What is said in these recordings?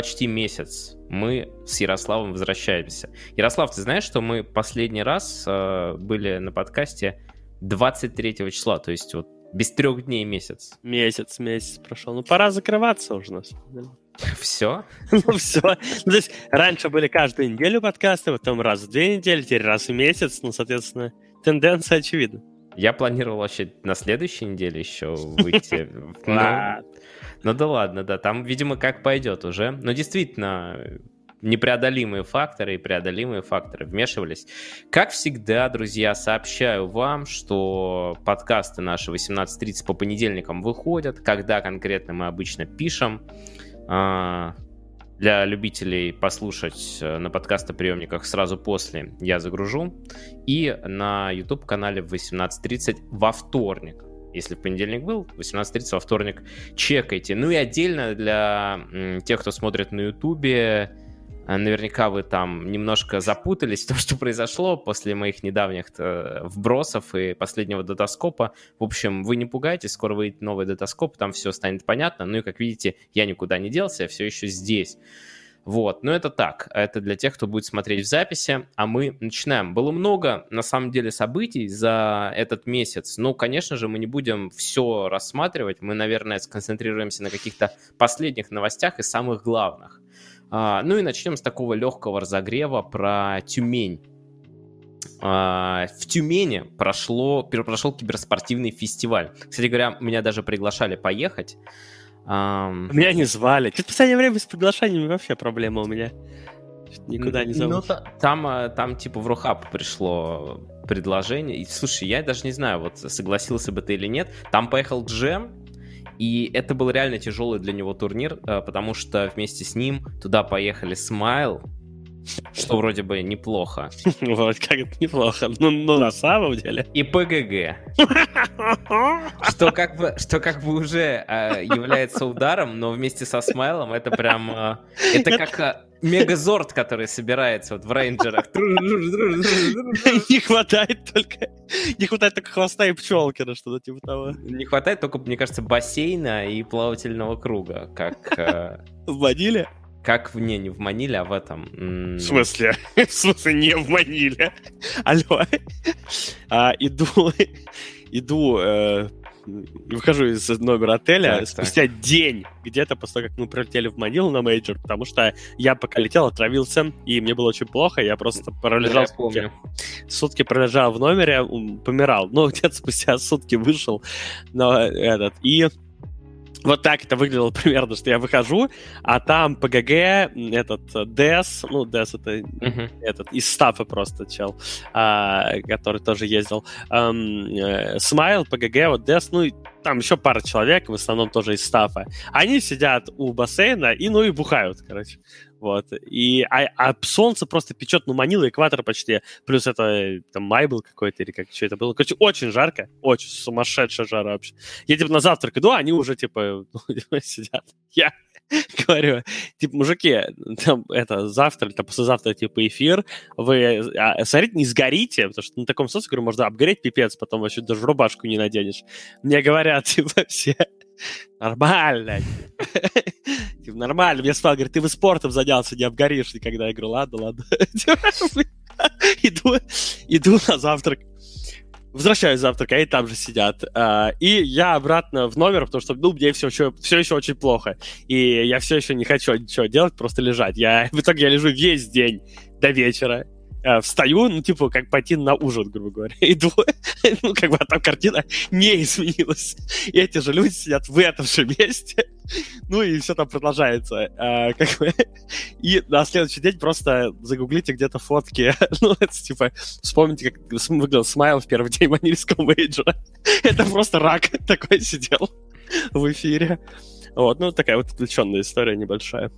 почти месяц мы с Ярославом возвращаемся. Ярослав, ты знаешь, что мы последний раз э, были на подкасте 23 числа, то есть вот без трех дней месяц. Месяц, месяц прошел. Ну, пора закрываться уже, на самом деле. Все? Ну, все. Ну, то есть раньше были каждую неделю подкасты, потом раз в две недели, теперь раз в месяц. Ну, соответственно, тенденция очевидна. Я планировал вообще на следующей неделе еще выйти. Ну да ладно, да, там, видимо, как пойдет уже. Но действительно, непреодолимые факторы и преодолимые факторы вмешивались. Как всегда, друзья, сообщаю вам, что подкасты наши 18.30 по понедельникам выходят, когда конкретно мы обычно пишем. А, для любителей послушать э, на подкастоприемниках сразу после я загружу. И на YouTube-канале в 18.30 во вторник если в понедельник был, 18.30 во вторник чекайте. Ну и отдельно для тех, кто смотрит на Ютубе, а, наверняка вы там немножко запутались в том, что произошло после моих недавних э, вбросов и последнего датаскопа. В общем, вы не пугайтесь, скоро выйдет новый датаскоп, там все станет понятно. Ну и, как видите, я никуда не делся, я все еще здесь. Вот, но это так, это для тех, кто будет смотреть в записи, а мы начинаем. Было много, на самом деле, событий за этот месяц. Ну, конечно же, мы не будем все рассматривать, мы, наверное, сконцентрируемся на каких-то последних новостях и самых главных. А, ну и начнем с такого легкого разогрева про Тюмень. А, в Тюмени прошло, прошел киберспортивный фестиваль. Кстати говоря, меня даже приглашали поехать. Um... Меня не звали. В последнее время с приглашениями вообще проблема у меня. Никуда не зовут. Ну, там, а, там типа в Рухаб пришло предложение. И, слушай, я даже не знаю, вот согласился бы ты или нет. Там поехал Джем, и это был реально тяжелый для него турнир, э, потому что вместе с ним туда поехали Смайл, что вроде бы неплохо. Вроде как это неплохо. Ну, ну на самом деле. И ПГГ. Что как бы, что как бы уже э, является ударом, но вместе со Смайлом это прям... Э, это как э, Мегазорд, который собирается вот в рейнджерах. Не хватает только... Не хватает только хвоста и пчелки, на что-то типа того. Не хватает только, мне кажется, бассейна и плавательного круга, как... Э, в Маниле? Как в... Не, не в Маниле, а в этом. В смысле? В смысле, не в Маниле? Алло. А, иду... Иду э, выхожу из номера отеля так, спустя так. день где-то после того, как мы прилетели в Манилу на мейджор, потому что я пока летел, отравился, и мне было очень плохо, я просто пролежал я сутки. Сутки пролежал в номере, помирал. Но где-то спустя сутки вышел, но этот, и вот так это выглядело примерно, что я выхожу, а там ПГГ, этот ДЭС, ну, ДЭС это uh-huh. этот, из стафа просто чел, а, который тоже ездил, эм, Смайл, ПГГ, вот ДЭС, ну, там еще пара человек, в основном тоже из стафа. Они сидят у бассейна и, ну, и бухают, короче. Вот. И, а, а солнце просто печет, ну, манило экватор почти. Плюс это там май был какой-то или как что это было. Короче, очень жарко. Очень сумасшедшая жара вообще. Я типа на завтрак иду, а они уже типа сидят. Я говорю, типа, мужики, там, это, завтра там, послезавтра, типа, эфир, вы, а, смотрите, не сгорите, потому что на таком солнце, говорю, можно обгореть пипец, потом вообще даже рубашку не наденешь. Мне говорят, типа, все, нормально. Типа, нормально. Мне сказал, говорит, ты бы спортом занялся, не обгоришь никогда. Я говорю, ладно, ладно. Иду, иду на завтрак. Возвращаюсь завтрак, они там же сидят. И я обратно в номер, потому что, ну, мне все еще, все еще очень плохо. И я все еще не хочу ничего делать, просто лежать. Я, в итоге я лежу весь день до вечера э, встаю, ну, типа, как пойти на ужин, грубо говоря, иду, ну, как бы, а там картина не изменилась. И эти же люди сидят в этом же месте, ну, и все там продолжается. А, как бы, и на следующий день просто загуглите где-то фотки, ну, это, типа, вспомните, как выглядел Смайл в первый день манильского мейджора. это просто рак такой сидел в эфире. Вот, ну, такая вот отвлеченная история небольшая.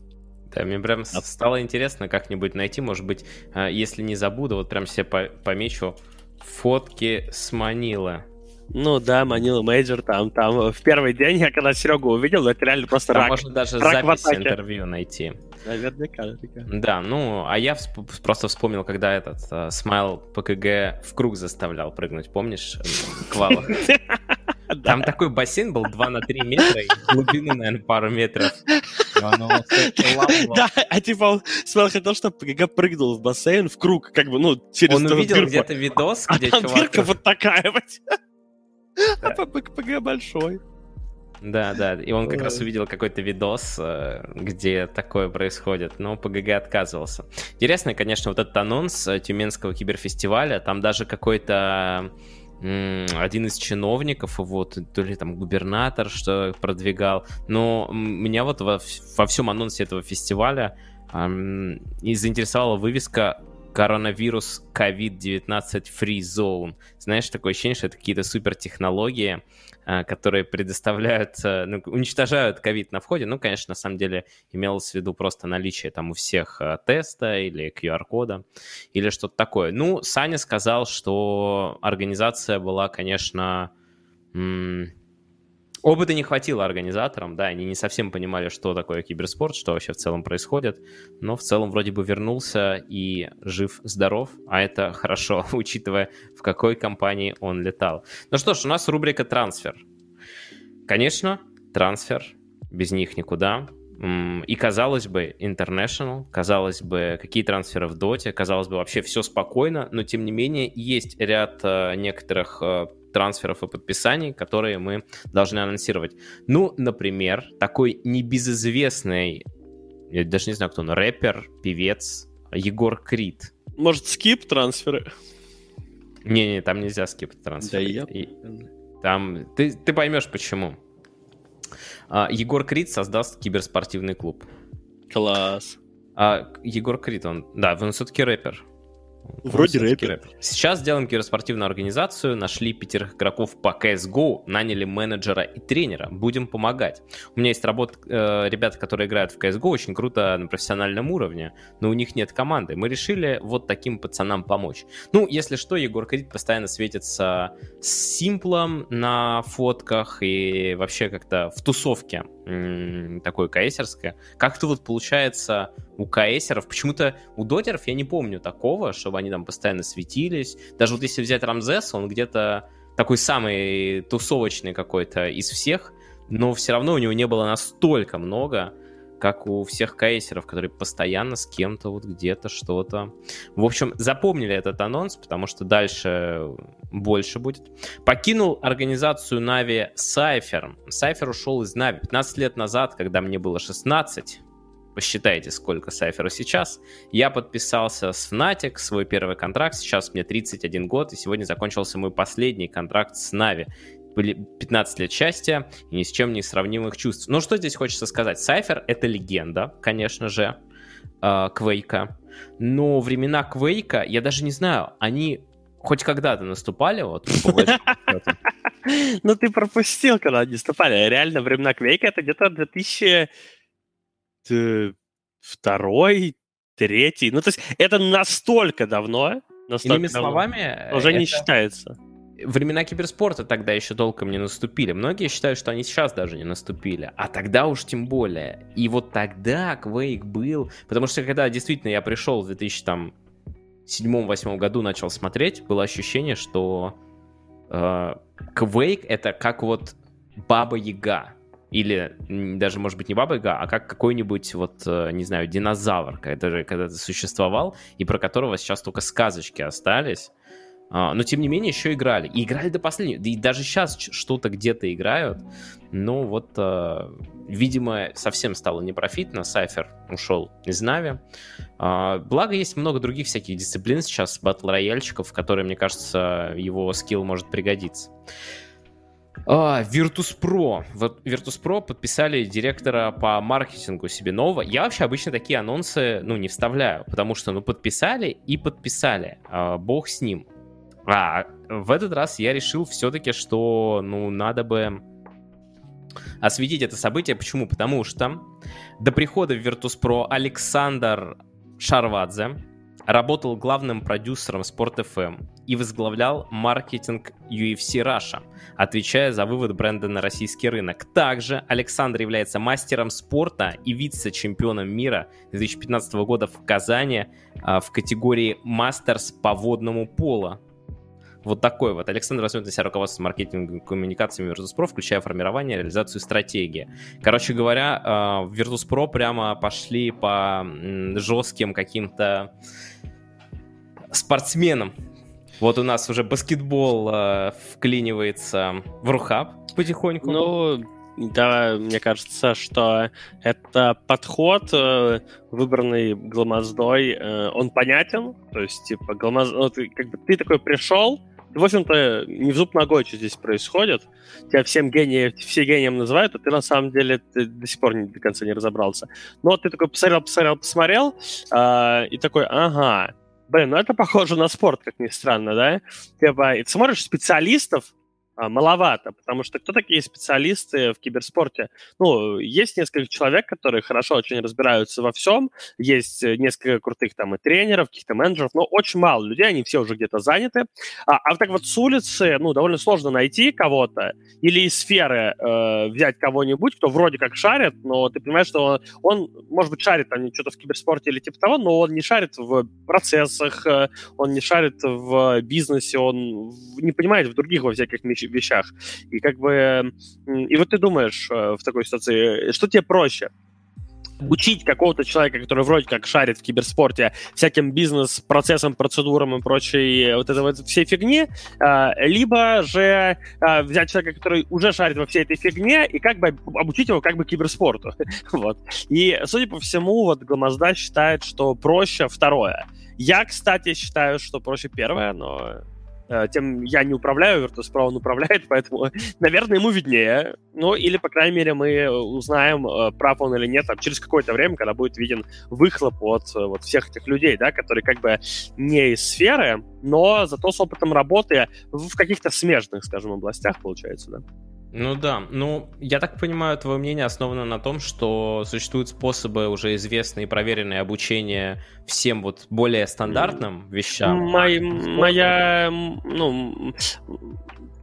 Да, мне прям стало интересно как-нибудь найти, может быть, а, если не забуду, вот прям себе помечу фотки с Манила. Ну да, Манила Мейджор там, там в первый день, я когда Серегу увидел, это реально просто там рак. можно даже рак запись интервью найти. Наверняка, наверняка. Да, ну, а я всп- просто вспомнил, когда этот э, Смайл ПКГ в круг заставлял прыгнуть, помнишь, Квала? Там такой бассейн был 2 на 3 метра, и глубины, наверное, пару метров. Да, а типа он смотрел, хотел, чтобы прыгнул в бассейн в круг, как бы, ну, через Он увидел где-то видос, где а чувак... дырка вот такая вот. А ПГ большой. Да, да, и он как раз увидел какой-то видос, э, где такое происходит, но ПГГ отказывался. Интересно, конечно, вот этот анонс э, Тюменского киберфестиваля, там даже какой-то один из чиновников, вот, то ли там губернатор, что продвигал. Но меня вот во, во всем анонсе этого фестиваля эм, и заинтересовала вывеска коронавирус COVID-19 Free Zone. Знаешь, такое ощущение, что это какие-то супертехнологии, которые предоставляют, э, ну, уничтожают ковид на входе. Ну, конечно, на самом деле имелось в виду просто наличие там у всех э, теста или QR-кода или что-то такое. Ну, Саня сказал, что организация была, конечно, Опыта не хватило организаторам, да, они не совсем понимали, что такое киберспорт, что вообще в целом происходит, но в целом вроде бы вернулся и жив-здоров, а это хорошо, учитывая, в какой компании он летал. Ну что ж, у нас рубрика «Трансфер». Конечно, трансфер, без них никуда. И казалось бы, International, казалось бы, какие трансферы в доте, казалось бы, вообще все спокойно, но тем не менее есть ряд э, некоторых э, трансферов и подписаний, которые мы должны анонсировать. Ну, например, такой небезызвестный, я даже не знаю, кто он, рэпер, певец Егор Крид. Может, скип трансферы? Не-не, там нельзя скип трансферы. Да я... И, там, ты, ты поймешь почему. А, Егор Крид создаст киберспортивный клуб. Класс. А, Егор Крид, он, да, он все-таки рэпер. Вроде рэпер. рэпер. Сейчас делаем киберспортивную организацию, нашли пятерых игроков по CSGO, наняли менеджера и тренера, будем помогать. У меня есть работа, э, ребята, которые играют в CSGO, очень круто на профессиональном уровне, но у них нет команды. Мы решили вот таким пацанам помочь. Ну, если что, Егор Крид постоянно светится с симплом на фотках и вообще как-то в тусовке такое каэсерское. Как-то вот получается у каэсеров, почему-то у дотеров я не помню такого, чтобы они там постоянно светились. Даже вот если взять Рамзеса, он где-то такой самый тусовочный какой-то из всех, но все равно у него не было настолько много как у всех кастеров, которые постоянно с кем-то вот где-то что-то. В общем, запомнили этот анонс, потому что дальше больше будет. Покинул организацию Нави Сайфер. Сайфер ушел из Нави 15 лет назад, когда мне было 16. Посчитайте, сколько Сайферу сейчас. Я подписался с Fnatic, свой первый контракт. Сейчас мне 31 год, и сегодня закончился мой последний контракт с Нави 15 лет счастья и ни с чем не сравнимых чувств. Ну, что здесь хочется сказать? Сайфер — это легенда, конечно же, э, Квейка. Но времена Квейка, я даже не знаю, они хоть когда-то наступали? Вот, ну, ты пропустил, когда они наступали. Реально, времена Квейка — это где-то 2002 третий. Ну, то есть это настолько давно, настолько Иными словами, уже не считается времена киберспорта тогда еще толком не наступили. Многие считают, что они сейчас даже не наступили. А тогда уж тем более. И вот тогда Quake был... Потому что когда действительно я пришел в 2007-2008 году, начал смотреть, было ощущение, что э, Quake это как вот Баба Яга. Или даже, может быть, не Баба Яга, а как какой-нибудь, вот, э, не знаю, динозавр, который когда-то существовал, и про которого сейчас только сказочки остались. А, но тем не менее еще играли. И играли до последнего. И даже сейчас что-то где-то играют. Но вот, а, видимо, совсем стало непрофитно. Сайфер ушел из Нави. А, благо, есть много других всяких дисциплин сейчас, батл-рояльщиков, которые, мне кажется, его скилл может пригодиться. Virtus.pro. Вот Virtus.pro подписали директора по маркетингу себе нового. Я вообще обычно такие анонсы, ну, не вставляю, потому что, ну, подписали и подписали. Бог с ним. А в этот раз я решил все-таки, что, ну, надо бы осветить это событие. Почему? Потому что до прихода в Virtus.pro Александр Шарвадзе работал главным продюсером Sport FM и возглавлял маркетинг UFC Russia, отвечая за вывод бренда на российский рынок. Также Александр является мастером спорта и вице-чемпионом мира 2015 года в Казани а, в категории мастерс по водному полу вот такой вот. Александр возьмет на себя руководство маркетингом и коммуникациями Virtus.pro, включая формирование реализацию стратегии. Короче говоря, э, в Virtus.pro прямо пошли по жестким каким-то спортсменам. Вот у нас уже баскетбол э, вклинивается в рухаб потихоньку. Ну, да, мне кажется, что это подход, э, выбранный Гламоздой, он понятен. То есть, типа, Гламоз... ты, как бы, ты такой пришел, в общем-то, не в зуб ногой, что здесь происходит. Тебя всем гении, все гением называют, а ты на самом деле ты до сих пор не, до конца не разобрался. Но ты такой посмотрел, посмотрел, посмотрел, э, и такой, ага, блин, ну это похоже на спорт, как ни странно, да? Типа, и ты смотришь специалистов, маловато, потому что кто такие специалисты в киберспорте? Ну, есть несколько человек, которые хорошо очень разбираются во всем, есть э, несколько крутых там и тренеров, каких-то менеджеров, но очень мало людей, они все уже где-то заняты. А, а так вот с улицы, ну, довольно сложно найти кого-то или из сферы э, взять кого-нибудь, кто вроде как шарит, но ты понимаешь, что он, он может быть, шарит там что-то в киберспорте или типа того, но он не шарит в процессах, э, он не шарит в бизнесе, он не понимает в других во всяких вещах. И как бы... И вот ты думаешь э, в такой ситуации, что тебе проще? учить какого-то человека, который вроде как шарит в киберспорте, всяким бизнес-процессам, процедурам и прочей вот этой вот всей фигни, э, либо же э, взять человека, который уже шарит во всей этой фигне, и как бы обучить его как бы киберспорту. вот. И, судя по всему, вот Гламазда считает, что проще второе. Я, кстати, считаю, что проще первое, но Э, тем я не управляю, Virtus.pro он управляет, поэтому, наверное, ему виднее. Ну, или, по крайней мере, мы узнаем, э, прав он или нет, там, через какое-то время, когда будет виден выхлоп от э, вот всех этих людей, да, которые как бы не из сферы, но зато с опытом работы в каких-то смежных, скажем, областях, получается, да. Ну да, ну я так понимаю, твое мнение основано на том, что существуют способы уже известные и проверенные обучения всем вот более стандартным вещам. Мой, моя, ну,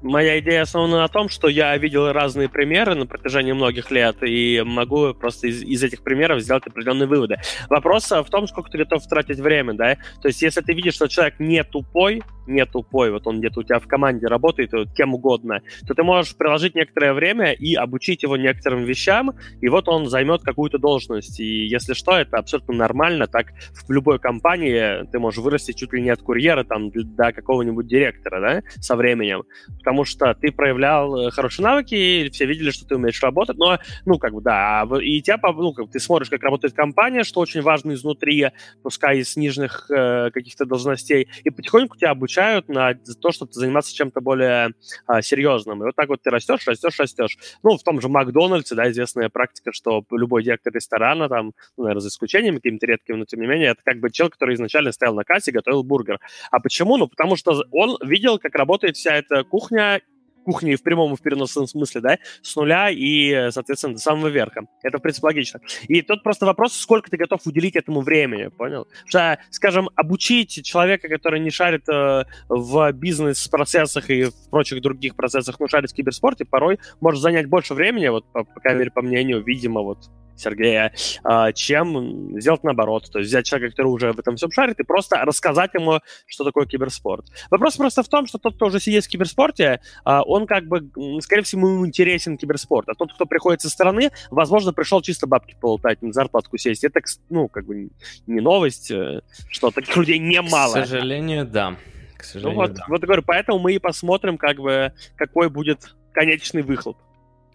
Моя идея основана на том, что я видел разные примеры на протяжении многих лет и могу просто из, из этих примеров сделать определенные выводы. Вопрос в том, сколько ты готов тратить время, да? То есть, если ты видишь, что человек не тупой, не тупой, вот он где-то у тебя в команде работает, вот, кем угодно, то ты можешь приложить некоторое время и обучить его некоторым вещам, и вот он займет какую-то должность. И если что, это абсолютно нормально, так в любой компании ты можешь вырасти чуть ли не от курьера там до какого-нибудь директора, да, со временем потому что ты проявлял э, хорошие навыки, и все видели, что ты умеешь работать, но, ну, как бы, да, и тебя, ну, как, ты смотришь, как работает компания, что очень важно изнутри, пускай из нижних э, каких-то должностей, и потихоньку тебя обучают на то, чтобы заниматься чем-то более э, серьезным. И вот так вот ты растешь, растешь, растешь. Ну, в том же Макдональдсе, да, известная практика, что любой директор ресторана, там, ну, наверное, за исключением каким-то редким, но тем не менее, это как бы человек, который изначально стоял на кассе, готовил бургер. А почему? Ну, потому что он видел, как работает вся эта кухня, кухня, кухни в прямом и в переносном смысле, да, с нуля и, соответственно, до самого верха. Это, в принципе, логично. И тут просто вопрос, сколько ты готов уделить этому времени, понял? Что, скажем, обучить человека, который не шарит э, в бизнес-процессах и в прочих других процессах, но шарит в киберспорте, порой может занять больше времени, вот, по, по крайней мере, по мнению, видимо, вот Сергея, а, чем сделать наоборот. То есть взять человека, который уже в этом всем шарит, и просто рассказать ему, что такое киберспорт. Вопрос просто в том, что тот, кто уже сидит в киберспорте, а, он как бы, скорее всего, ему интересен киберспорт. А тот, кто приходит со стороны, возможно, пришел чисто бабки полутать, на зарплатку сесть. Это, ну, как бы не новость, э, что таких людей немало. К сожалению, да. К сожалению, ну, вот, да. вот говорю, поэтому мы и посмотрим, как бы, какой будет конечный выхлоп.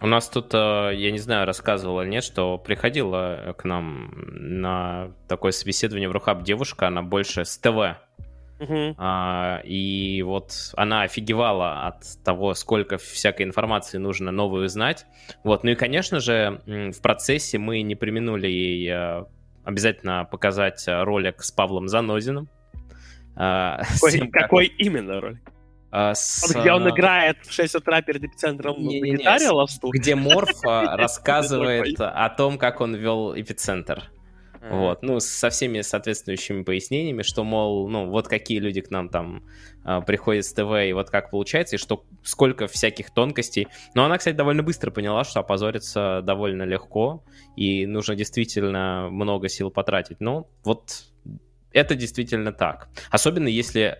У нас тут, э, я не знаю, рассказывала или нет, что приходила к нам на такое собеседование в Рухаб девушка, она больше с ТВ. Uh-huh. А, и вот она офигевала от того, сколько всякой информации нужно новую знать. Вот. Ну и, конечно же, в процессе мы не применули ей э, обязательно показать ролик с Павлом Занозиным. А, какой, тем, какой как... именно ролик? А, с... Где он играет в 6 утра перед эпицентром не, на гитаре ласту? Где Морф а, рассказывает о том, как он вел эпицентр. Вот, ну, со всеми соответствующими пояснениями, что, мол, ну, вот какие люди к нам там э, приходят с ТВ, и вот как получается, и что сколько всяких тонкостей. Но она, кстати, довольно быстро поняла, что опозориться довольно легко, и нужно действительно много сил потратить. Ну, вот это действительно так. Особенно если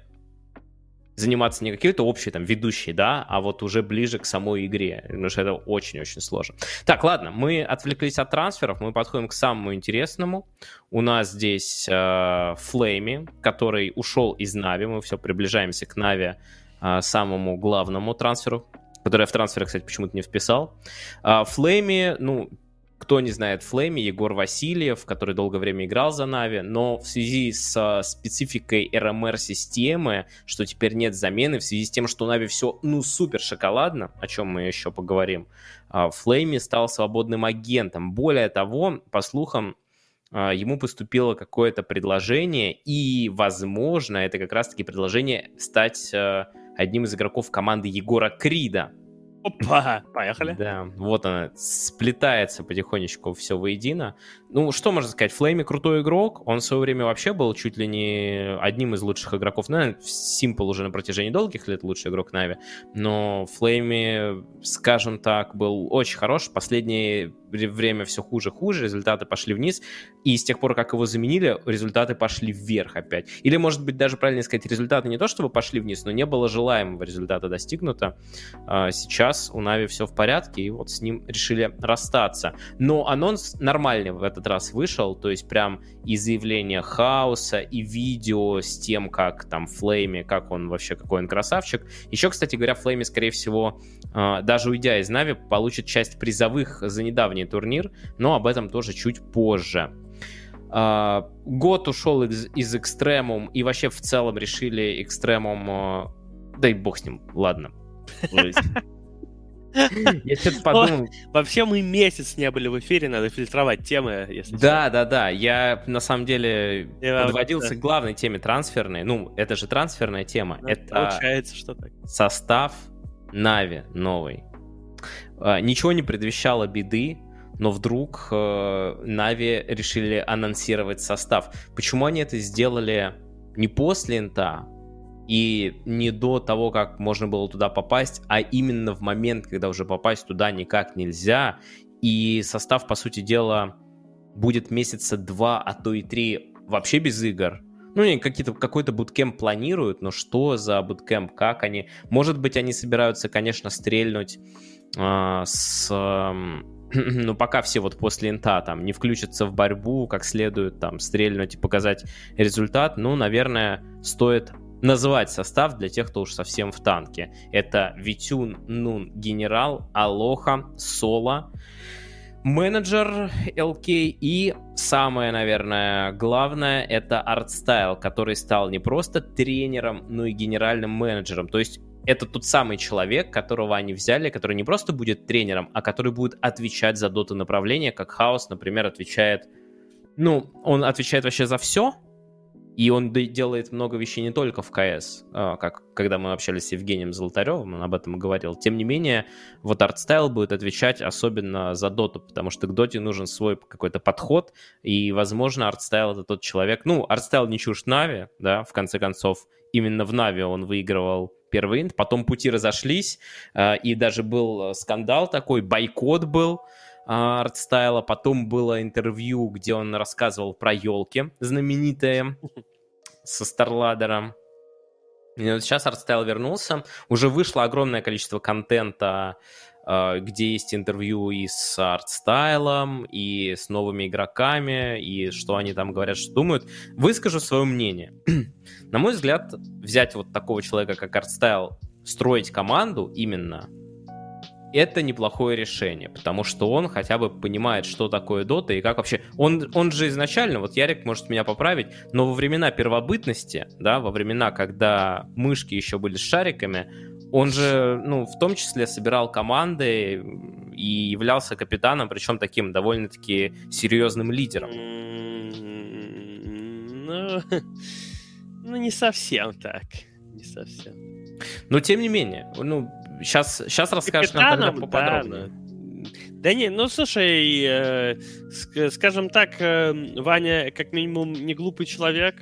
заниматься не какие-то общие там ведущие, да, а вот уже ближе к самой игре, потому что это очень-очень сложно. Так, ладно, мы отвлеклись от трансферов, мы подходим к самому интересному. У нас здесь э, который ушел из Нави, мы все приближаемся к Нави, э, самому главному трансферу, который я в трансфер, кстати, почему-то не вписал. Э, Флейми, ну, кто не знает Флейми, Егор Васильев, который долгое время играл за Нави, но в связи с спецификой RMR-системы, что теперь нет замены, в связи с тем, что у Нави все, ну, супер шоколадно, о чем мы еще поговорим, а, Флейми стал свободным агентом. Более того, по слухам, а, ему поступило какое-то предложение, и, возможно, это как раз-таки предложение стать а, одним из игроков команды Егора Крида, Опа, поехали. Да, вот она, сплетается потихонечку все воедино. Ну, что можно сказать, Флейми крутой игрок, он в свое время вообще был чуть ли не одним из лучших игроков, наверное, Симпл уже на протяжении долгих лет лучший игрок Нави, но Flamie, скажем так, был очень хорош, последнее время все хуже-хуже, результаты пошли вниз, и с тех пор, как его заменили, результаты пошли вверх опять. Или, может быть, даже правильно сказать, результаты не то, чтобы пошли вниз, но не было желаемого результата достигнуто. А, сейчас у NAVI все в порядке, и вот с ним решили расстаться. Но анонс нормальный в этот раз вышел, то есть прям и заявление Хаоса, и видео с тем, как там Flamie, как он вообще, какой он красавчик. Еще, кстати говоря, Flamie, скорее всего, а, даже уйдя из Нави, получит часть призовых за недавний турнир, но об этом тоже чуть позже. Uh, год ушел из, из Экстремум, и вообще в целом решили Экстремум... Uh, да и бог с ним, ладно. Я что-то подумал. Вообще мы месяц не были в эфире, надо фильтровать темы, если Да, да, да. Я на самом деле подводился к главной теме трансферной. Ну, это же трансферная тема. Это получается, что так. Состав Нави новый. А, ничего не предвещало беды, но вдруг Нави э, решили анонсировать состав. Почему они это сделали не после инта, и не до того, как можно было туда попасть, а именно в момент, когда уже попасть туда никак нельзя, и состав, по сути дела, будет месяца два, а то и три вообще без игр. Ну, они какие-то, какой-то буткемп планируют, но что за буткемп, как они... Может быть, они собираются, конечно, стрельнуть э, с... Э, ну, пока все вот после инта там не включатся в борьбу, как следует там стрельнуть и показать результат, ну, наверное, стоит называть состав для тех, кто уж совсем в танке. Это V-Tune, Noone, GeneRaL, Алоха, Соло, менеджер LK и самое, наверное, главное, это ArtStyle, который стал не просто тренером, но и генеральным менеджером. То есть это тот самый человек, которого они взяли, который не просто будет тренером, а который будет отвечать за дота-направление, как Хаос, например, отвечает... Ну, он отвечает вообще за все, и он делает много вещей не только в КС, а, как когда мы общались с Евгением Золотаревым, он об этом и говорил. Тем не менее, вот ArtStyle будет отвечать особенно за доту, потому что к доте нужен свой какой-то подход, и, возможно, ArtStyle это тот человек... Ну, ArtStyle не чушь Нави, да, в конце концов. Именно в Нави он выигрывал первый инт, потом пути разошлись, а, и даже был скандал такой, бойкот был, артстайла. Потом было интервью, где он рассказывал про елки знаменитые со StarLadder'ом. И вот сейчас ArtStyle вернулся. Уже вышло огромное количество контента, а, где есть интервью и с артстайлом, и с новыми игроками, и что они там говорят, что думают. Выскажу свое мнение. На мой взгляд, взять вот такого человека, как ArtStyle, строить команду именно это неплохое решение, потому что он хотя бы понимает, что такое дота и как вообще... Он, он же изначально, вот Ярик может меня поправить, но во времена первобытности, да, во времена, когда мышки еще были с шариками, он же, ну, в том числе собирал команды и являлся капитаном, причем таким довольно-таки серьезным лидером. Ну, ну, не совсем так. Не совсем. Но тем не менее, ну, Сейчас, сейчас расскажешь нам тогда поподробнее. Да, да не, ну слушай, э, скажем так, э, Ваня как минимум не глупый человек,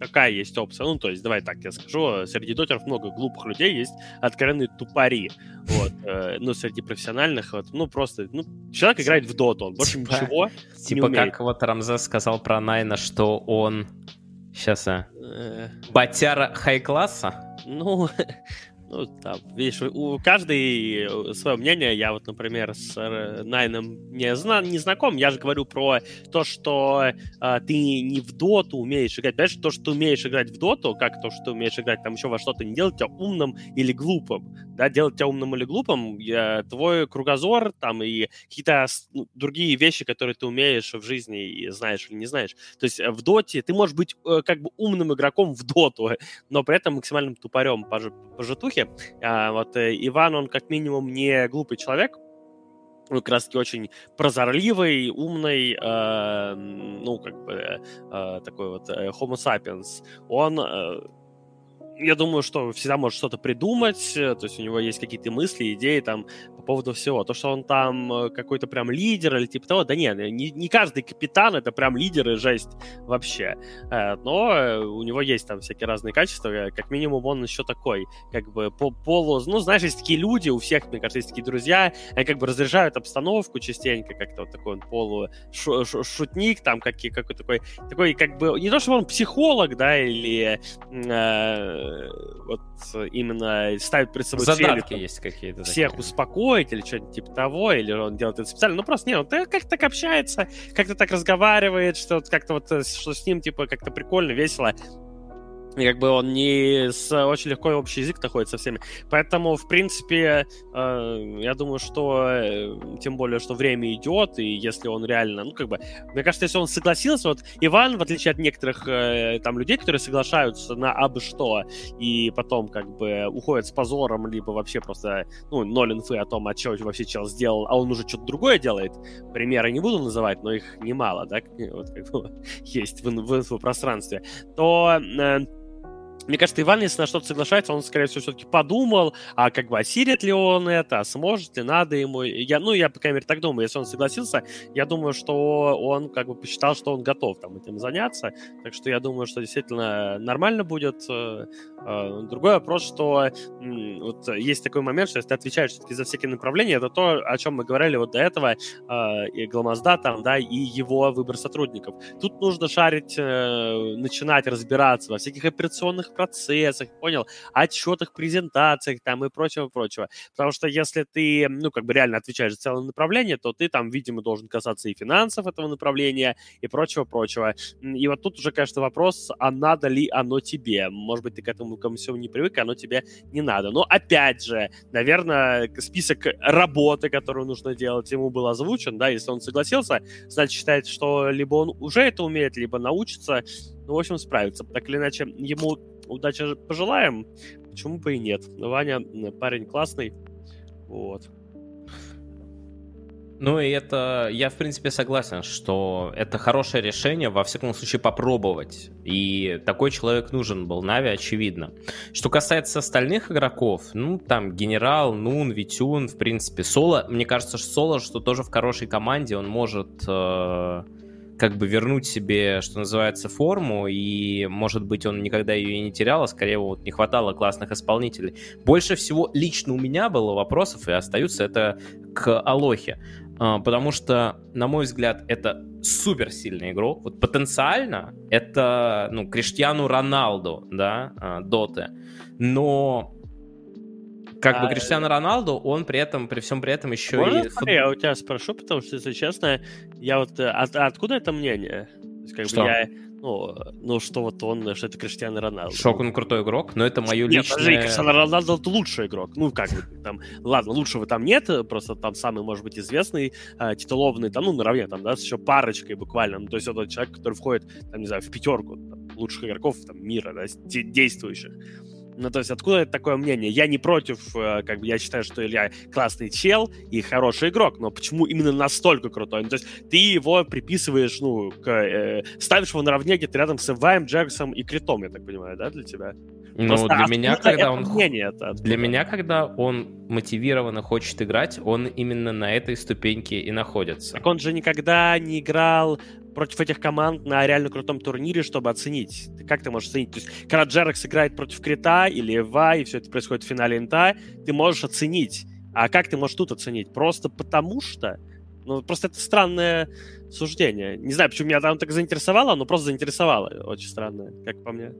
такая есть опция. Ну, то есть, давай так я скажу, среди дотеров много глупых людей, есть откровенные тупари. Вот, э, ну, среди профессиональных, вот, ну, просто, ну, человек играет в доту, он больше типа, ничего Типа не как вот Рамзес сказал про Найна, что он, сейчас, а, э... батяра хай-класса? Ну, ну, там, видишь, у каждой свое мнение. Я вот, например, с э, Найном не, зна не знаком. Я же говорю про то, что э, ты не в доту умеешь играть. Понимаешь, то, что ты умеешь играть в доту, как то, что ты умеешь играть там еще во что-то, не делать тебя умным или глупым. Да, делать тебя умным или глупым, я, твой кругозор там и какие-то ну, другие вещи, которые ты умеешь в жизни и знаешь или не знаешь. То есть э, в доте ты можешь быть э, как бы умным игроком в доту, но при этом максимальным тупорем по, по житухе. А, вот э, Иван, он как минимум не глупый человек, он как раз-таки очень прозорливый, умный, э, ну, как бы, э, такой вот э, homo sapiens. Он э, я думаю, что всегда может что-то придумать, э, то есть у него есть какие-то мысли, идеи там поводу всего. То, что он там э, какой-то прям лидер или типа того, да нет, не, не каждый капитан это прям лидер и жесть вообще. Э, но у него есть там всякие разные качества, как минимум он еще такой, как бы по полу, ну, знаешь, есть такие люди, у всех, мне кажется, есть такие друзья, они как бы разряжают обстановку частенько, как-то вот такой он полу шутник, там, как, какой такой, такой как бы, не то, что он психолог, да, или вот именно ставит перед собой Задатки цели, есть какие-то. Всех такие. успокоить или что-нибудь типа того, или он делает это специально. Ну, просто, не, он как-то так общается, как-то так разговаривает, что как-то вот, э, что с ним, типа, как-то прикольно, весело. И как бы он не с очень легко общий язык находит со всеми. Поэтому, в принципе, э, я думаю, что э, тем более, что время идет, и если он реально, ну, как бы, мне кажется, если он согласился, вот Иван, в отличие от некоторых э, там людей, которые соглашаются на абы что, и потом как бы уходят с позором, либо вообще просто, ну, ноль инфы о том, а что вообще чел сделал, а он уже что-то другое делает. Примеры не буду называть, но их немало, да, вот как бы есть в, в инфопространстве. То э, мне кажется, Иван, если на что-то соглашается, он, скорее всего, все-таки подумал, а как бы осилит ли он это, а сможет ли, надо ему. Я, ну, я, по крайней мере, так думаю. Если он согласился, я думаю, что он как бы посчитал, что он готов там этим заняться. Так что я думаю, что действительно нормально будет. Э, э, другой вопрос, что вот есть такой момент, что если ты отвечаешь все-таки за всякие направления, это то, о чем мы говорили вот до этого, э, и Гламазда там, да, и его выбор сотрудников. Тут нужно шарить, начинать разбираться во всяких операционных процессах, понял, отчетах, презентациях там и прочего-прочего. Потому что если ты, ну, как бы реально отвечаешь за целое направление, то ты там, видимо, должен касаться и финансов этого направления, и прочего-прочего. И вот тут уже, конечно, вопрос, а надо ли оно тебе? Может быть, ты к этому ко всему не привык, оно тебе не надо. Но, опять же, наверное, список работы, которую нужно делать, ему был озвучен, да, если он согласился, значит, считает, что либо он уже это умеет, либо научится, ну, в общем, справится. Так или иначе, ему удачи пожелаем. Почему бы и нет? Ваня парень классный. Вот. Ну и это, я в принципе согласен, что это хорошее решение, во всяком случае попробовать. И такой человек нужен был NAVI, очевидно. Что касается остальных игроков, ну там GeneRaL, Noone, V-Tune, в принципе, Соло, мне кажется, что Соло, что тоже в хорошей команде, он может э, как бы вернуть себе, что называется, форму, и, может быть, он никогда ее и не терял, а скорее вот не хватало классных исполнителей. Больше всего лично у меня было вопросов, и остаются это к Алохе. А, потому что, на мой взгляд, это супер сильный игрок. Вот потенциально это, ну, Криштиану Роналду, да, а, Доты. Но как а, бы Криштиану Роналду, он при этом, при всем при этом еще можно и... Смотри, я у тебя спрошу, потому что, если честно, я вот... А, а откуда это мнение? Есть, как что? бы я... Ну, ну, что вот он, что это Криштиану Роналду. Шок, он крутой игрок, но это мое нет, личное... Подожди, Криштиану Роналду это лучший игрок. Ну, как бы, там, ладно, лучшего там нет, просто там самый, может быть, известный, э, титулованный, там, ну, наравне, там, да, с еще парочкой буквально. Ну, то есть это человек, который входит, там, не знаю, в пятерку там, лучших игроков там, мира, да, действующих. Ну, то есть откуда это такое мнение? Я не против, э, как бы я считаю, что Илья классный чел и хороший игрок, но почему именно настолько крутой? Ну, то есть ты его приписываешь, ну, к, э, ставишь его наравне где-то рядом с Эваем, Джексом и Критом, я так понимаю, да, для тебя? Ну, Просто для меня, когда он... Мнение это для меня, когда он мотивированно хочет играть, он именно на этой ступеньке и находится. Так он же никогда не играл против этих команд на реально крутом турнире, чтобы оценить. Как ты можешь оценить? То есть, когда Джерекс играет против Крита или Эва, и все это происходит в финале Инта, ты можешь оценить. А как ты можешь тут оценить? Просто потому что? Ну, просто это странное суждение. Не знаю, почему меня там так заинтересовало, но просто заинтересовало. Очень странное, как по мне.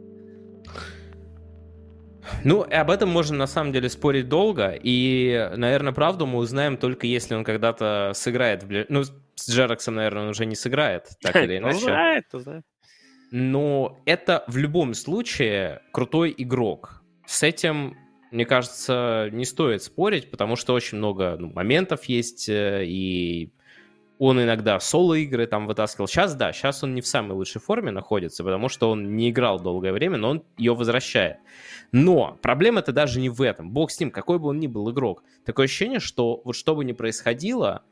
Ну, об этом можно на самом деле спорить долго, и, наверное, правду мы узнаем только если он когда-то сыграет. В... Ну, с Джераксом, наверное, он уже не сыграет, так или иначе. Узнает, узнает. Но это в любом случае крутой игрок. С этим, мне кажется, не стоит спорить, потому что очень много ну, моментов есть, э, и он иногда соло-игры там вытаскивал. Сейчас, да, сейчас он не в самой лучшей форме находится, потому что он не играл долгое время, но он ее возвращает. Но проблема-то даже не в этом. Бог с ним, какой бы он ни был игрок. Такое ощущение, что вот что бы ни происходило,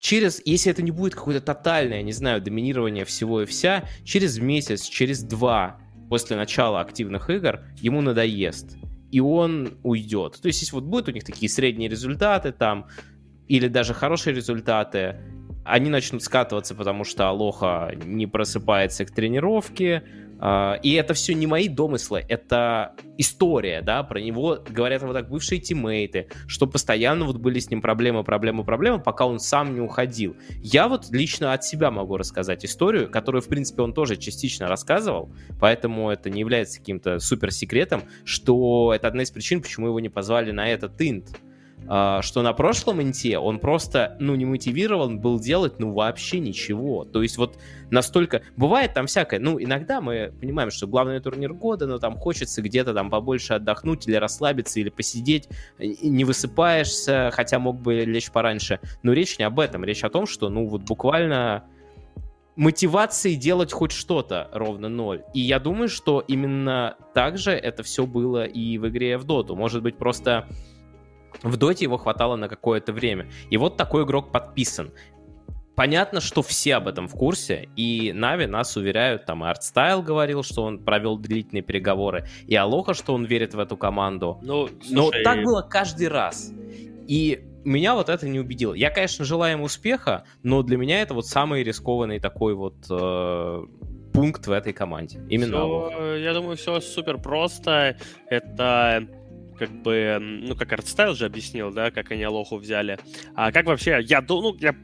через, если это не будет какое-то тотальное, не знаю, доминирование всего и вся, через месяц, через два после начала активных игр ему надоест. И он уйдет. То есть, если вот будут у них такие средние результаты там, или даже хорошие результаты, они начнут скатываться, потому что Алоха не просыпается к тренировке, и это все не мои домыслы, это история, да, про него говорят вот так бывшие тиммейты, что постоянно вот были с ним проблемы, проблемы, проблемы, пока он сам не уходил. Я вот лично от себя могу рассказать историю, которую, в принципе, он тоже частично рассказывал, поэтому это не является каким-то суперсекретом, что это одна из причин, почему его не позвали на этот инт. А, что на прошлом инте он просто, ну, не мотивирован был делать, ну, вообще ничего. То есть вот настолько... Бывает там всякое. Ну, иногда мы понимаем, что главный турнир года, но там хочется где-то там побольше отдохнуть или расслабиться, или посидеть. Не высыпаешься, хотя мог бы лечь пораньше. Но речь не об этом. Речь о том, что, ну, вот буквально мотивации делать хоть что-то ровно ноль. И я думаю, что именно так же это все было и в игре в доту. Может быть, просто в доте его хватало на какое-то время. И вот такой игрок подписан. Понятно, что все об этом в курсе, и NAVI нас уверяют, там и ArtStyle говорил, что он провел длительные переговоры, и Алоха, что он верит в эту команду. Ну, слушай... Но так было каждый раз. И меня вот это не убедило. Я, конечно, желаю ему успеха, но для меня это вот самый рискованный такой вот э, пункт в этой команде. Именно. Все, я думаю, все супер просто. Это как бы, ну, как ArtStyle же объяснил, да, как они Алоху взяли. А как вообще, я, ну, я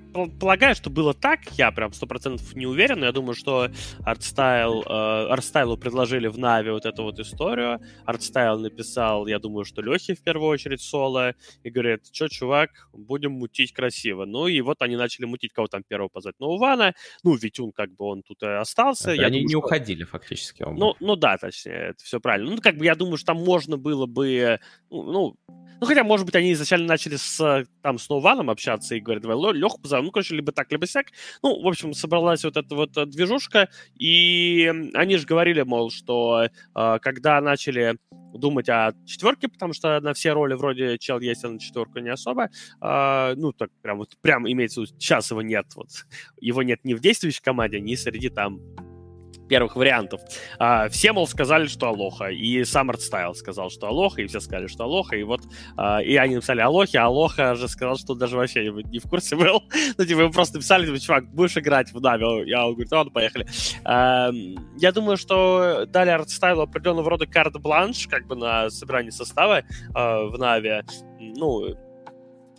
полагаю, что было так, я прям сто процентов не уверен, но я думаю, что ArtStyle, э, Артстайлу предложили в NAVI вот эту вот историю. ArtStyle написал, я думаю, что Лехе в первую очередь соло, и говорит, что, чувак, будем мутить красиво. Ну, и вот они начали мутить, кого там первого позвать. Ну, Вана, ну, ведь он как бы он тут и остался. Это они думаю, не что... уходили фактически. Оба. Ну, ну да, точнее, это все правильно. Ну, как бы я думаю, что там можно было бы ну, ну, ну, хотя, может быть, они изначально начали с, там, с Ноуваном общаться и говорят, давай Леху позовем. Ну, короче, либо так, либо сяк. Ну, в общем, собралась вот эта вот э, движушка, и они же говорили, мол, что э, когда начали думать о четверке, потому что на все роли вроде чел есть, а на четверку не особо. Э, ну, так прям вот прям имеется в виду, сейчас его нет. Вот. Его нет ни в действующей команде, ни среди там первых вариантов. А, все, мол, сказали, что Алоха, и сам ArtStyle сказал, что Алоха, и все сказали, что Алоха, и вот, а, и они написали Алохи, а Алоха же сказал, что даже вообще не в курсе был. ну, типа, просто написали, типа, чувак, будешь играть в NAVI? Я говорю, ладно, поехали. А, я думаю, что дали Артстайлу определенного рода карт-бланш, как бы, на собирание состава а, в NAVI. Ну,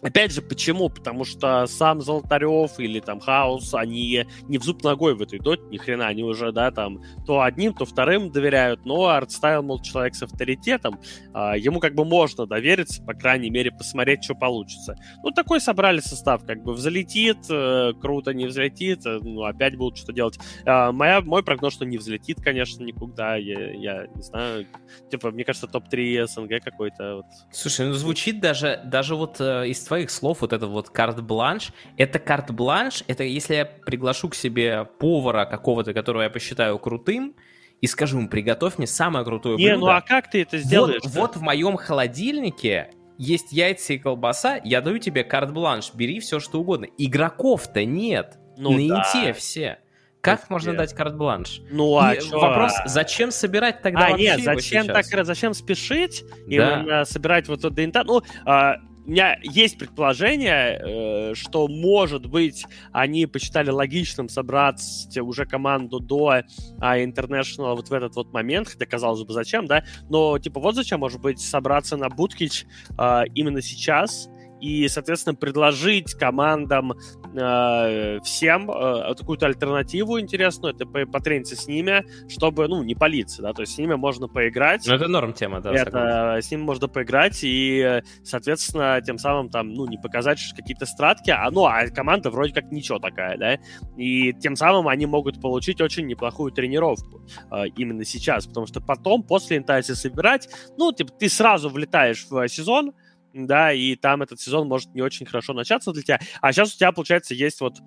Опять же, почему? Потому что сам Золотарев или там Хаос, они не в зуб ногой в этой доте, ни хрена, они уже, да, там, то одним, то вторым доверяют, но ArtStyle, мол, человек с авторитетом, а, ему как бы можно довериться, по крайней мере, посмотреть, что получится. Ну, такой собрали состав, как бы взлетит, э, круто, не взлетит, э, ну, опять будут что делать. А, моя, мой прогноз, что не взлетит, конечно, никуда, я, я не знаю, типа, мне кажется, топ-3 СНГ какой-то. Вот. Слушай, ну, звучит даже, даже вот э, из твоих слов вот этот вот карт-бланш. Это карт-бланш, это если я приглашу к себе повара какого-то, которого я посчитаю крутым, и скажу ему, приготовь мне самое крутое Не, ну а как ты это сделаешь? Вот, вот в моем холодильнике есть яйца и колбаса, я даю тебе карт-бланш, бери все что угодно. Игроков-то нет. Ну, на да. инте все. Как Ух, можно дать карт-бланш? Ну а что? Вопрос, зачем собирать тогда а, вообще нет, зачем так, зачем спешить и да. собирать вот этот инта? Ну, а, у меня есть предположение, э, что, может быть, они посчитали логичным собрать уже команду до а, International вот в этот вот момент, хотя, казалось бы, зачем, да? Но, типа, вот зачем, может быть, собраться на Буткич а, именно сейчас, и, соответственно, предложить командам э, всем э, какую-то альтернативу интересную, это потрениться с ними, чтобы, ну, не палиться, да, то есть с ними можно поиграть. Ну, это норм тема, да. Это, согласен. с ними можно поиграть и, соответственно, тем самым там, ну, не показать какие-то стратки, а, ну, а команда вроде как ничего такая, да, и тем самым они могут получить очень неплохую тренировку э, именно сейчас, потому что потом, после интайси собирать, ну, типа, ты сразу влетаешь в сезон, да, и там этот сезон может не очень хорошо начаться для тебя. А сейчас у тебя, получается, есть вот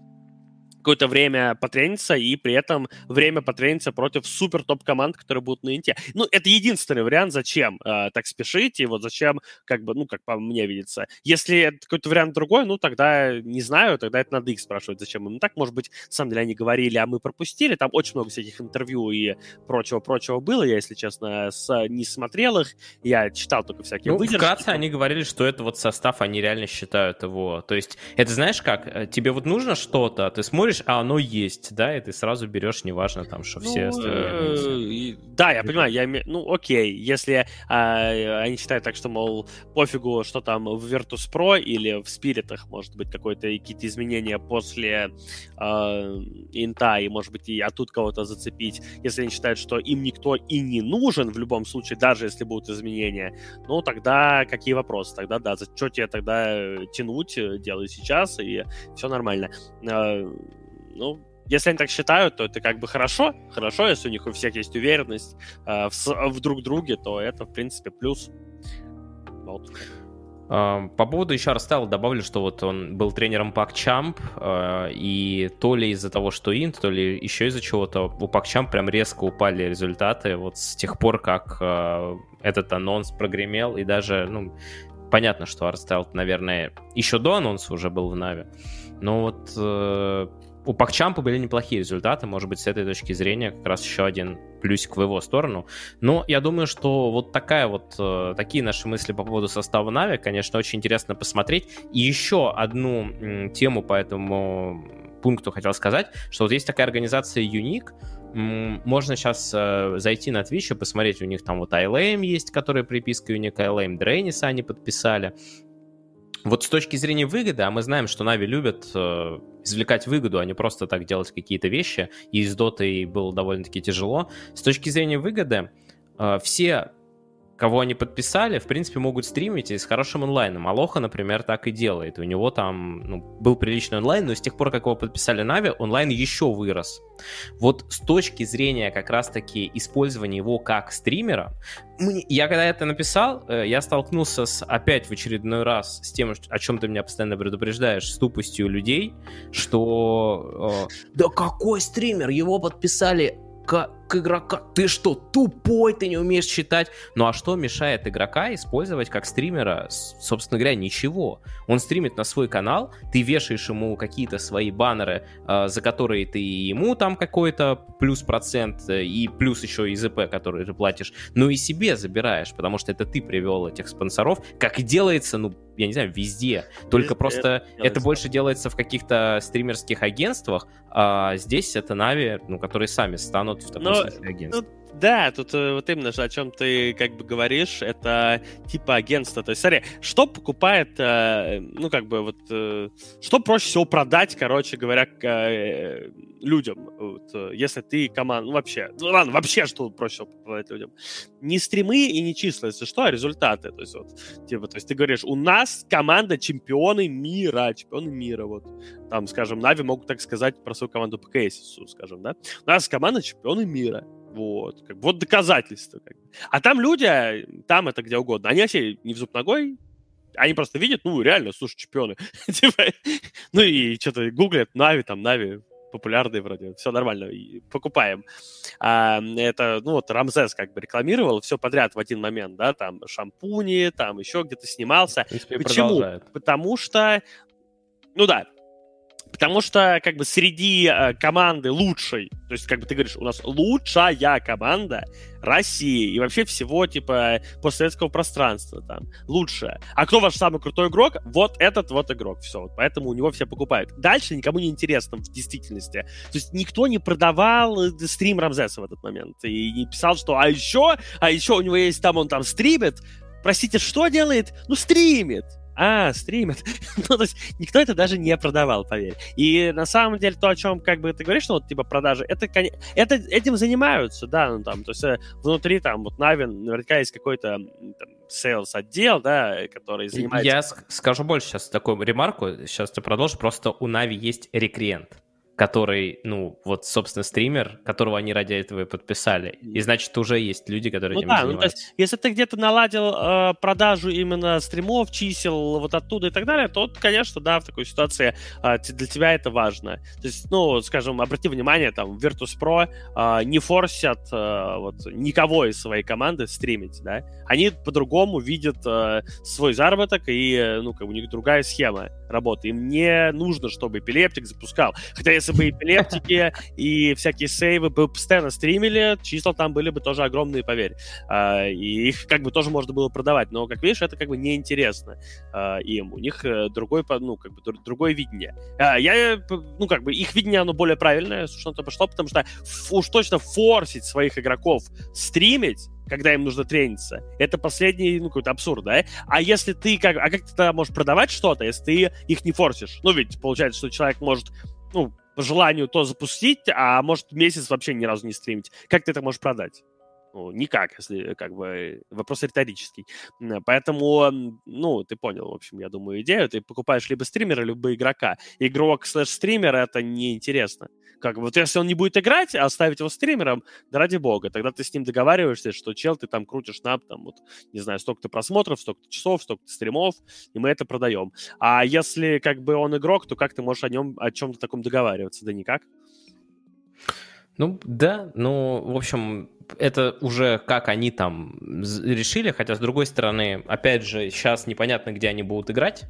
какое-то время потрениться, и при этом время потрениться против супер топ-команд, которые будут на инте. Ну, это единственный вариант, зачем э, так спешить, и вот зачем, как бы, ну, как по мне видится. Если какой-то вариант другой, ну, тогда не знаю, тогда это надо их спрашивать, зачем им так. Может быть, на самом деле они говорили, а мы пропустили. Там очень много всяких интервью и прочего-прочего было. Я, если честно, с, не смотрел их. Я читал только всякие ну, выдержки. Вкратце они говорили, что это вот состав, они реально считают его. То есть, это знаешь как? Э, тебе вот нужно что-то, ты смотришь смотришь, а оно есть, да, и ты сразу берешь, неважно там, что все ну, остальные. Э, да, я понимаю, я ну окей, если а, они считают так, что, мол, пофигу, что там в Virtus Pro или в Спиритах, может быть, какое-то какие-то изменения после а, инта, и, может быть, и оттуда кого-то зацепить, если они считают, что им никто и не нужен в любом случае, даже если будут изменения, ну, тогда какие вопросы? Тогда, да, за что тебе тогда тянуть, э, делай сейчас, и все нормально. А, ну, если они так считают, то это как бы хорошо. Хорошо, если у них у всех есть уверенность э, в, в друг друге, то это, в принципе, плюс. Вот. По поводу еще Арстайла добавлю, что вот он был тренером Пак Чамп, и то ли из-за того, что Инт, то ли еще из-за чего-то у PuckChamp прям резко упали результаты вот с тех пор, как этот анонс прогремел, и даже, ну, понятно, что ArtStyle, наверное, еще до анонса уже был в NAVI, но вот э, у PuckChamp'а были неплохие результаты, может быть, с этой точки зрения как раз еще один плюсик в его сторону. Но я думаю, что вот такая вот, э, такие наши мысли по поводу состава NAVI, конечно, очень интересно посмотреть. И еще одну тему по этому пункту хотел сказать, что вот есть такая организация Unique, можно сейчас э, зайти на Twitch и посмотреть, у них там вот ILM есть, который приписка Unique ILM, Дрейниса они подписали. Вот с точки зрения выгоды, а мы знаем, что Нави любят э, извлекать выгоду, а не просто так делать какие-то вещи, и с Дотой было довольно-таки тяжело. С точки зрения выгоды, э, все кого они подписали, в принципе, могут стримить и с хорошим онлайном. Алоха, например, так и делает. У него там ну, был приличный онлайн, но с тех пор, как его подписали Нави, онлайн еще вырос. Вот с точки зрения как раз-таки использования его как стримера, я когда это написал, э, я столкнулся с, опять в очередной раз с тем, о чем ты меня постоянно предупреждаешь, с тупостью людей, что э, да какой стример, его подписали к игрока. Ты что, тупой, ты не умеешь читать? Ну а что мешает игрока использовать как стримера? Собственно говоря, ничего. Он стримит на свой канал, ты вешаешь ему какие-то свои баннеры, э, за которые ты ему там какой-то плюс процент, э, и плюс еще ИЗП, который ты платишь, ну и себе забираешь, потому что это ты привел этих спонсоров, как и делается, ну, я не знаю, везде. Только везде просто это, это больше делается в каких-то стримерских агентствах, а здесь это Нави, ну, которые сами станут в таком Но, смысле агентством. Да, тут э, вот именно же, о чем ты как бы говоришь, это типа агентство. То есть, смотри, что покупает, э, ну, как бы вот, э, что проще всего продать, короче говоря, людям, вот, если ты команда, ну, вообще, ну, ладно, вообще, что проще всего продать людям? Не стримы и не числа, если что, а результаты. То есть, вот, типа, то есть ты говоришь, у нас команда чемпионы мира, чемпионы мира, вот, там, скажем, Нави могут так сказать про свою команду по кейсису, скажем, да? У нас команда чемпионы мира. Вот, как, вот доказательства. Как. А там люди, там это где угодно, они вообще не в зуб ногой, они просто видят, ну, реально, слушай, чемпионы. Типа, ну и что-то гуглят, Нави, там, Нави, популярные вроде, все нормально, покупаем. А, это, ну вот, Рамзес как бы рекламировал все подряд в один момент, да, там шампуни, там еще где-то снимался. Почему? Продолжает. Потому что, ну да, Потому что, как бы, среди э, команды лучшей, то есть, как бы ты говоришь, у нас лучшая команда России и вообще всего, типа, постсоветского пространства там, лучшая. А кто ваш самый крутой игрок? Вот этот вот игрок, все. Вот поэтому у него все покупают. Дальше никому не интересно в действительности. То есть никто не продавал э, стрим Рамзеса в этот момент и не писал, что а еще, а еще у него есть там, он там стримит. Простите, что делает? Ну, стримит. А, стримят. ну, то есть никто это даже не продавал, поверь. И на самом деле то, о чем как бы ты говоришь, что вот типа продажи, это, это этим занимаются, да, ну там, то есть э, внутри там вот Навин наверняка есть какой-то sales отдел, да, который занимается... Я скажу больше сейчас такую ремарку, сейчас ты продолжишь, просто у Нави есть рекриент который, ну, вот, собственно, стример, которого они ради этого и подписали. И значит, уже есть люди, которые ну, этим да, занимаются. Ну, то есть, если ты где-то наладил э, продажу именно стримов, чисел, вот оттуда и так далее, то, конечно, да, в такой ситуации э, для тебя это важно. То есть, ну, скажем, обрати внимание, там, Virtus.pro э, не форсят э, вот, никого из своей команды стримить, да. Они по-другому видят э, свой заработок, и, ну, как у них другая схема работы. Им не нужно, чтобы эпилептик запускал. Хотя, если бы эпилептики и всякие сейвы бы постоянно стримили, числа там были бы тоже огромные, поверь. А, и их как бы тоже можно было продавать. Но, как видишь, это как бы неинтересно а, им. У них э, другой, ну, как бы другое видение. А, я, ну, как бы их видение, оно более правильное, что-то пошло, потому что уж точно форсить своих игроков стримить, когда им нужно трениться. Это последний, ну, какой-то абсурд, да? А если ты как... А как ты тогда можешь продавать что-то, если ты их не форсишь? Ну, ведь получается, что человек может, ну, по желанию то запустить, а может месяц вообще ни разу не стримить. Как ты это можешь продать? Ну, никак, если как бы вопрос риторический. Поэтому, ну, ты понял, в общем, я думаю, идею. Ты покупаешь либо стримера, либо игрока. Игрок слэш-стример — это неинтересно. Как бы, вот если он не будет играть, а оставить его стримером, да ради бога, тогда ты с ним договариваешься, что чел, ты там крутишь на, там, вот, не знаю, столько-то просмотров, столько-то часов, столько-то стримов, и мы это продаем. А если, как бы, он игрок, то как ты можешь о нем, о чем-то таком договариваться? Да никак. Ну, да, ну, в общем, это уже как они там решили, хотя, с другой стороны, опять же, сейчас непонятно, где они будут играть,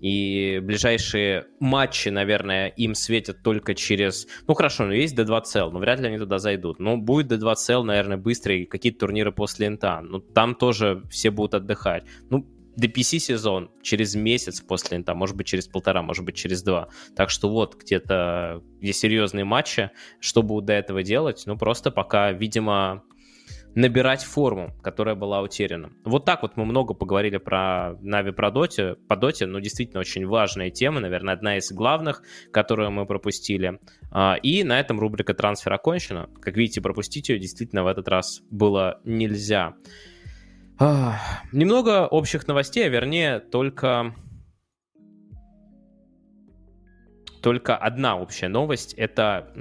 и ближайшие матчи, наверное, им светят только через... Ну, хорошо, ну, есть D2CL, но вряд ли они туда зайдут. Но будет D2CL, наверное, быстрые какие-то турниры после Инта. Ну, там тоже все будут отдыхать. Ну, DPC сезон через месяц после инта, может быть, через полтора, может быть, через два. Так что вот где-то, где серьезные матчи, что будут до этого делать? Ну, просто пока, видимо, набирать форму, которая была утеряна. Вот так вот мы много поговорили про Нави, про Доте, по Доте, но действительно очень важная тема, наверное, одна из главных, которую мы пропустили. А, и на этом рубрика «Трансфер» окончена. Как видите, пропустить ее действительно в этот раз было нельзя. Немного общих новостей, а вернее только только одна общая новость. Это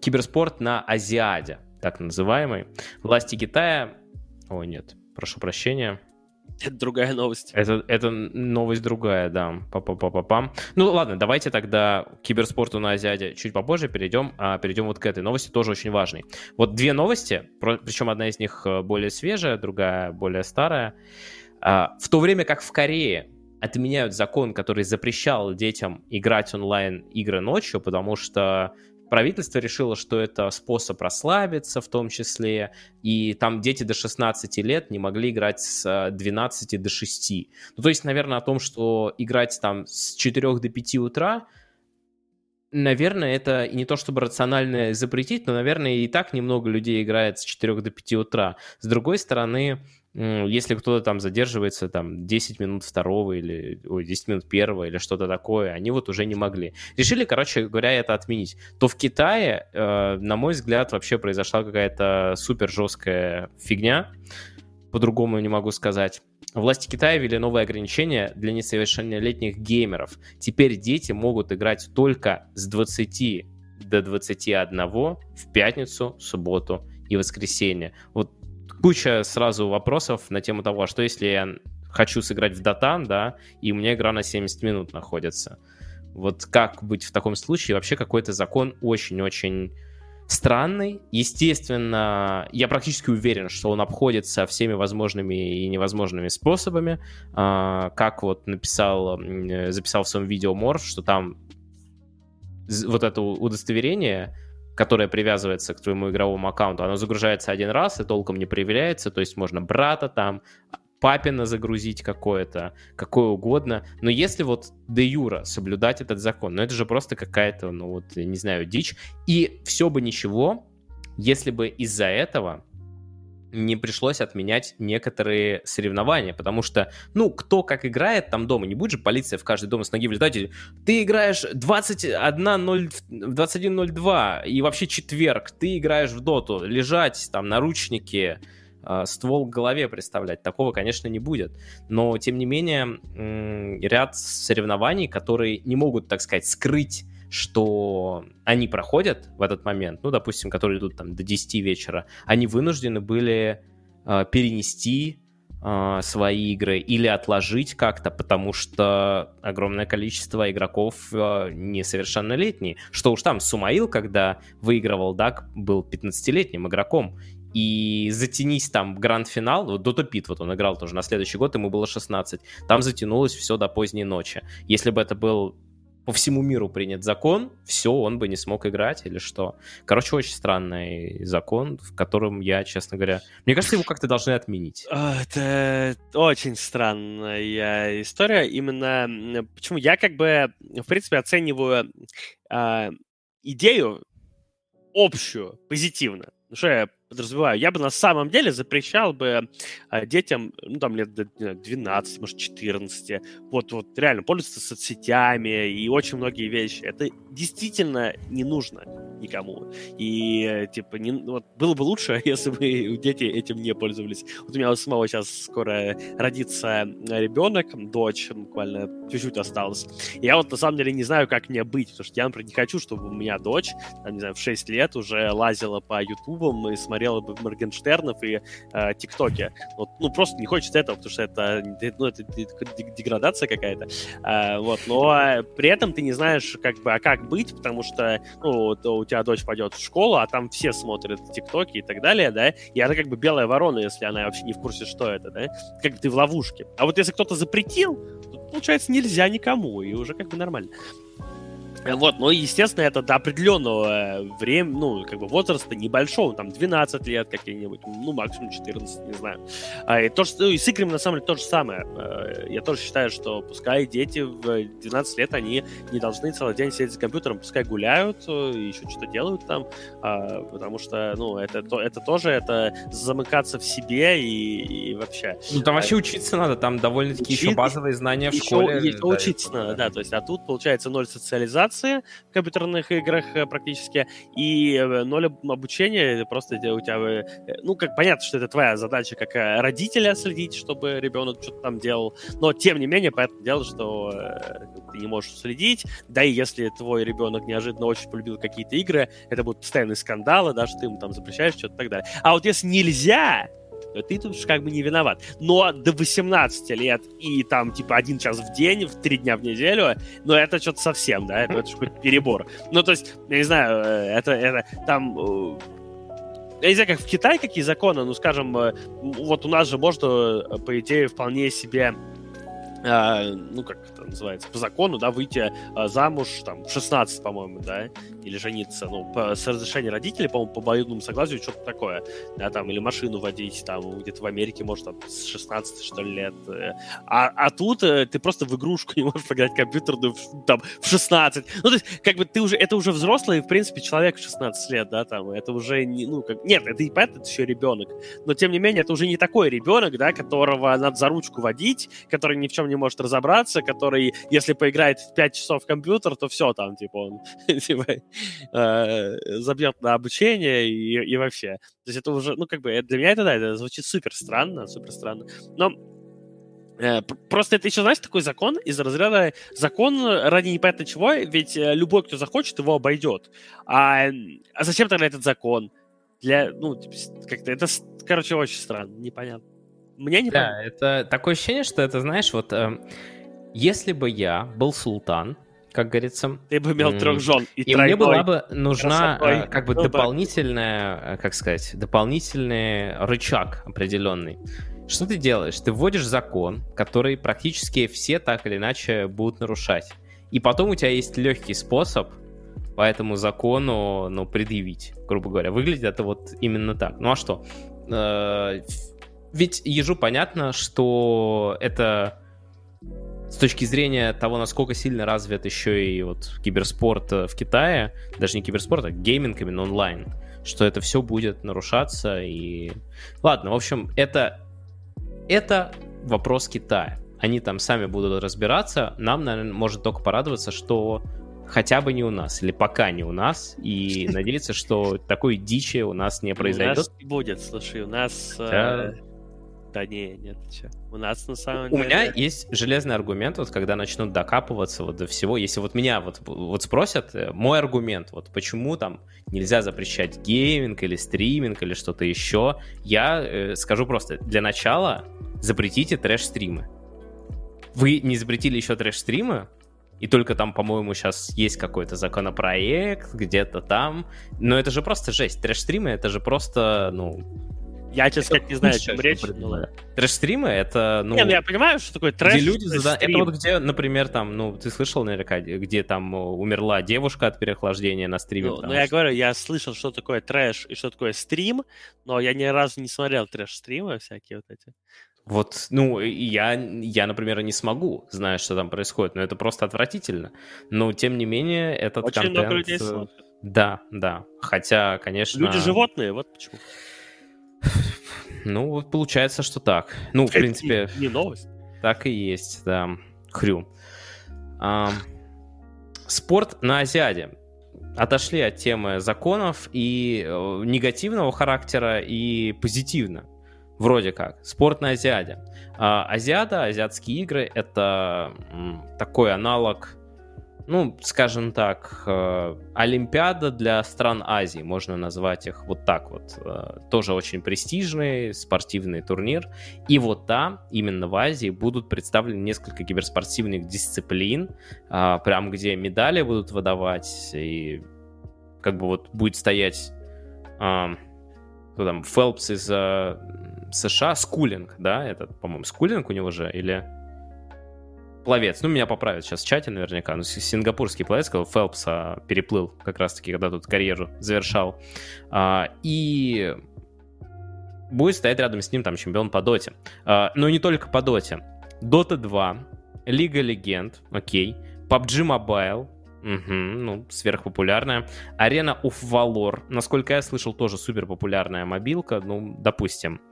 киберспорт на Азиаде, так называемый. Власти Китая... Ой, нет, прошу прощения. Это другая новость. Это, это новость другая, да. Па-па-па-па-пам. Ну ладно, давайте тогда к киберспорту на Азиаде чуть попозже перейдем, а перейдем вот к этой новости, тоже очень важной. Вот две новости, причем одна из них э, более свежая, другая более старая. А, в то время как в Корее отменяют закон, который запрещал детям играть онлайн игры ночью, потому что правительство решило, что это способ расслабиться в том числе, и там дети до 16 лет не могли играть с 12 э, до 6. Ну, то есть, наверное, о том, что играть там с 4 до 5 утра, наверное, это не то чтобы рационально запретить, но, наверное, и так немного людей играет с 4 до 5 утра. С другой стороны, если кто-то там задерживается там 10 минут второго или ой, 10 минут первого или что-то такое, они вот уже не могли. Решили, короче говоря, это отменить. То в Китае, э, на мой взгляд, вообще произошла какая-то супер жесткая фигня, по-другому не могу сказать. Власти Китая ввели новые ограничения для несовершеннолетних геймеров. Теперь дети могут играть только с 20 до 21 в пятницу, субботу и воскресенье. Вот куча сразу вопросов на тему того, а что если я хочу сыграть в Дотан, да, и у меня игра на 70 минут находится. Вот как быть в таком случае? Вообще какой-то закон очень-очень странный. Естественно, я практически уверен, что он обходится всеми возможными и невозможными способами. А, как вот написал, записал в своем видео Морф, что там вот это удостоверение которая привязывается к твоему игровому аккаунту, оно загружается один раз и толком не проверяется, то есть можно брата там, папина загрузить какое-то, какое угодно. Но если вот де юра соблюдать этот закон, ну это же просто какая-то, ну вот, не знаю, дичь. И все бы ничего, если бы из-за этого не пришлось отменять некоторые соревнования, потому что, ну, кто как играет там дома, не будет же полиция в каждый дом с ноги влетать, и, ты играешь 21.02 и вообще четверг, ты играешь в доту, лежать там наручники, э, ствол к голове представлять, такого, конечно, не будет, но, тем не менее, ряд соревнований, которые не могут, так сказать, скрыть что они проходят в этот момент, ну, допустим, которые идут там до 10 вечера, они вынуждены были э, перенести э, свои игры или отложить как-то, потому что огромное количество игроков э, несовершеннолетние. Что уж там, Сумаил, когда выигрывал DAC, был 15-летним игроком, и затянись там гранд-финал, вот Dota Pit, вот он играл тоже на следующий год, ему было 16, там затянулось все до поздней ночи. Если бы это был по всему миру принят закон, все, он бы не смог играть или что. Короче, очень странный закон, в котором я, честно говоря... Мне кажется, его как-то должны отменить. А, это очень странная история. Именно почему я как бы, в принципе, оцениваю э, идею общую, позитивно. Ну, что я подразумеваю, я бы на самом деле запрещал бы а, детям, ну, там, лет до 12, может, 14, вот, вот реально пользоваться соцсетями и очень многие вещи. Это действительно не нужно никому. И, типа, не, вот, было бы лучше, если бы дети этим не пользовались. Вот у меня у самого сейчас скоро родится ребенок, дочь, буквально чуть-чуть осталось. Я вот, на самом деле, не знаю, как мне быть, потому что я, например, не хочу, чтобы у меня дочь, там, не знаю, в 6 лет уже лазила по ютубам и смотрела смотрела бы Моргенштернов и э, ТикТоке. Вот, ну, просто не хочется этого, потому что это, ну, это деградация какая-то. Э, вот, но при этом ты не знаешь, как бы, а как быть, потому что, ну, у тебя дочь пойдет в школу, а там все смотрят ТикТоки и так далее, да, и она как бы белая ворона, если она вообще не в курсе, что это, да, как бы ты в ловушке. А вот если кто-то запретил, то, получается, нельзя никому, и уже как бы нормально. Вот, но, естественно, это до определенного времени, ну, как бы возраста небольшого, там, 12 лет какие-нибудь, ну, максимум 14, не знаю. А, и, то, что, ну, и с играми, на самом деле, то же самое. А, я тоже считаю, что пускай дети в 12 лет, они не должны целый день сидеть за компьютером, пускай гуляют, э, еще что-то делают там, а, потому что, ну, это, это тоже, это замыкаться в себе и, и вообще. Ну, там вообще учиться надо, там довольно-таки еще базовые знания в еще, школе. Еще да, учиться надо, да, то есть, а тут, получается, ноль социализации, монетизации в компьютерных играх э, практически, и э, ноль обучения, просто у тебя, э, ну, как понятно, что это твоя задача как родителя следить, чтобы ребенок что-то там делал, но тем не менее, понятное дело, что ты не можешь следить, да и если твой ребенок неожиданно очень полюбил какие-то игры, это будут постоянные скандалы, да, что ты ему там запрещаешь, что-то и так далее. А вот если нельзя, ты тут как бы не виноват. Но до 18 лет и там типа один час в день, в три дня в неделю, ну это что-то совсем, да, это, это какой-то перебор. Ну то есть, я не знаю, э, это, это там э, я не знаю, как в Китае какие законы, ну, скажем, э, вот у нас же можно, по идее, вполне себе ну, как это называется, по закону, да, выйти замуж, там, в 16, по-моему, да, или жениться, ну, по, с разрешения родителей, по-моему, по обоюдному согласию, что-то такое, да, там, или машину водить, там, где-то в Америке, может, там, с 16, что ли, лет. Э. А, а тут э, ты просто в игрушку не можешь поиграть компьютерную, там, в 16. Ну, то есть, как бы, ты уже, это уже взрослый, в принципе, человек в 16 лет, да, там, это уже не, ну, как, нет, это, понятно, это еще ребенок, но, тем не менее, это уже не такой ребенок, да, которого надо за ручку водить, который ни в чем не может разобраться, который, если поиграет 5 часов в компьютер, то все, там, типа, он, типа, забьет на обучение и, и вообще. То есть это уже, ну, как бы, для меня это, да, это звучит супер странно, супер странно. Но э, Просто это еще, знаешь, такой закон из разряда закон ради непонятно чего, ведь э, любой, кто захочет, его обойдет. А, а зачем тогда этот закон? Для, ну, типа, как-то это, короче, очень странно, непонятно. Мне не Да, это такое ощущение, что это, знаешь, вот э, если бы я был султан, как говорится. Ты бы имел трех жен и, и мне была бы нужна красотой. как бы ну, дополнительная, как сказать, дополнительный рычаг определенный. Что ты делаешь? Ты вводишь закон, который практически все так или иначе будут нарушать. И потом у тебя есть легкий способ по этому закону, ну, предъявить, грубо говоря. Выглядит это вот именно так. Ну а что? Э, ведь ежу понятно, что это с точки зрения того, насколько сильно развит еще и вот киберспорт э, в Китае, даже не киберспорт, а гейминг именно онлайн, что это все будет нарушаться. И ладно, в общем, это это вопрос Китая. Они там сами будут разбираться. Нам, наверное, может только порадоваться, что хотя бы не у нас, или пока не у нас, и надеяться, что такой дичи у нас не произойдет. У нас не будет, слушай, у нас... Э, да не, нет, что. У нас на самом у деле... У меня есть железный аргумент, вот когда начнут докапываться вот до всего, если вот меня вот, вот спросят, э, мой аргумент, вот почему там нельзя запрещать гейминг или стриминг или что-то еще, я э, скажу просто, для начала запретите трэш-стримы. Вы не запретили еще трэш-стримы, и только там, по-моему, сейчас есть какой-то законопроект где-то там. Но это же просто жесть. Трэш-стримы — это же просто, ну, я, честно сказать, не знаю, о чем речь. Трэш-стримы — это, ну... Не, ну я понимаю, что такое трэш. Где люди зада... Это вот где, например, там, ну, ты слышал наверняка, где там умерла девушка от переохлаждения на стриме? Ну, ну я говорю, я слышал, что такое трэш и что такое стрим, но я ни разу не смотрел трэш-стримы всякие вот эти. Вот, ну, я, я, например, не смогу, зная, что там происходит, но это просто отвратительно. Но, тем не менее, этот Очень контент... много людей смотрят. Да, да. Хотя, конечно... Люди животные, вот почему. Ну, вот получается, что так. Ну, в принципе... Не, новость. Так и есть, да. Хрю. А, спорт на Азиаде. Отошли от темы законов и э, негативного характера, и позитивно. Вроде как. Спорт на Азиаде. А, Азиада, азиатские игры — это такой аналог ну, скажем так, э, Олимпиада для стран Азии, можно назвать их вот так вот. Э, тоже очень престижный спортивный турнир. И вот там, именно в Азии, будут представлены несколько киберспортивных дисциплин, э, прям где медали будут выдавать, и как бы вот будет стоять кто там, Фелпс из США, Скулинг, да, этот, по-моему, Скулинг у него же, или пловец, ну, меня поправят сейчас в чате наверняка, но сингапурский пловец, сказал, Фелпса переплыл как раз-таки, когда тут карьеру завершал. А, и будет стоять рядом с ним там чемпион по доте. А, но не только по доте. Dota 2, Лига Легенд, окей, PUBG Mobile, Угу, ну, сверхпопулярная. Арена of Valor, насколько я слышал, тоже супер популярная мобилка, ну, допустим.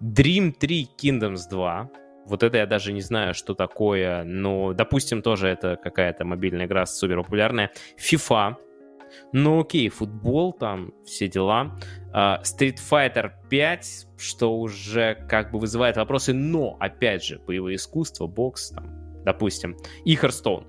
Dream 3 Kingdoms 2, вот это я даже не знаю, что такое, но, допустим, тоже это какая-то мобильная игра супер популярная. FIFA, ну окей, футбол, там все дела. Uh, Street Fighter 5, что уже как бы вызывает вопросы, но, опять же, боевое искусство, бокс, там, допустим, и Hearthstone,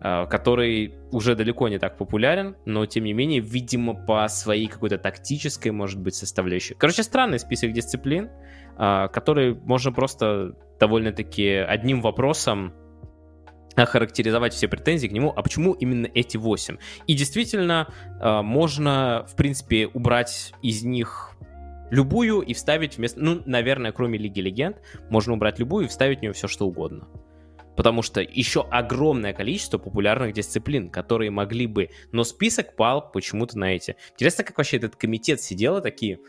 который уже далеко не так популярен, но, тем не менее, видимо, по своей какой-то тактической, может быть, составляющей. Короче, странный список дисциплин, а, который можно просто довольно-таки одним вопросом охарактеризовать все претензии к нему, а почему именно эти 8? И действительно, а, можно, в принципе, убрать из них любую и вставить вместо... Ну, наверное, кроме Лиги Легенд, можно убрать любую и вставить в нее все, что угодно. Потому что еще огромное количество популярных дисциплин, которые могли бы... Но список пал почему-то на эти. Интересно, как вообще этот комитет сидел и такие...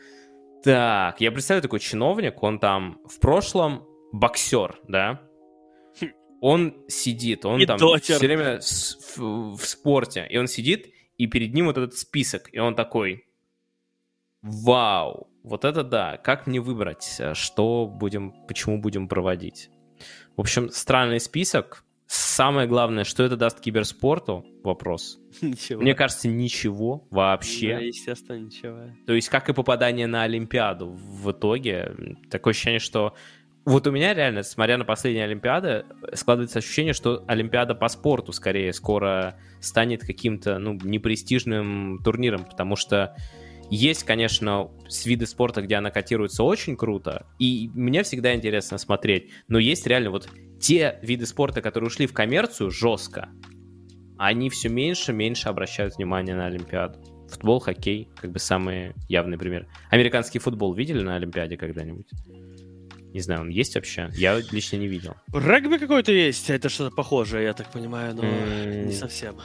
Так, я представляю такой чиновник, он там в прошлом боксер, да? Он сидит, он и там дотер. все время в, в спорте, и он сидит, и перед ним вот этот список, и он такой, вау, вот это да, как мне выбрать, что будем, почему будем проводить? В общем, странный список, Самое главное, что это даст киберспорту? Вопрос. Ничего. Мне кажется, ничего вообще. Да, естественно, ничего. То есть, как и попадание на Олимпиаду в итоге, такое ощущение, что вот у меня реально, смотря на последние Олимпиады, складывается ощущение, что Олимпиада по спорту скорее скоро станет каким-то, ну, непрестижным турниром, потому что есть, конечно, виды спорта, где она котируется очень круто, и мне всегда интересно смотреть, но есть реально вот те виды спорта, которые ушли в коммерцию жестко, они все меньше и меньше обращают внимание на Олимпиаду. Футбол, хоккей, как бы самые явные примеры. Американский футбол видели на Олимпиаде когда-нибудь? Не знаю, он есть вообще? Я лично не видел. Регби какой-то есть, это что-то похожее, я так понимаю, но mm. не совсем.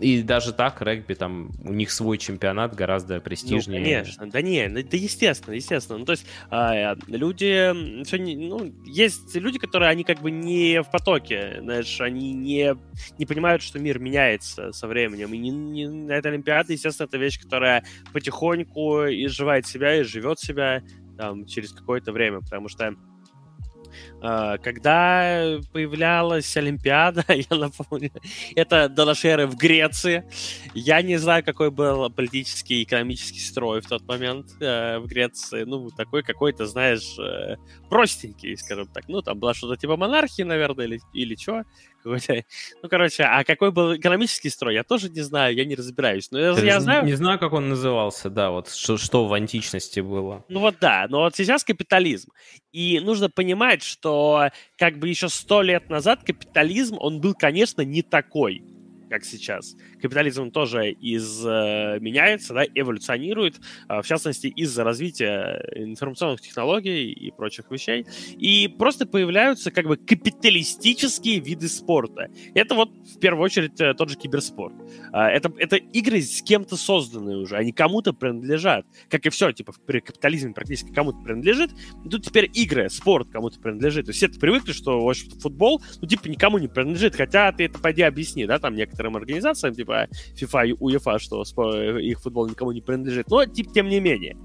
И даже так регби, там, у них свой чемпионат гораздо престижнее. Ну, конечно, да не, да естественно, естественно. Ну, то есть а, люди, ну, есть люди, которые, они как бы не в потоке, знаешь, они не, не понимают, что мир меняется со временем. И не, не, эта Олимпиада, естественно, это вещь, которая потихоньку изживает себя и живет себя там через какое-то время, потому что когда появлялась Олимпиада, я напомню, это эры в Греции. Я не знаю, какой был политический и экономический строй в тот момент э, в Греции. Ну, такой какой-то, знаешь, э, простенький, скажем так. Ну, там было что-то типа монархии, наверное, или, или что. Ну, короче, а какой был экономический строй, я тоже не знаю, я не разбираюсь. Но я, я знаю... Не знаю, как он назывался, да, вот что, что в античности было. Ну вот да, но вот сейчас капитализм. И нужно понимать, что как бы еще сто лет назад капитализм, он был, конечно, не такой как сейчас. Капитализм тоже изменяется, да, эволюционирует, а, в частности, из-за развития информационных технологий и прочих вещей. И просто появляются как бы капиталистические виды спорта. Это вот в первую очередь э, тот же киберспорт. А, это, это игры с кем-то созданные уже, они кому-то принадлежат. Как и все, типа, при капитализме практически кому-то принадлежит. Тут теперь игры, спорт кому-то принадлежит. То есть все привыкли, что в общем, футбол, ну, типа, никому не принадлежит. Хотя ты это пойди объясни, да, там некоторые некоторым организациям, типа FIFA и UEFA, что их футбол никому не принадлежит. Но, типа, тем не менее.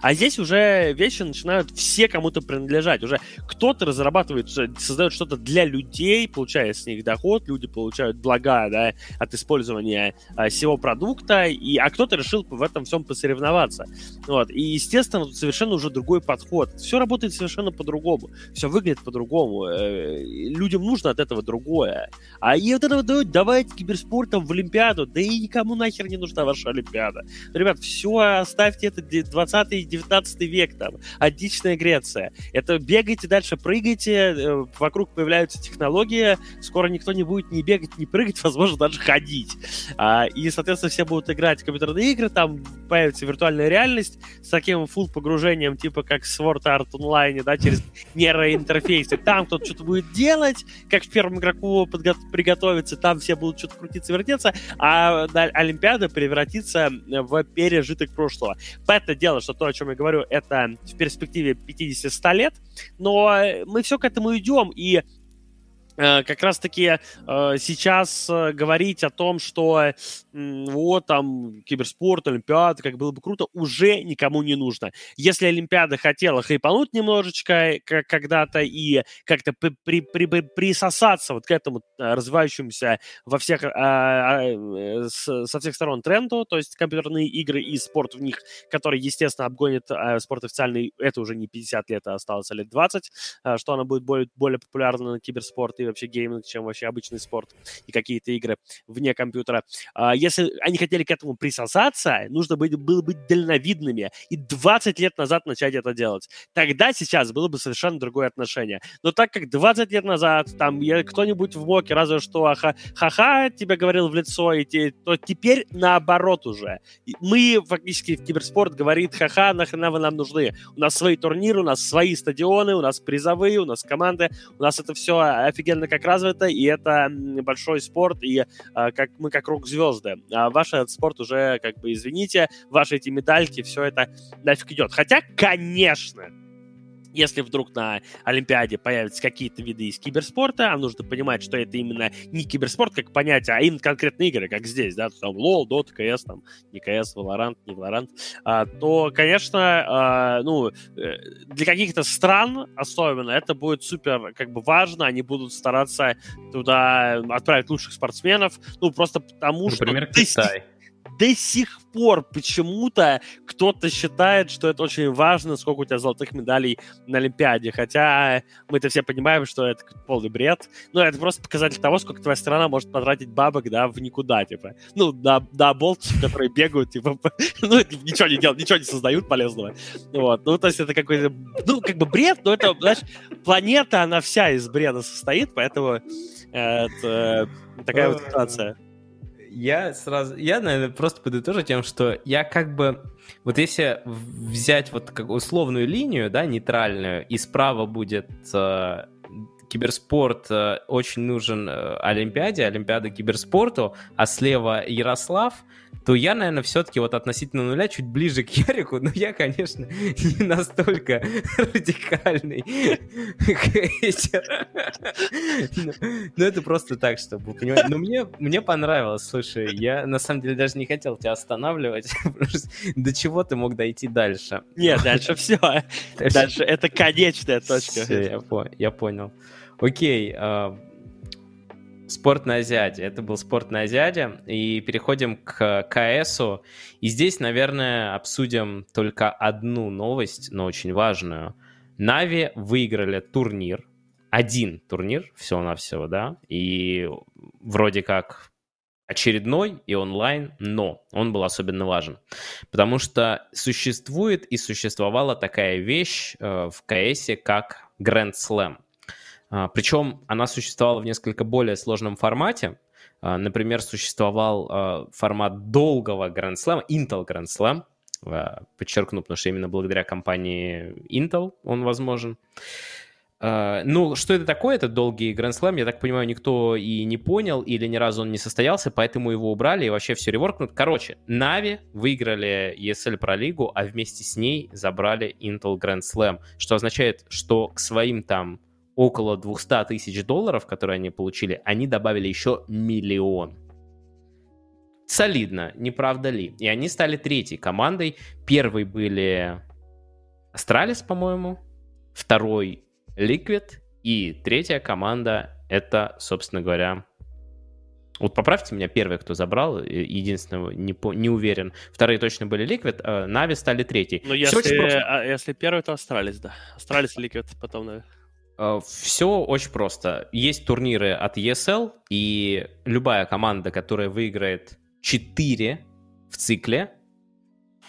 А здесь уже вещи начинают все кому-то принадлежать. Уже кто-то разрабатывает, создает что-то для людей, получая с них доход, люди получают блага да, от использования а, всего продукта, и, а кто-то решил в этом всем посоревноваться. Вот. И, естественно, тут совершенно уже другой подход. Все работает совершенно по-другому. Все выглядит по-другому. Э, людям нужно от этого другое. А и вот этого дают, давайте киберспортом в Олимпиаду. Да и никому нахер не нужна ваша Олимпиада. Ребят, все, оставьте это 20 19 век, там, античная Греция. Это бегайте дальше, прыгайте, э, вокруг появляются технологии, скоро никто не будет ни бегать, ни прыгать, возможно, даже ходить. А, и, соответственно, все будут играть в компьютерные игры, там появится виртуальная реальность с таким full погружением, типа как Sword Art Online, да, через нейроинтерфейсы. Там кто-то что-то будет делать, как в первом игроку приготовиться, там все будут что-то крутиться, вертеться, а Олимпиада превратится в пережиток прошлого. Понятное дело, что то, о чем я говорю, это в перспективе 50-100 лет, но мы все к этому идем, и как раз-таки э, сейчас э, говорить о том, что вот там киберспорт, Олимпиада, как было бы круто, уже никому не нужно. Если Олимпиада хотела хайпануть немножечко когда-то и как-то при, при, при, присосаться вот к этому развивающемуся во всех, со всех сторон тренду, то есть компьютерные игры и спорт в них, который, естественно, обгонит спорт официальный, это уже не 50 лет, а осталось лет 20, что она будет более, более популярна на киберспорт и вообще гейминг, чем вообще обычный спорт и какие-то игры вне компьютера. А, если они хотели к этому присосаться, нужно быть, было быть дальновидными и 20 лет назад начать это делать. Тогда сейчас было бы совершенно другое отношение. Но так как 20 лет назад там кто-нибудь в моке разве что ха-ха тебе говорил в лицо, и те, то теперь наоборот уже. Мы фактически в киберспорт говорит ха-ха, нахрена вы нам нужны. У нас свои турниры, у нас свои стадионы, у нас призовые, у нас команды, у нас это все офигенно офигенно как развито, и это большой спорт, и а, как мы как рок-звезды. А ваш этот спорт уже, как бы, извините, ваши эти медальки, все это нафиг идет. Хотя, конечно, если вдруг на Олимпиаде появятся какие-то виды из киберспорта, а нужно понимать, что это именно не киберспорт как понятие, а именно конкретные игры, как здесь, да, там LoL, Dota, CS, там, не CS, Valorant, не Valorant, а, то, конечно, а, ну, э, для каких-то стран особенно это будет супер, как бы, важно, они будут стараться туда отправить лучших спортсменов, ну, просто потому Например, что... Китай до сих пор почему-то кто-то считает, что это очень важно, сколько у тебя золотых медалей на Олимпиаде. Хотя мы-то все понимаем, что это полный бред. Но это просто показатель того, сколько твоя страна может потратить бабок, да, в никуда, типа. Ну, на, на болтов, которые бегают, типа, ну, ничего не делают, ничего не создают полезного. Вот. Ну, то есть это какой-то, ну, как бы бред, но это, знаешь, планета, она вся из бреда состоит, поэтому это такая вот ситуация я сразу, я, наверное, просто подытожу тем, что я как бы, вот если взять вот как условную линию, да, нейтральную, и справа будет э, киберспорт э, очень нужен э, Олимпиаде, Олимпиада киберспорту, а слева Ярослав, то я, наверное, все-таки вот относительно нуля чуть ближе к Ярику, но я, конечно, не настолько радикальный Ну, это просто так, чтобы понимать. Но мне, мне понравилось, слушай, я на самом деле даже не хотел тебя останавливать. До чего ты мог дойти дальше? Нет, дальше все. Дальше это конечная точка. Все, я понял. Окей, а, Спорт на Азиаде. Это был спорт на Азиаде. И переходим к КСу. И здесь, наверное, обсудим только одну новость, но очень важную. Нави выиграли турнир. Один турнир, всего-навсего, да. И вроде как очередной и онлайн, но он был особенно важен. Потому что существует и существовала такая вещь э, в КСе, как Grand Slam. А, Причем она существовала в несколько более сложном формате. А, например, существовал а, формат долгого Slam, Intel Grand Slam, подчеркну, потому что именно благодаря компании Intel он возможен. Ну, что это такое, этот долгий Slam, я так понимаю, никто и не понял, или ни разу он не состоялся, поэтому его убрали, и вообще все реворкнут. Короче, Нави выиграли ESL Pro Лигу, а вместе с ней забрали Intel Grand Slam, что означает, что к своим там около 200 тысяч долларов, которые они получили, они добавили еще миллион. Солидно, не правда ли? И они стали третьей командой. Первой были Astralis, по-моему, второй Liquid, и третья команда это, собственно говоря, вот поправьте меня, первый, кто забрал, единственного, не, по, не уверен. Вторые точно были Liquid, а NAVI стали третьей. Ну, если, а, если первый, то Astralis, да. Astralis и Liquid потом, наверное. Э, Все очень просто. Есть турниры от ESL, и любая команда, которая выиграет 4 в цикле,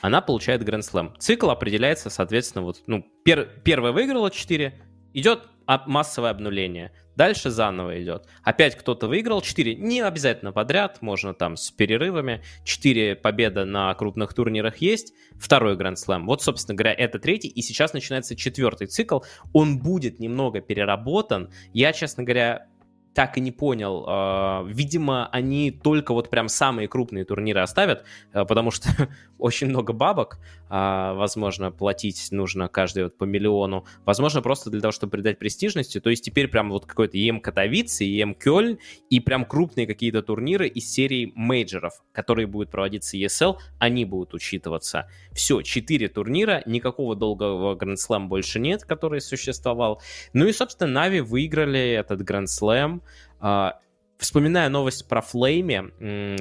она получает Grand Slam. Цикл определяется, соответственно, вот, ну, пер, первая выиграла 4, идет массовое обнуление. Дальше заново идет. Опять кто-то выиграл 4, не обязательно подряд, можно там с перерывами. 4 победы на крупных турнирах есть. Второй Grand Slam. Вот, собственно говоря, это третий. И сейчас начинается четвертый цикл. Он будет немного переработан. Я, честно говоря, так и не понял. А, видимо, они только вот прям самые крупные турниры оставят, а, потому что очень много бабок, а, возможно, платить нужно каждый вот по миллиону. Возможно, просто для того, чтобы придать престижности. То есть теперь прям вот какой-то ЕМ Катовицы, ЕМ Кёльн и прям крупные какие-то турниры из серии мейджеров, которые будут проводиться ESL, они будут учитываться. Все, четыре турнира, никакого долгого Гранд Слэм больше нет, который существовал. Ну и, собственно, Нави выиграли этот Гранд Слэм. А, вспоминая новость про Флейме,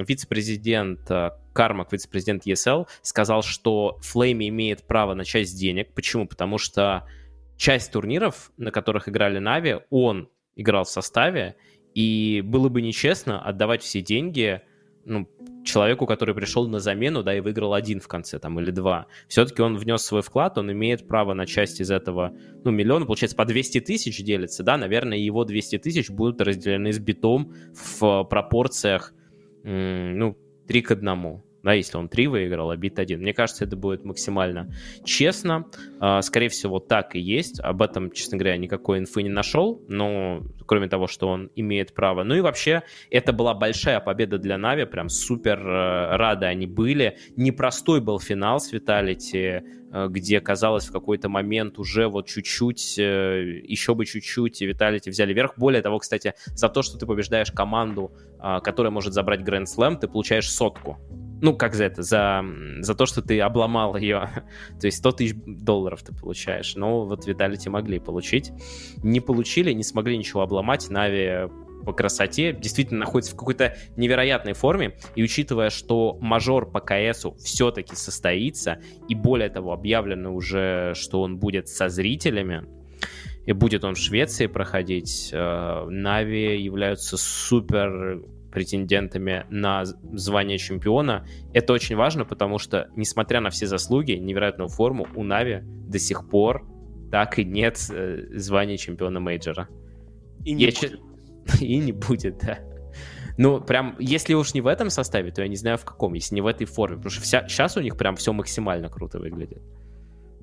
вице-президент а, Кармак, вице-президент ESL, сказал, что Флейме имеет право на часть денег. Почему? Потому что часть турниров, на которых играли Нави, он играл в составе, и было бы нечестно отдавать все деньги ну, человеку, который пришел на замену, да, и выиграл один в конце, там, или два. Все-таки он внес свой вклад, он имеет право на часть из этого, ну, миллиона, получается, по 200 тысяч делится, да, наверное, его 200 тысяч будут разделены с битом в пропорциях, ну, 3 к 1 да, если он 3 выиграл, а бит 1. Мне кажется, это будет максимально честно. А, скорее всего, так и есть. Об этом, честно говоря, никакой инфы не нашел, но кроме того, что он имеет право. Ну и вообще, это была большая победа для Нави, прям супер э, рады они были. Непростой был финал с Виталити, где, казалось, в какой-то момент уже вот чуть-чуть, э, еще бы чуть-чуть, и Виталити взяли верх. Более того, кстати, за то, что ты побеждаешь команду, а, которая может забрать Гранд Слэм, ты получаешь сотку. Ну, как за это? За, за то, что ты обломал ее. то есть 100 тысяч долларов ты получаешь. Но вот Виталити могли получить. Не получили, не смогли ничего обломать. Нави по красоте действительно находится в какой-то невероятной форме. И учитывая, что мажор по КСу все-таки состоится, и более того, объявлено уже, что он будет со зрителями, и будет он в Швеции проходить, э, Нави являются супер претендентами на звание чемпиона. Это очень важно, потому что, несмотря на все заслуги, невероятную форму, у Нави до сих пор так и нет э, звания чемпиона мейджора. И не будет. И не будет, да. Ну, прям, если уж не в этом составе, то я не знаю в каком, если не в этой форме. Потому что вся... сейчас у них прям все максимально круто выглядит.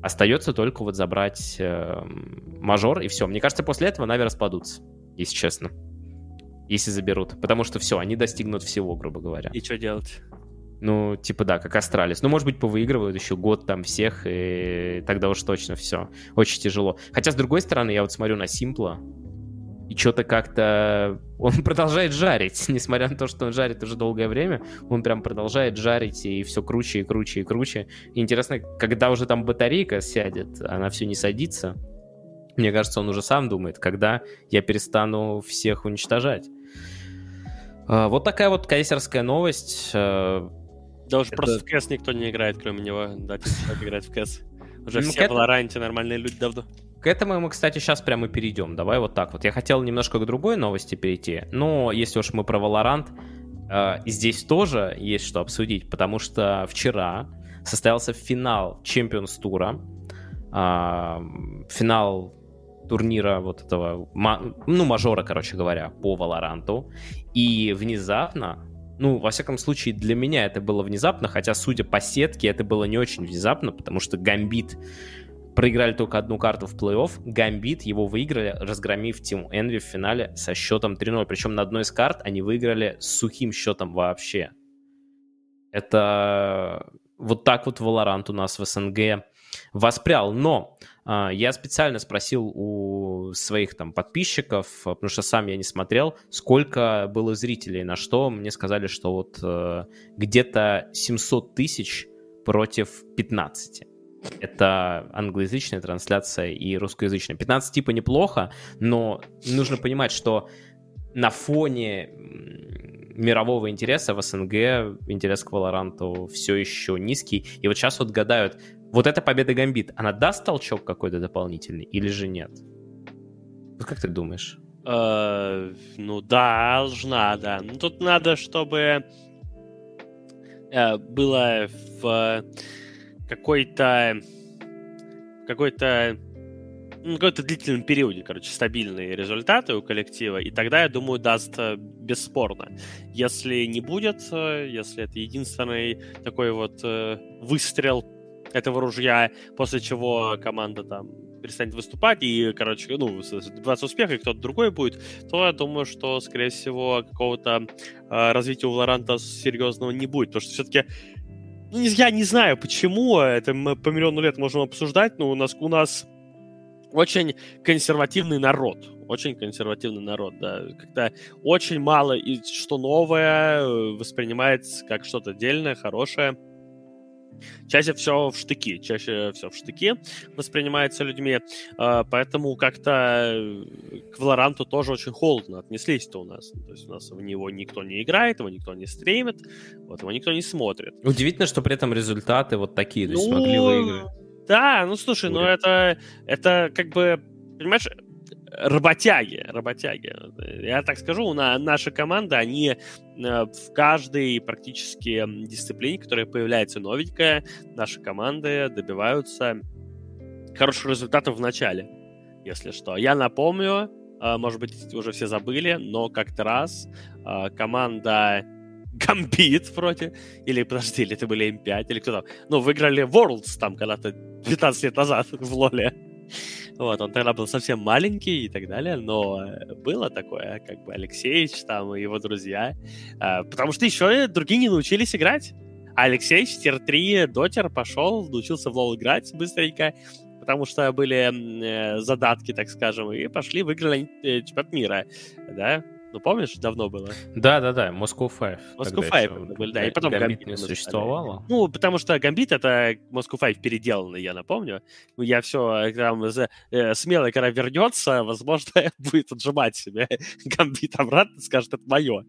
Остается только вот забрать э, мажор, и все. Мне кажется, после этого Нави распадутся, если честно. Если заберут. Потому что все, они достигнут всего, грубо говоря. И что делать? Ну, типа, да, как Астралис. Ну, может быть, повыигрывают еще год там всех, и тогда уж точно все. Очень тяжело. Хотя, с другой стороны, я вот смотрю на Симпла, и что-то как-то он продолжает жарить, несмотря на то, что он жарит уже долгое время, он прям продолжает жарить, и все круче и круче и круче. И интересно, когда уже там батарейка сядет, она все не садится, мне кажется, он уже сам думает, когда я перестану всех уничтожать. А, вот такая вот кайсерская новость. А, да уж Это... просто в КС никто не играет, кроме него. Да, играть в КС. Уже ну, все в Лоранте нормальные люди давно. К этому мы, кстати, сейчас прямо перейдем. Давай вот так вот. Я хотел немножко к другой новости перейти, но если уж мы про Valorant, э, здесь тоже есть что обсудить, потому что вчера состоялся финал Champions тура, э, финал турнира вот этого, ну, мажора, короче говоря, по Валоранту. И внезапно, ну, во всяком случае, для меня это было внезапно, хотя, судя по сетке, это было не очень внезапно, потому что Гамбит проиграли только одну карту в плей-офф. Гамбит его выиграли, разгромив Тим Энви в финале со счетом 3-0. Причем на одной из карт они выиграли с сухим счетом вообще. Это вот так вот Valorant у нас в СНГ воспрял. Но э, я специально спросил у своих там подписчиков, потому что сам я не смотрел, сколько было зрителей, на что мне сказали, что вот э, где-то 700 тысяч против 15. Это англоязычная трансляция и русскоязычная. 15 типа неплохо, но нужно понимать, что на фоне мирового интереса в СНГ интерес к Валоранту все еще низкий. И вот сейчас вот гадают, вот эта победа Гамбит, она даст толчок какой-то дополнительный или же нет? Вот как ты думаешь? Uh, ну, должна, да. Ну, тут надо, чтобы uh, было в какой-то какой-то ну, какой-то длительном периоде, короче, стабильные результаты у коллектива, и тогда, я думаю, даст э, бесспорно. Если не будет, э, если это единственный такой вот э, выстрел этого ружья, после чего команда там перестанет выступать и, короче, ну, добиваться успеха, и кто-то другой будет, то я думаю, что, скорее всего, какого-то э, развития у Лоранта серьезного не будет, потому что все-таки ну, я не знаю, почему, это мы по миллиону лет можем обсуждать, но у нас, у нас очень консервативный народ. Очень консервативный народ, да. Когда очень мало и что новое э, воспринимается как что-то отдельное, хорошее. Чаще все в штыки, чаще все в штыки воспринимается людьми, а, поэтому как-то э, к Валоранту тоже очень холодно отнеслись-то у нас. То есть у нас в него никто не играет, его никто не стримит, вот его никто не смотрит. Удивительно, что при этом результаты вот такие, то есть ну, смогли выиграть. Да, ну слушай, ну это, это как бы, понимаешь, работяги, работяги. Я так скажу, на, наша команда, они э, в каждой практически дисциплине, которая появляется новенькая, наши команды добиваются хороших результатов в начале, если что. Я напомню, э, может быть, уже все забыли, но как-то раз э, команда Гамбит против, или, подожди, или это были M5, или кто там, ну, выиграли Worlds там когда-то 15 лет назад в Лоле. Вот, он тогда был совсем маленький и так далее, но э, было такое, как бы Алексеевич там и его друзья, а, потому что еще другие не научились играть. А Алексеевич tier-3 дотер пошел, научился в лол играть быстренько, потому что были э, задатки, так скажем, и пошли, выиграли э, чемпионат мира, да, ну, помнишь, давно было? Да-да-да, Moscow 5. Moscow 5 были, да. И потом Гамбит не существовало. Ну, потому что Гамбит — это Moscow 5 переделанный, я напомню. Ну, я все там э, смело, когда вернется, возможно, будет отжимать себе Гамбит обратно, скажет, это мое.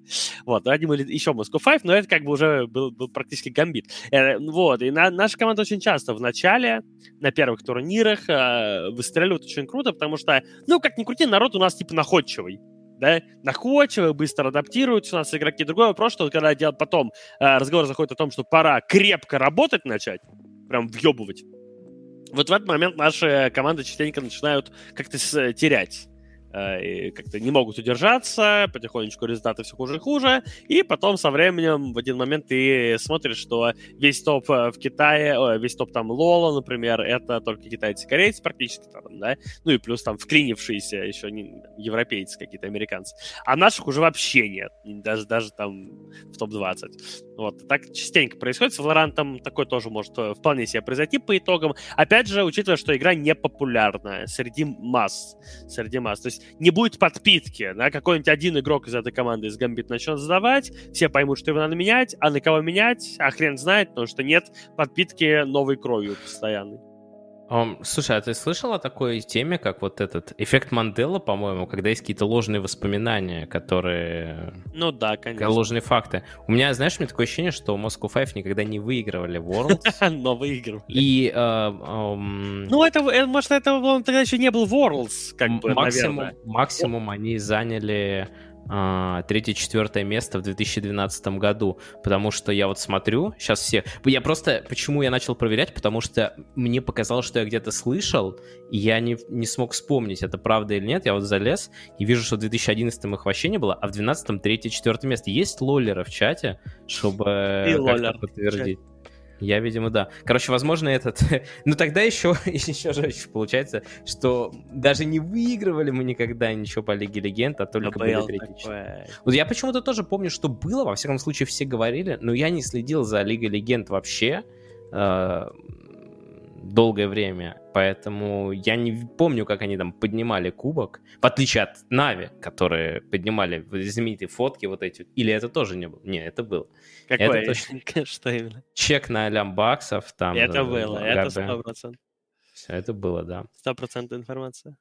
Вот, они были еще Moscow 5, но это как бы уже был, был практически Гамбит. Э, вот, и на, наша команда очень часто в начале, на первых турнирах, э, выстреливают очень круто, потому что, ну, как ни крути, народ у нас типа находчивый да, находчивы, быстро адаптируются у нас игроки. Другой вопрос, что когда делать потом э, разговор заходит о том, что пора крепко работать начать, прям въебывать, вот в этот момент наши команды частенько начинают как-то терять э, как-то не могут удержаться, потихонечку результаты все хуже и хуже, и потом со временем в один момент ты смотришь, что весь топ э, в Китае, о, весь топ там Лола, например, это только китайцы-корейцы практически там, да, ну и плюс там вклинившиеся еще не, европейцы какие-то, американцы. А наших уже вообще нет, даже, даже там в топ-20. Вот, так частенько происходит. С Valorant такое тоже может э, вполне себе произойти по итогам. Опять же, учитывая, что игра не популярная среди масс. Среди масс. То есть не будет подпитки, да, какой-нибудь один игрок из этой команды из Гамбит начнет задавать, все поймут, что его надо менять, а на кого менять, а хрен знает, потому что нет подпитки новой кровью постоянной. Um, слушай, а ты слышал о такой теме, как вот этот эффект Мандела, по-моему, когда есть какие-то ложные воспоминания, которые... Ну да, конечно. Ложные факты. У меня, знаешь, у меня такое ощущение, что Moscow Five никогда не выигрывали Worlds. Но выигрывали. И... Ну, это, э, может, это тогда еще не был Worlds, как бы. Максимум они заняли третье-четвертое место в 2012 году, потому что я вот смотрю, сейчас все... Я просто... Почему я начал проверять? Потому что мне показалось, что я где-то слышал, и я не, не смог вспомнить, это правда или нет. Я вот залез и вижу, что в 2011 их вообще не было, а в 2012 третье-четвертое место. Есть лоллеры в чате, чтобы подтвердить? Я, видимо, да. Короче, возможно, этот... ну, тогда еще, еще жестче получается, что даже не выигрывали мы никогда ничего по Лиге Легенд, а только были третьи. Вот я почему-то тоже помню, что было, во всяком случае, все говорили, но я не следил за Лигой Легенд вообще. Долгое время, поэтому я не помню, как они там поднимали кубок, в отличие от Нави, которые поднимали знаменитые фотки вот эти, или это тоже не было? Не, это было. Какой? Это точно... Что именно? Чек на лям баксов там. Это было, это сто процентов. Все, это было, да. Сто процентов информация.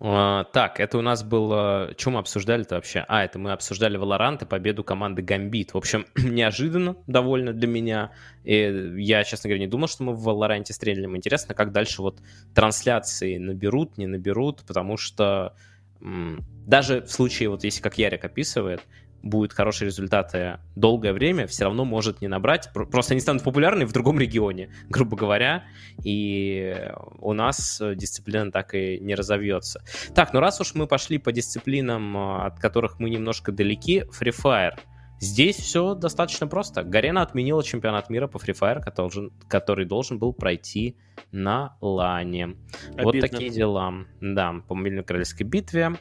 Uh, так, это у нас было... Чем мы обсуждали-то вообще? А, это мы обсуждали Valorant и победу команды Гамбит. В общем, неожиданно довольно для меня. И я, честно говоря, не думал, что мы в Valorant стрелялим. Интересно, как дальше вот трансляции наберут, не наберут, потому что даже в случае, вот если как Ярик описывает, будут хорошие результаты долгое время, все равно может не набрать. Просто они станут популярны в другом регионе, грубо говоря, и у нас дисциплина так и не разовьется. Так, ну раз уж мы пошли по дисциплинам, от которых мы немножко далеки, Free Fire — Здесь все достаточно просто. Гарена отменила чемпионат мира по Free Fire, который должен, который должен был пройти на Лане. Обидно. Вот такие дела. Да, по Мельно-Королевской битве.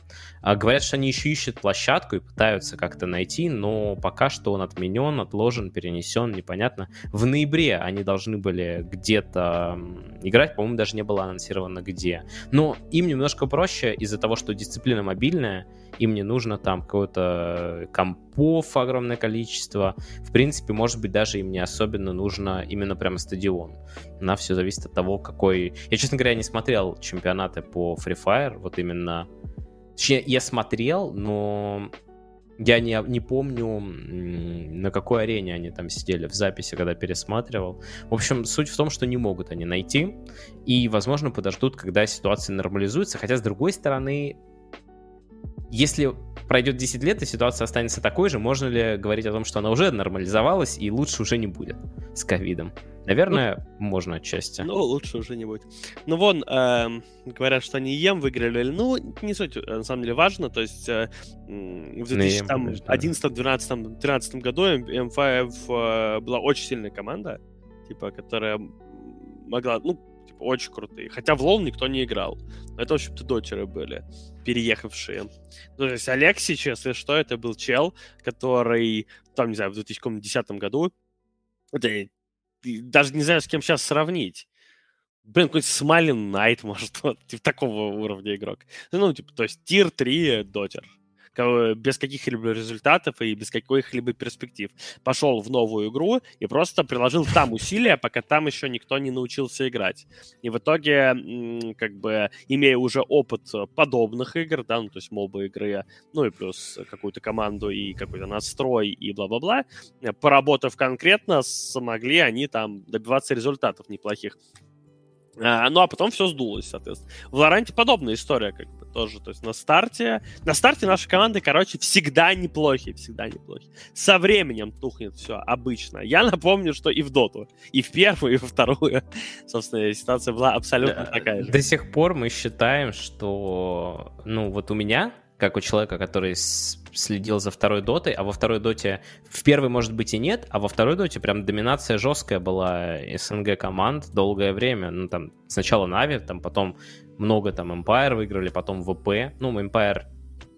А, говорят, что они еще ищут площадку и пытаются как-то найти, но пока что он отменен, отложен, перенесен, непонятно. В ноябре они должны были где-то играть, по-моему, даже не было анонсировано где. Но им немножко проще из-за того, что дисциплина мобильная, им не нужно там какое-то компов огромное количество. В принципе, может быть, даже им не особенно нужно именно прямо стадион. На все зависит от того, какой... Я, честно говоря, не смотрел чемпионаты по Free Fire, вот именно... Точнее, я смотрел, но я не, не помню, на какой арене они там сидели в записи, когда пересматривал. В общем, суть в том, что не могут они найти. И, возможно, подождут, когда ситуация нормализуется. Хотя, с другой стороны, если пройдет 10 лет и ситуация останется такой же, можно ли говорить о том, что она уже нормализовалась и лучше уже не будет с ковидом? Наверное, ну, можно отчасти. Ну, лучше уже не будет. Ну, вон, э, говорят, что они ЕМ выиграли. Ну, не суть, на самом деле, важно. То есть э, в 2011, 12, 13 году M5 э, была очень сильная команда, типа, которая могла, ну, типа, очень крутые. Хотя в лол никто не играл. Но это, в общем-то, дотеры были, переехавшие. Ну, то есть Алексич, если что, это был чел, который, там, не знаю, в 2010 году, это, даже не знаю, с кем сейчас сравнить. Блин, какой-то Смайлин Найт, может, вот, типа такого уровня игрок. Ну, типа, то есть тир 3 дотер без каких-либо результатов и без каких-либо перспектив. Пошел в новую игру и просто приложил там усилия, пока там еще никто не научился играть. И в итоге, как бы, имея уже опыт подобных игр, да, ну, то есть моба игры, ну и плюс какую-то команду и какой-то настрой и бла-бла-бла, поработав конкретно, смогли они там добиваться результатов неплохих. А, ну, а потом все сдулось, соответственно. В Лоранте подобная история, как бы, тоже. То есть на старте... На старте наши команды, короче, всегда неплохие, всегда неплохие. Со временем тухнет все обычно. Я напомню, что и в Доту, и в первую, и во вторую, собственно, ситуация была абсолютно да, такая же. До сих пор мы считаем, что, ну, вот у меня как у человека, который следил за второй дотой, а во второй доте в первой, может быть, и нет, а во второй доте прям доминация жесткая была СНГ команд долгое время. Ну, там, сначала Нави, там, потом много там Empire выиграли, потом ВП. Ну, Empire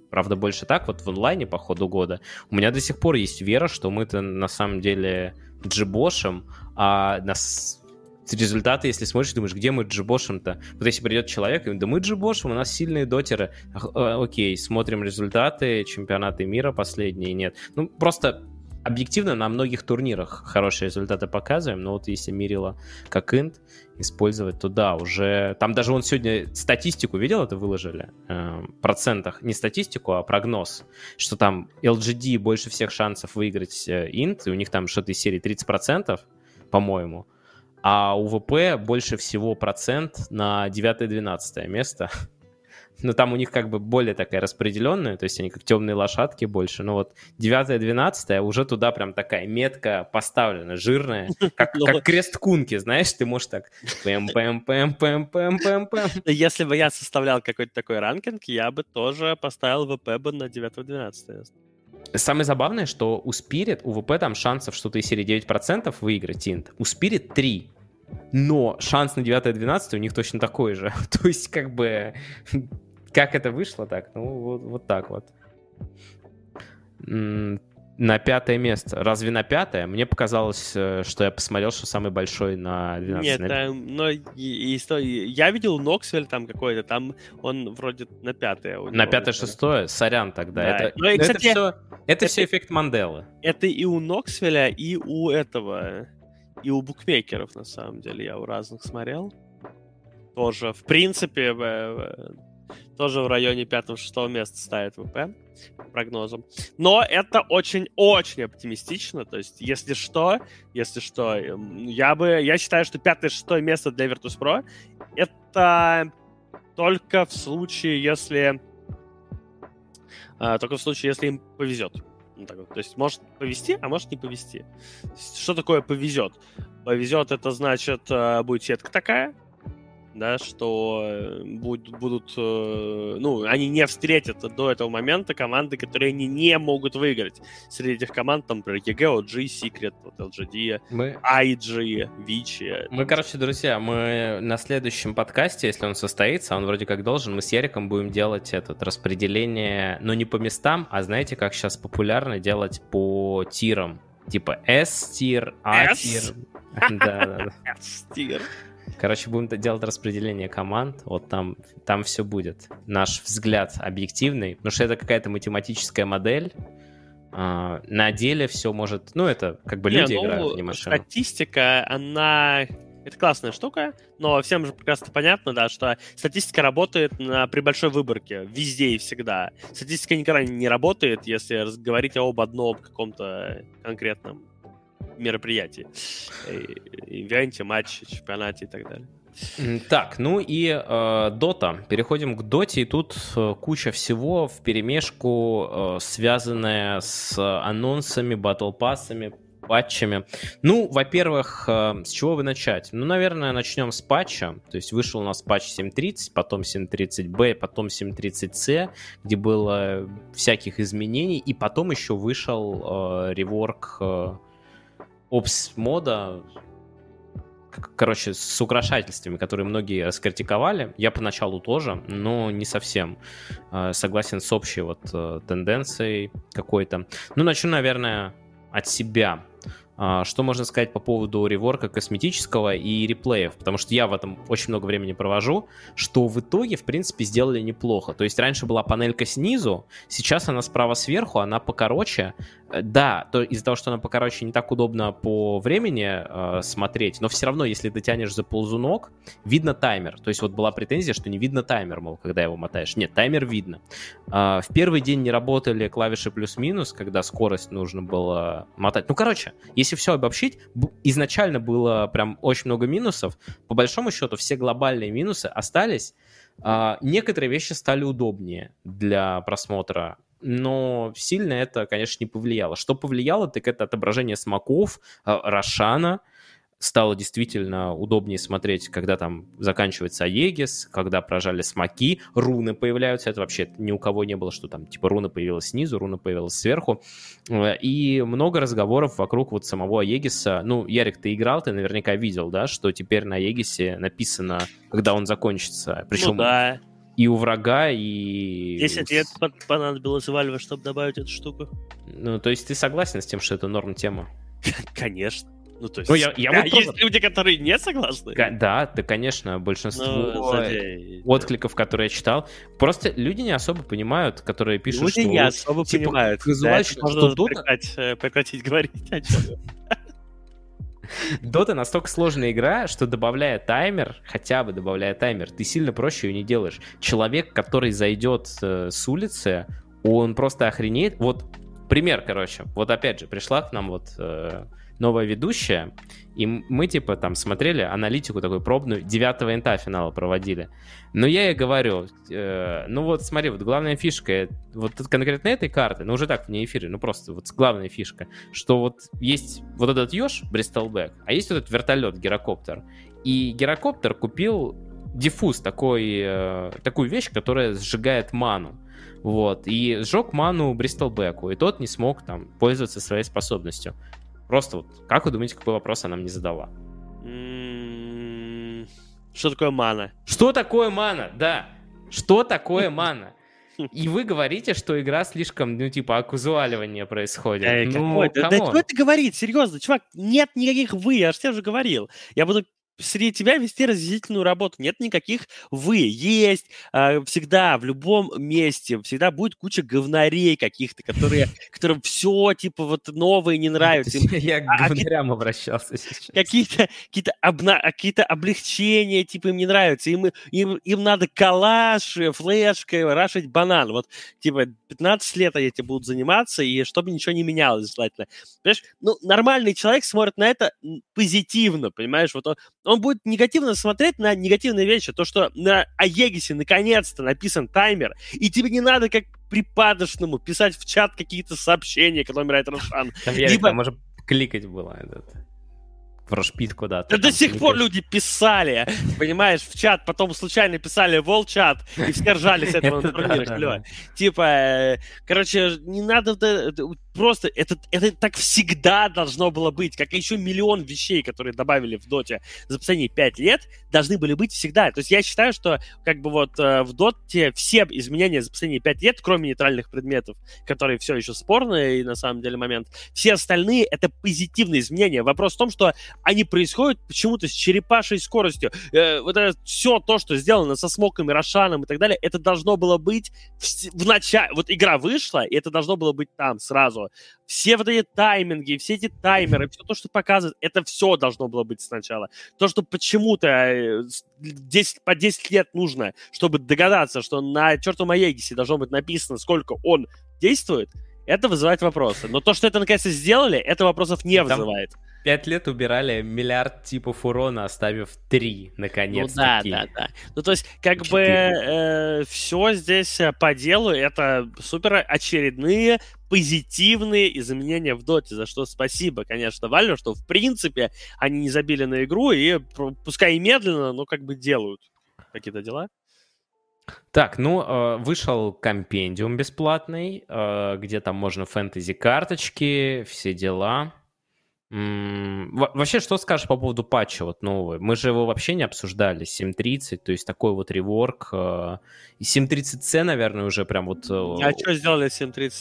Правда, больше так, вот в онлайне по ходу года. У меня до сих пор есть вера, что мы-то на самом деле джибошем, а нас результаты, если смотришь, думаешь, где мы джибошим-то? Вот если придет человек, и да мы джибошим, у нас сильные дотеры. А, окей, смотрим результаты, чемпионаты мира последние, нет. Ну, просто объективно на многих турнирах хорошие результаты показываем, но вот если Мирила как инт использовать, то да, уже... Там даже он сегодня статистику видел, это выложили? Э, процентах. Не статистику, а прогноз. Что там LGD больше всех шансов выиграть э, инт, и у них там что-то из серии 30%, по-моему а у ВП больше всего процент на 9-12 место. Но там у них как бы более такая распределенная, то есть они как темные лошадки больше. Но вот 9-12 уже туда прям такая метка поставлена, жирная, как, ну как крест кунки, знаешь, ты можешь так пэм пэм пэм пэм пэм пэм пэм Если бы я составлял какой-то такой ранкинг, я бы тоже поставил ВП бы на 9-12 место. Самое забавное, что у Spirit, у ВП там шансов что-то из серии 9% выиграть инт. У Spirit 3. Но шанс на 9-12 у них точно такой же. То есть, как бы, как это вышло так? Ну, вот, вот так вот на пятое место. Разве на пятое? Мне показалось, э, что я посмотрел, что самый большой на 12. Нет, на... там, но и, и, я видел Ноксвель там какой-то, там он вроде на пятое. На пятое-шестое? Сорян тогда. Да. Это, но, и, кстати, это, все, это, это все эффект Манделы. Это и у Ноксвеля, и у этого, и у букмекеров, на самом деле. Я у разных смотрел. Тоже, в принципе, тоже в районе 5-6 места ставит ВП по прогнозам. Но это очень-очень оптимистично. То есть, если что, если что, эм, я бы, я считаю, что 5-6 место для Virtus.pro это только в случае, если а, только в случае, если им повезет. Вот так вот. То есть может повезти, а может не повезти. Что такое повезет? Повезет это значит э, будет сетка такая, да, что э, будут, будут, э, ну, они не встретят до этого момента команды, которые они не могут выиграть. Среди этих команд, там, например, EG, OG, Secret, вот, LGD, мы... IG, Vici. Мы, короче, друзья, мы на следующем подкасте, если он состоится, он вроде как должен, мы с Яриком будем делать этот распределение, но не по местам, а знаете, как сейчас популярно делать по тирам. Типа S-тир, A-тир. Да, да, да. S-тир. Короче, будем делать распределение команд, вот там, там все будет. Наш взгляд объективный, потому что это какая-то математическая модель, а, на деле все может... Ну, это как бы люди не, ну, играют, не машина. Статистика, она... Это классная штука, но всем же прекрасно понятно, да, что статистика работает на, при большой выборке, везде и всегда. Статистика никогда не работает, если говорить об одном каком-то конкретном мероприятий. Ивенте, матче, чемпионате и так далее. Так, ну и э. Переходим к Доте, и тут э, куча всего в перемешку, э, связанная с анонсами, батл-пассами, патчами. Ну, во-первых, э, с чего бы начать? Ну, наверное, начнем с патча. То есть вышел у нас патч 7.30, потом 7.30b, потом 7.30c, где было всяких изменений, и потом еще вышел э, реворк э, опс мода, короче, с украшательствами, которые многие раскритиковали. Я поначалу тоже, но не совсем э, согласен с общей вот э, тенденцией какой-то. Ну, начну, наверное, от себя. А, что можно сказать по поводу реворка косметического и реплеев? Потому что я в этом очень много времени провожу, что в итоге, в принципе, сделали неплохо. То есть раньше была панелька снизу, сейчас она справа сверху, она покороче, да, то из-за того, что она покороче, не так удобно по времени э, смотреть, но все равно, если ты тянешь за ползунок, видно таймер. То есть вот была претензия, что не видно таймер, мол, когда его мотаешь. Нет, таймер видно. Э, в первый день не работали клавиши плюс-минус, когда скорость нужно было мотать. Ну, короче, если все обобщить, изначально было прям очень много минусов. По большому счету, все глобальные минусы остались. Э, некоторые вещи стали удобнее для просмотра но сильно это, конечно, не повлияло. Что повлияло, так это отображение смоков, а, Рошана, стало действительно удобнее смотреть, когда там заканчивается Аегис, когда прожали смоки, руны появляются. Это вообще ни у кого не было, что там типа руна появилась снизу, руна появилась сверху. Э, и много разговоров вокруг вот самого Аегиса. Ну, Ярик, ты играл, ты наверняка видел, да, что теперь на Аегисе написано, когда он закончится. Причем ну, да и у врага, и... 10 лет понадобилось Valve, чтобы добавить эту штуку. Ну, то есть ты согласен с тем, что это норм тема? Конечно. Ну, то есть, ну, я, я да, вот есть тоже... люди, которые не согласны. Да, ты, конечно, большинство ну, откликов, которые я читал, просто люди не особо понимают, которые пишут, люди что... Люди не особо типа, понимают. Да, что, что прекратить, э, прекратить говорить о чем Дота настолько сложная игра, что добавляя таймер, хотя бы добавляя таймер, ты сильно проще ее не делаешь. Человек, который зайдет э, с улицы, он просто охренеет. Вот пример, короче. Вот опять же, пришла к нам вот э, новая ведущая, и мы, типа, там смотрели аналитику такую пробную, девятого инта финала проводили. Но я ей говорю, э, ну вот смотри, вот главная фишка, вот конкретно этой карты, ну уже так вне эфире, ну просто вот главная фишка, что вот есть вот этот еж, Бристолбэк, а есть вот этот вертолет, гирокоптер. И гирокоптер купил диффуз, такой, э, такую вещь, которая сжигает ману. Вот, и сжег ману Бристолбеку, и тот не смог там пользоваться своей способностью. Просто вот, как вы думаете, какой вопрос она мне задала? Что такое мана? Что такое мана? Да. Что такое мана? И вы говорите, что игра слишком, ну, типа, окузуаливание происходит. Э, ну, да, да, да кто это говорит? Серьезно, чувак, нет никаких вы, я же тебе уже говорил. Я буду среди тебя вести разъяснительную работу. Нет никаких вы. Есть э, всегда, в любом месте, всегда будет куча говнарей каких-то, которые, которым все, типа, вот новые не нравятся. Я к а, а говнарям обращался сейчас. Какие-то какие обна... какие облегчения, типа, им не нравятся. Им, им, им надо калаш, флешка, рашить банан. Вот, типа, 15 лет они этим будут заниматься, и чтобы ничего не менялось желательно. Понимаешь? Ну, нормальный человек смотрит на это позитивно, понимаешь? Вот он, он будет негативно смотреть на негативные вещи. То, что на Аегисе наконец-то написан таймер, и тебе не надо как припадочному писать в чат какие-то сообщения, когда умирает Рошан. Там, Либо... там уже кликать было. Этот в Рошпит куда-то. Да до сих пор люди писали, понимаешь, в чат, потом случайно писали волчат, и все ржали с этого. Типа, э, короче, не надо просто это, это так всегда должно было быть, как еще миллион вещей, которые добавили в доте за последние пять лет, должны были быть всегда. То есть я считаю, что как бы вот э, в доте все изменения за последние пять лет, кроме нейтральных предметов, которые все еще спорные и на самом деле момент, все остальные это позитивные изменения. Вопрос в том, что они происходят почему-то с черепашей скоростью. Э, вот это все то, что сделано со Смоком и Рошаном и так далее, это должно было быть в, в начале. Вот игра вышла, и это должно было быть там сразу все вот эти тайминги, все эти таймеры, все то, что показывает, это все должно было быть сначала. То, что почему-то 10, э, по 10 лет нужно, чтобы догадаться, что на чертовом Аегисе должно быть написано, сколько он действует, это вызывает вопросы. Но то, что это наконец-то сделали, это вопросов не вызывает. Пять лет убирали миллиард типов урона, оставив три, наконец-таки. Ну да, да, да. Ну то есть, как 4. бы э, все здесь э, по делу, это супер очередные позитивные изменения в доте, за что спасибо, конечно, Valve, что в принципе они не забили на игру и пускай и медленно, но как бы делают какие-то дела. Так, ну, э, вышел компендиум бесплатный, э, где там можно фэнтези-карточки, все дела. Вообще, что скажешь по поводу патча вот нового? Мы же его вообще не обсуждали, 7.30, то есть такой вот реворк. Э, и 7.30C, наверное, уже прям вот... Э, а что сделали 7.30?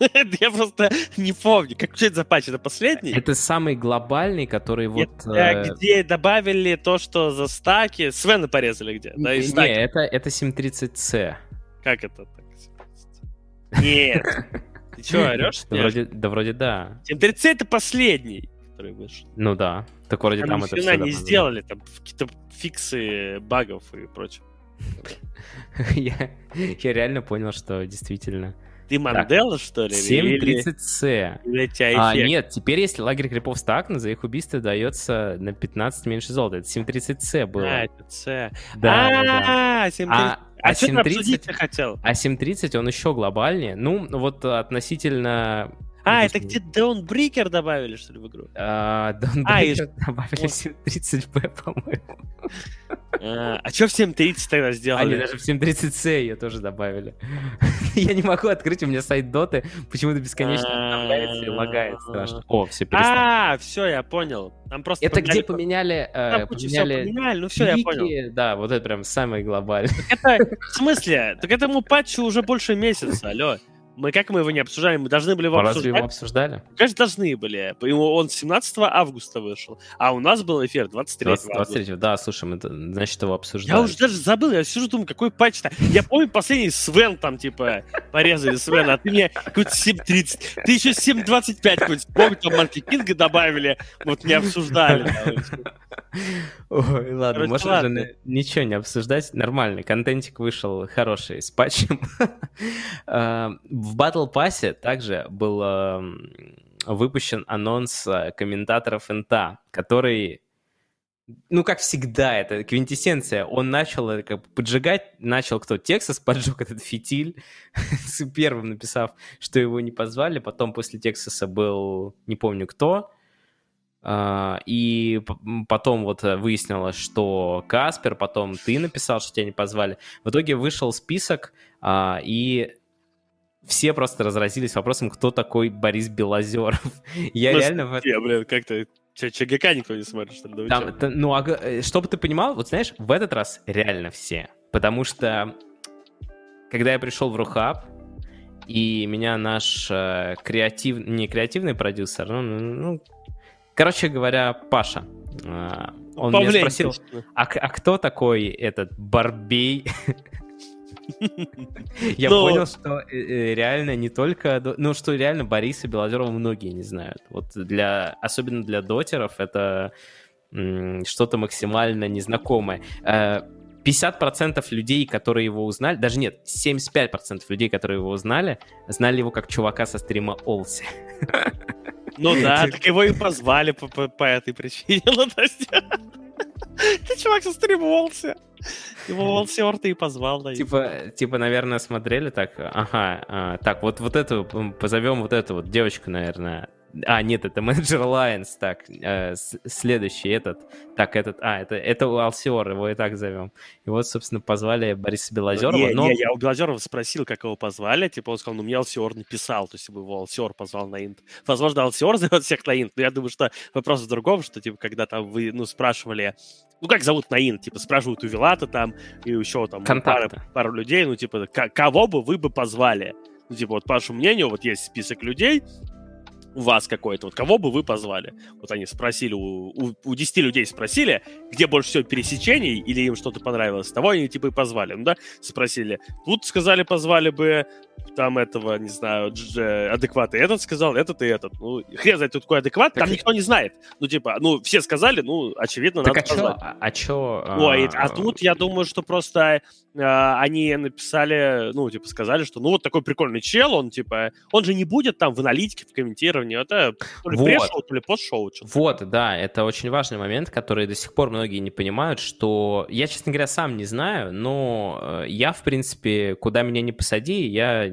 Я просто не помню, как что это за патч, это последний? Это самый глобальный, который вот... Это, где добавили то, что за стаки... Свена порезали где? Да, не, не это, это 730C. Как это так? Нет. Ты что, орешь? Да вроде, да вроде да. 7.30 это последний, который вышел. Ну да. Так вроде там, там это все не сделали, там какие-то фиксы багов и прочее. я, я реально понял, что действительно ты Мандела, что ли? 7.30C. А, нет, теперь если лагерь крипов стакнут, за их убийство дается на 15 меньше золота. Это 7.30C было. А, это C. Да, да, да. А, 7.30. А, а, а 7.30 хотел? А 7.30 он еще глобальнее. Ну, вот относительно а, это где Dawnbreaker добавили, что ли, в игру? А, Dawnbreaker а, добавили в 7.30p, по-моему. А, а что в 7.30 тогда сделали? Они даже в 7.30c ее тоже добавили. Я не могу открыть, у меня сайт доты почему-то бесконечно обновляется и лагает страшно. О, все перестало. А, все, я понял. Там просто это где поменяли... Поменяли, поменяли, ну все, я понял. Да, вот это прям самый глобальный. Это, в смысле? Так этому патчу уже больше месяца, алло. Мы как мы его не обсуждали? Мы должны были его а обсуждать. Разве его обсуждали? Конечно, должны были. Он 17 августа вышел, а у нас был эфир 23 20, 23 да, слушай, мы, значит, его обсуждали. Я уже даже забыл, я сижу, думаю, какой патч-то. Я помню, последний Свен там, типа, порезали Свена, а ты мне какой-то 7.30. Ты еще 7.25 какой-то, помню, там Марки Кинга добавили, вот не обсуждали. Ой, ладно, Короче, можно ладно. же ничего не обсуждать. Нормальный контентик вышел хороший, с патчем. А, в Battle Pass также был выпущен анонс э, комментаторов НТА, который ну, как всегда, это квинтэссенция. Он начал это как бы поджигать, начал кто? Тексас поджег этот фитиль, первым написав, что его не позвали. Потом после Тексаса был, не помню кто, а, и потом вот выяснилось, что Каспер, потом ты написал, что тебя не позвали. В итоге вышел список, а, и все просто разразились вопросом, кто такой Борис Белозеров. Я ну, реально... Я, блин, как-то ЧГК никто не смотрит, что ли? Там, это, ну, а, э, чтобы ты понимал, вот знаешь, в этот раз реально все. Потому что, когда я пришел в Рухаб, и меня наш э, креатив... не креативный продюсер, ну, ну, ну короче говоря, Паша, э, он Павленко. меня спросил, а, а кто такой этот Барбей? Я Но... понял, что э, э, реально не только... Ну, что реально Бориса Белозерова многие не знают. Вот для... Особенно для дотеров это что-то максимально незнакомое. 50% э, людей, которые его узнали, даже нет, 75% людей, которые его узнали, знали его как чувака со стрима Олси. Ну да, так его и позвали по, по, по этой причине. Ты чувак со стрима Олси. Его Волсер ты и позвал, да. Типа, типа, наверное, смотрели так, ага, а, так, вот, вот эту, позовем вот эту вот девочку, наверное, а, нет, это менеджер Alliance, так, э, следующий этот, так, этот, а, это, это Алсиор, его и так зовем. И вот, собственно, позвали Бориса Белозерова. Не, но... не, я у Белозерова спросил, как его позвали, типа, он сказал, ну, мне Алсиор написал, то есть, его Алсиор позвал на инт. Возможно, Алсиор зовет всех на инт, но я думаю, что вопрос в другом, что, типа, когда там вы, ну, спрашивали, ну, как зовут на инт, типа, спрашивают у Вилата там, и еще там пару, пару людей, ну, типа, кого бы вы бы позвали? Ну, типа, вот, по вашему мнению, вот есть список людей, у вас какой-то, вот кого бы вы позвали? Вот они спросили, у, у, у 10 людей спросили, где больше всего пересечений, или им что-то понравилось, того они типа и позвали. Ну да, спросили. Тут сказали, позвали бы там этого, не знаю, адеквата. Этот сказал, этот и этот. Ну, хрен знает, тут такой адекват, так там никто не знает. Ну, типа, ну, все сказали, ну, очевидно, так надо а позвать. Чё, а чё? Ой, а, а тут, я думаю, что просто а, они написали, ну, типа, сказали, что, ну, вот такой прикольный чел, он, типа, он же не будет там в аналитике, в комментировании, это то ли вот. пресс-шоу, то ли пост-шоу. Вот, да, это очень важный момент, который до сих пор многие не понимают, что я, честно говоря, сам не знаю, но э, я, в принципе, куда меня не посади, я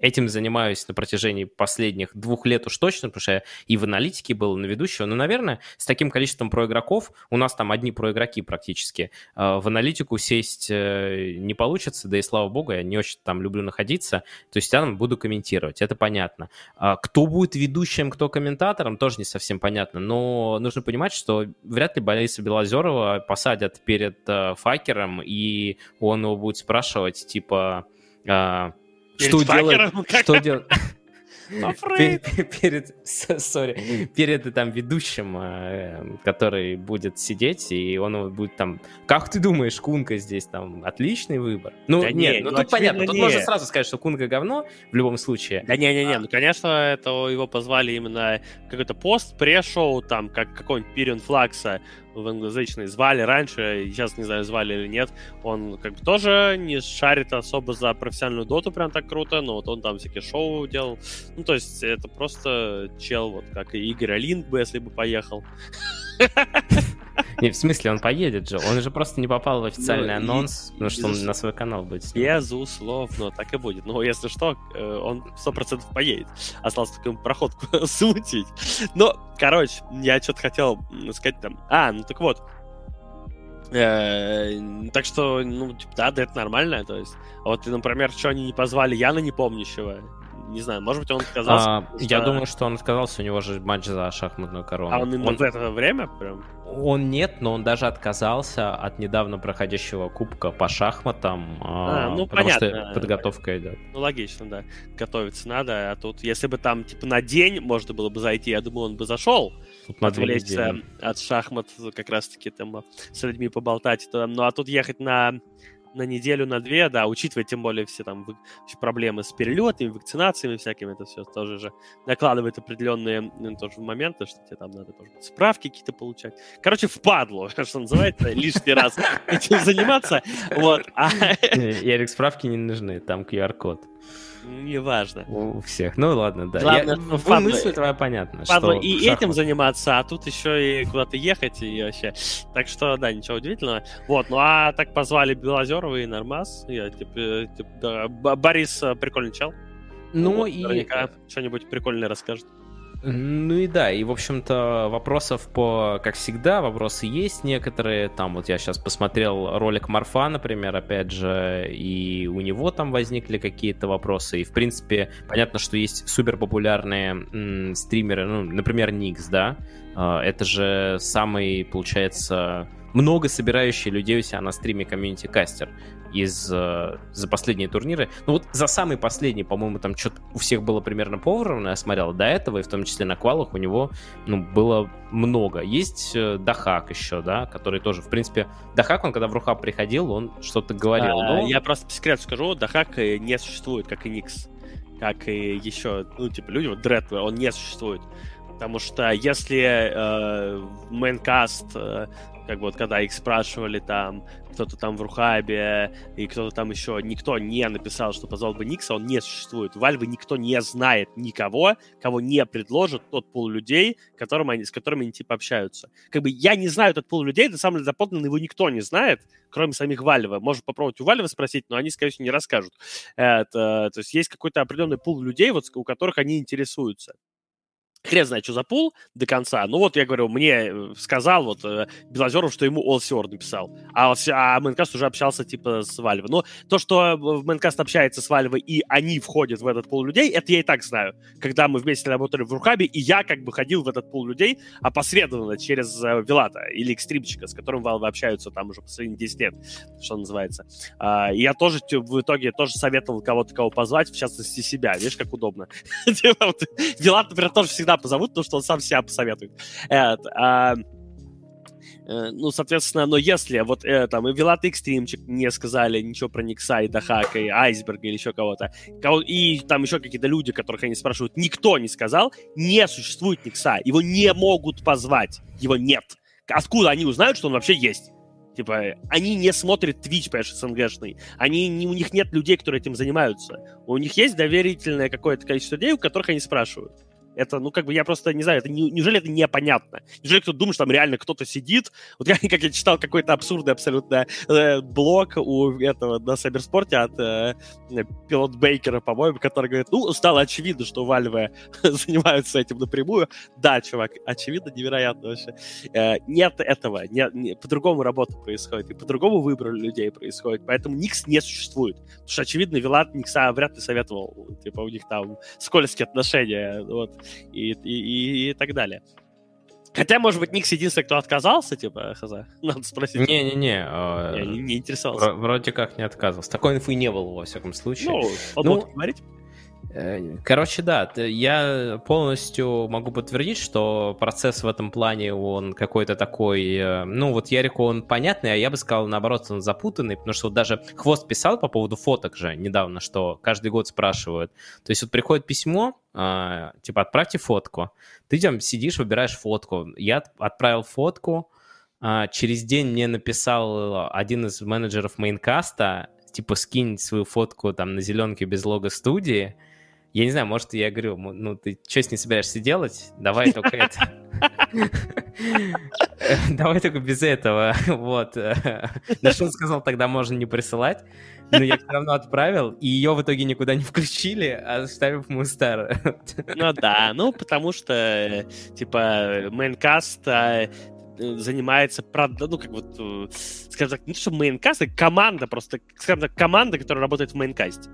этим занимаюсь на протяжении последних двух лет уж точно, потому что я и в аналитике был, и на ведущего. Но, наверное, с таким количеством проигроков, у нас там одни проигроки практически, а, в аналитику сесть э, не получится, да и слава богу, я не очень там люблю находиться, то есть я там буду комментировать, это понятно. А кто будет ведущим, кто комментатором, тоже не совсем понятно, но нужно понимать, что вряд ли Бориса Белозерова посадят перед э, факером, и он его будет спрашивать, типа, а, что делать? Что делать? перед, sorry, перед там ведущим, э, который будет сидеть, и он будет там, как ты думаешь, Кунка здесь там отличный выбор? Ну, да нет, не, ну, ну тут понятно, тут можно сразу сказать, что Кунка говно в любом случае. Да не-не-не, а... ну, конечно, это его позвали именно какой-то пост, пре-шоу, там, как какой-нибудь Пирион Флакса, в англоязычной звали раньше, сейчас не знаю, звали или нет, он как бы тоже не шарит особо за профессиональную доту прям так круто, но вот он там всякие шоу делал. Ну, то есть это просто чел, вот как и Игорь Алинг бы, если бы поехал. Не, в смысле, он поедет же. Он же просто не попал в официальный ну, анонс, и, потому что он на свой канал будет снимать. Безусловно, так и будет. Но если что, э, он сто процентов поедет. Осталось только проходку смутить. Но, короче, я что-то хотел сказать там. А, ну так вот. Э, так что, ну, типа, да, да, это нормально. То есть, вот, например, что они не позвали Яна Непомнящего, не знаю, может быть, он отказался. А, что... Я думаю, что он отказался, у него же матч за шахматную корону. А он именно он... в это время прям? Он нет, но он даже отказался от недавно проходящего кубка по шахматам, а, а ну, потому понятно. что подготовка идет. Ну, логично, да. Готовиться надо, а тут, если бы там, типа, на день можно было бы зайти, я думаю, он бы зашел, тут отвлечься от шахмат, как раз-таки там с людьми поболтать. Ну, а тут ехать на на неделю, на две, да, учитывая тем более все там проблемы с перелетами, вакцинациями всякими, это все тоже же накладывает определенные ну, тоже моменты, что тебе там надо тоже справки какие-то получать. Короче, впадло, что называется, лишний раз этим заниматься. Вот. Ярик, справки не нужны, там QR-код. Неважно. У всех. Ну ладно, да. Главное, Я, ну, фан... мысль твоя понятна. Падла и шахмат... этим заниматься, а тут еще и куда-то ехать и вообще. Так что, да, ничего удивительного. Вот, ну а так позвали Белозерова и Нормас. Я, типа, типа да, Борис э, прикольный чел. Ну, ну и... Что-нибудь прикольное расскажет. Ну и да, и в общем-то вопросов по, как всегда, вопросы есть некоторые. Там вот я сейчас посмотрел ролик Марфа, например, опять же, и у него там возникли какие-то вопросы. И в принципе понятно, что есть супер популярные м, стримеры, ну, например, Никс, да. А, это же самый, получается, много собирающий людей у себя на стриме комьюнити-кастер из э, за последние турниры. Ну вот за самый последний, по-моему, там что-то у всех было примерно поровну, я смотрел до этого, и в том числе на квалах у него ну, было много. Есть э, Дахак еще, да, который тоже, в принципе, Дахак, он когда в Рухаб приходил, он что-то говорил. А, но... Я просто секрет скажу, Дахак э, не существует, как и Никс. Как и еще, ну, типа, люди, вот Дред, он не существует. Потому что если э, мейнкаст э, как вот когда их спрашивали там, кто-то там в Рухабе и кто-то там еще, никто не написал, что позвал бы Никса, он не существует. В Альве никто не знает никого, кого не предложит тот пул людей, которым они, с которыми они типа общаются. Как бы я не знаю этот пул людей, это самое запутанное, его никто не знает, кроме самих Вальва. Можно попробовать у Вальва спросить, но они, скорее всего, не расскажут. Это, то есть есть какой-то определенный пул людей, вот, у которых они интересуются хрен знает, что за пул до конца. Ну вот, я говорю, мне э, сказал вот э, Белозеров, что ему All написал. А, а Мэнкаст уже общался типа с Вальвой. Но то, что Мэнкаст общается с Вальвой и они входят в этот пул людей, это я и так знаю. Когда мы вместе работали в Рухабе, и я как бы ходил в этот пул людей опосредованно через э, Вилата или экстримчика, с которым Вальвы общаются там уже последние 10 лет, что называется. А, и я тоже в итоге тоже советовал кого-то кого позвать, в частности себя. Видишь, как удобно. Типа, Вилат, например, тоже всегда всегда позовут, потому что он сам себя посоветует. Это, а, э, ну, соответственно, но если вот э, там и Вилат Экстримчик не сказали ничего про Никса и Дахака, и Айсберга или еще кого-то, кого, и там еще какие-то люди, которых они спрашивают, никто не сказал, не существует Никса, его не могут позвать, его нет. Откуда они узнают, что он вообще есть? Типа, они не смотрят Twitch, понимаешь, СНГшный. Они, не, у них нет людей, которые этим занимаются. У них есть доверительное какое-то количество людей, у которых они спрашивают. Это, ну, как бы, я просто не знаю, это не, неужели это непонятно? Неужели кто-то думает, что там реально кто-то сидит? Вот я, как я читал какой-то абсурдный абсолютно э, блог у этого на Сайберспорте от э, пилот Бейкера, по-моему, который говорит, ну, стало очевидно, что Valve занимаются этим напрямую. Да, чувак, очевидно, невероятно вообще. Э, нет этого, не, не, по-другому работа происходит, и по-другому выбор людей происходит, поэтому Никс не существует. Потому что, очевидно, Вилат Никса вряд ли советовал, типа, у них там скользкие отношения, вот и, и, и, так далее. Хотя, может быть, Никс единственный, кто отказался, типа, хз. Надо спросить. Не-не-не. А, Я не, не интересовался. Вроде как не отказывался. Такой инфы не было, во всяком случае. Ну, ну говорить. Э, короче, да, я полностью могу подтвердить, что процесс в этом плане, он какой-то такой, э, ну вот Ярику он понятный, а я бы сказал, наоборот, он запутанный, потому что вот даже Хвост писал по поводу фоток же недавно, что каждый год спрашивают. То есть вот приходит письмо, а, типа отправьте фотку, ты там сидишь, выбираешь фотку. Я отправил фотку, а, через день мне написал один из менеджеров мейнкаста, типа скинь свою фотку там на зеленке без лого студии, я не знаю, может, я говорю, ну, ты что с ней собираешься делать? Давай только это. Давай только без этого. Вот. На что он сказал, тогда можно не присылать. Но я все равно отправил, и ее в итоге никуда не включили, оставив мустар. Ну да, ну потому что, типа, мейнкаст а, занимается, ну, как вот, э, скажем так, не то, что мейнкаст, а команда просто, скажем так, команда, которая работает в мейнкасте